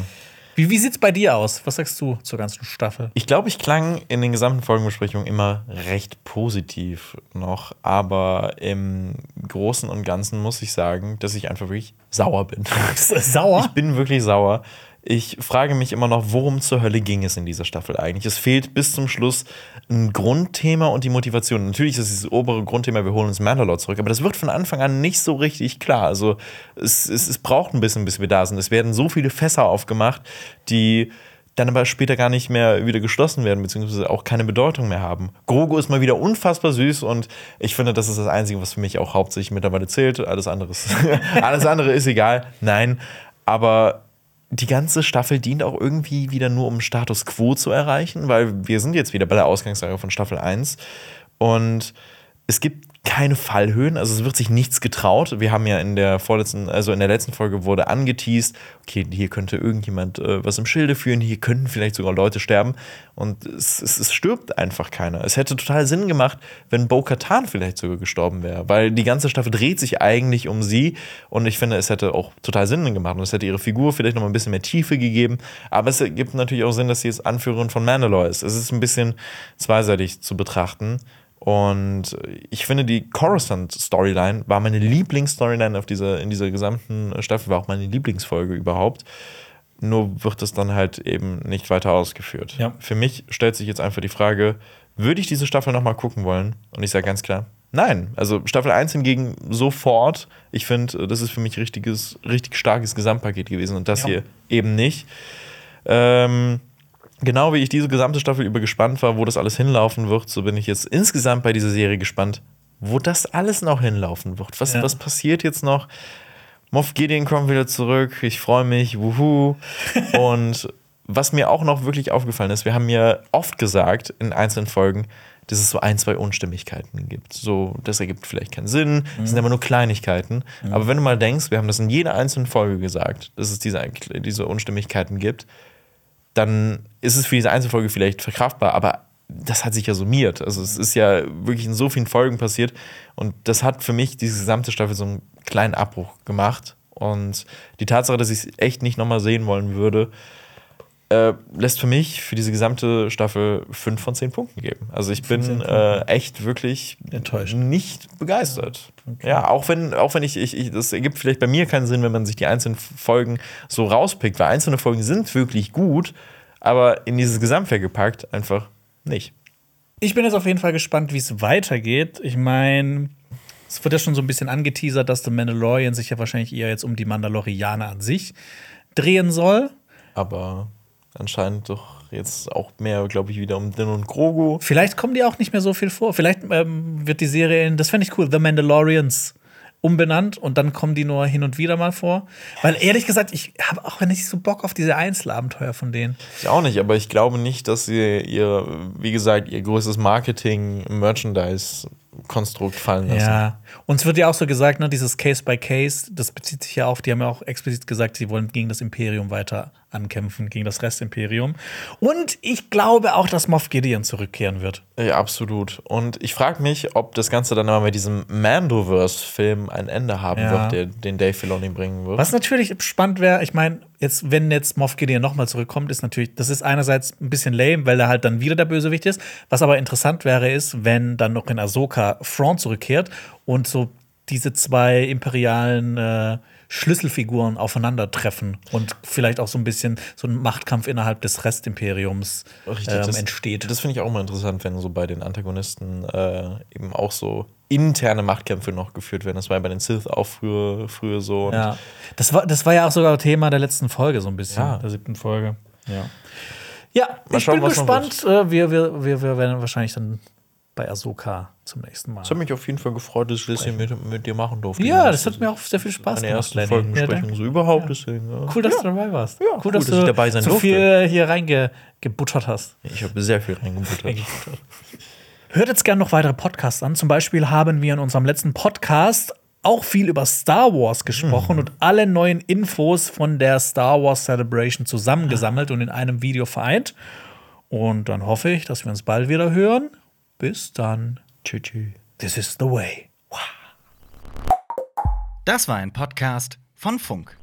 Wie, wie sieht's bei dir aus? Was sagst du zur ganzen Staffel? Ich glaube, ich klang in den gesamten Folgenbesprechungen immer recht positiv noch, aber im Großen und Ganzen muss ich sagen, dass ich einfach wirklich sauer bin. [laughs] Sauer? Ich bin wirklich sauer. Ich frage mich immer noch, worum zur Hölle ging es in dieser Staffel eigentlich? Es fehlt bis zum Schluss ein Grundthema und die Motivation. Natürlich ist dieses obere Grundthema, wir holen uns Mandalore zurück, aber das wird von Anfang an nicht so richtig klar. Also es, es, es braucht ein bisschen, bis wir da sind. Es werden so viele Fässer aufgemacht, die dann aber später gar nicht mehr wieder geschlossen werden, beziehungsweise auch keine Bedeutung mehr haben. Grogu ist mal wieder unfassbar süß und ich finde, das ist das Einzige, was für mich auch hauptsächlich mittlerweile zählt. Alles andere [laughs] alles andere ist egal. Nein, aber die ganze Staffel dient auch irgendwie wieder nur, um Status Quo zu erreichen, weil wir sind jetzt wieder bei der Ausgangslage von Staffel 1 und es gibt keine Fallhöhen, also es wird sich nichts getraut. Wir haben ja in der vorletzten, also in der letzten Folge wurde angeteased, okay, hier könnte irgendjemand äh, was im Schilde führen, hier könnten vielleicht sogar Leute sterben und es, es, es stirbt einfach keiner. Es hätte total Sinn gemacht, wenn Bo-Katan vielleicht sogar gestorben wäre, weil die ganze Staffel dreht sich eigentlich um sie und ich finde, es hätte auch total Sinn gemacht und es hätte ihre Figur vielleicht noch mal ein bisschen mehr Tiefe gegeben, aber es gibt natürlich auch Sinn, dass sie jetzt Anführerin von Mandalore ist. Es ist ein bisschen zweiseitig zu betrachten. Und ich finde, die Coruscant-Storyline war meine Lieblingsstoryline auf dieser, in dieser gesamten Staffel, war auch meine Lieblingsfolge überhaupt. Nur wird es dann halt eben nicht weiter ausgeführt. Ja. Für mich stellt sich jetzt einfach die Frage, würde ich diese Staffel nochmal gucken wollen? Und ich sage ganz klar, nein. Also Staffel 1 hingegen sofort. Ich finde, das ist für mich richtiges, richtig starkes Gesamtpaket gewesen und das Ja. hier eben nicht. Ähm, genau wie ich diese gesamte Staffel über gespannt war, wo das alles hinlaufen wird, so bin ich jetzt insgesamt bei dieser Serie gespannt, wo das alles noch hinlaufen wird. Was, Ja. was passiert jetzt noch? Moff Gideon kommt wieder zurück, ich freue mich, wuhu. [laughs] Und was mir auch noch wirklich aufgefallen ist, wir haben ja oft gesagt in einzelnen Folgen, dass es so ein, zwei Unstimmigkeiten gibt. So, das ergibt vielleicht keinen Sinn, das sind aber nur Kleinigkeiten. Aber wenn du mal denkst, wir haben das in jeder einzelnen Folge gesagt, dass es diese, diese Unstimmigkeiten gibt, dann ist es für diese Einzelfolge vielleicht verkraftbar, aber das hat sich ja summiert. Also es ist ja wirklich in so vielen Folgen passiert und das hat für mich diese gesamte Staffel so einen kleinen Abbruch gemacht. Und die Tatsache, dass ich es echt nicht nochmal sehen wollen würde, äh, lässt für mich für diese gesamte Staffel 5 von 10 Punkten geben. Also ich bin äh, echt wirklich Enttäuscht. nicht begeistert. Ja, auch wenn, auch wenn ich, ich, ich, das ergibt vielleicht bei mir keinen Sinn, wenn man sich die einzelnen Folgen so rauspickt, weil einzelne Folgen sind wirklich gut, aber in dieses Gesamtwerk gepackt einfach nicht. Ich bin jetzt auf jeden Fall gespannt, wie es weitergeht. Ich meine, es wird ja schon so ein bisschen angeteasert, dass The Mandalorian sich ja wahrscheinlich eher jetzt um die Mandalorianer an sich drehen soll. Aber anscheinend doch jetzt auch mehr, glaube ich, wieder um Din und Grogu. Vielleicht kommen die auch nicht mehr so viel vor. Vielleicht ähm, wird die Serie in, das fände ich cool, The Mandalorians umbenannt und dann kommen die nur hin und wieder mal vor. Weil ehrlich gesagt, ich habe auch nicht so Bock auf diese Einzelabenteuer von denen. Ich auch nicht, aber ich glaube nicht, dass sie ihr, wie gesagt, ihr größtes Marketing-Merchandise-Konstrukt fallen lassen. Ja. Uns wird ja auch so gesagt, ne, dieses Case by Case, das bezieht sich ja auf, die haben ja auch explizit gesagt, sie wollen gegen das Imperium weiter ankämpfen, gegen das Restimperium. Und ich glaube auch, dass Moff Gideon zurückkehren wird. Ja, absolut. Und ich frage mich, ob das Ganze dann aber mit diesem Mandoverse-Film ein Ende haben Ja. wird, der, den Dave Filoni bringen wird. Was natürlich spannend wäre, ich meine, jetzt, wenn jetzt Moff Gideon nochmal zurückkommt, ist natürlich, das ist einerseits ein bisschen lame, weil er halt dann wieder der Bösewicht ist. Was aber interessant wäre, ist, wenn dann noch in Ahsoka Front zurückkehrt und so diese zwei imperialen äh, Schlüsselfiguren aufeinandertreffen und vielleicht auch so ein bisschen so ein Machtkampf innerhalb des Restimperiums Richtig, ähm, das, entsteht. Das finde ich auch mal interessant, wenn so bei den Antagonisten äh, eben auch so interne Machtkämpfe noch geführt werden. Das war ja bei den Sith auch früher, früher so. Ja. Das war, das war ja auch sogar Thema der letzten Folge, so ein bisschen, Ja. der siebten Folge. Ja. Ja, Mal ich schauen, bin gespannt. Äh, wir, wir, wir, wir werden wahrscheinlich dann bei Ahsoka zum nächsten Mal. Es hat mich auf jeden Fall gefreut, dass ich das hier mit, mit dir machen durfte. Ja, das hat mir auch sehr viel Spaß gemacht, erste Lenny. Folgenbesprechung Ja, so überhaupt. Deswegen, ja. Cool, dass du dabei warst. Ja, cool, dass ich dabei sein so durfte. viel hier reingebuttert hast. Ich habe sehr viel reingebuttert. Hört jetzt gerne noch weitere Podcasts an. Zum Beispiel haben wir in unserem letzten Podcast auch viel über Star Wars gesprochen und alle neuen Infos von der Star Wars Celebration zusammengesammelt und in einem Video vereint. Und dann hoffe ich, dass wir uns bald wieder hören. Bis dann. Tschüss. This is the way. Das war ein Podcast von Funk.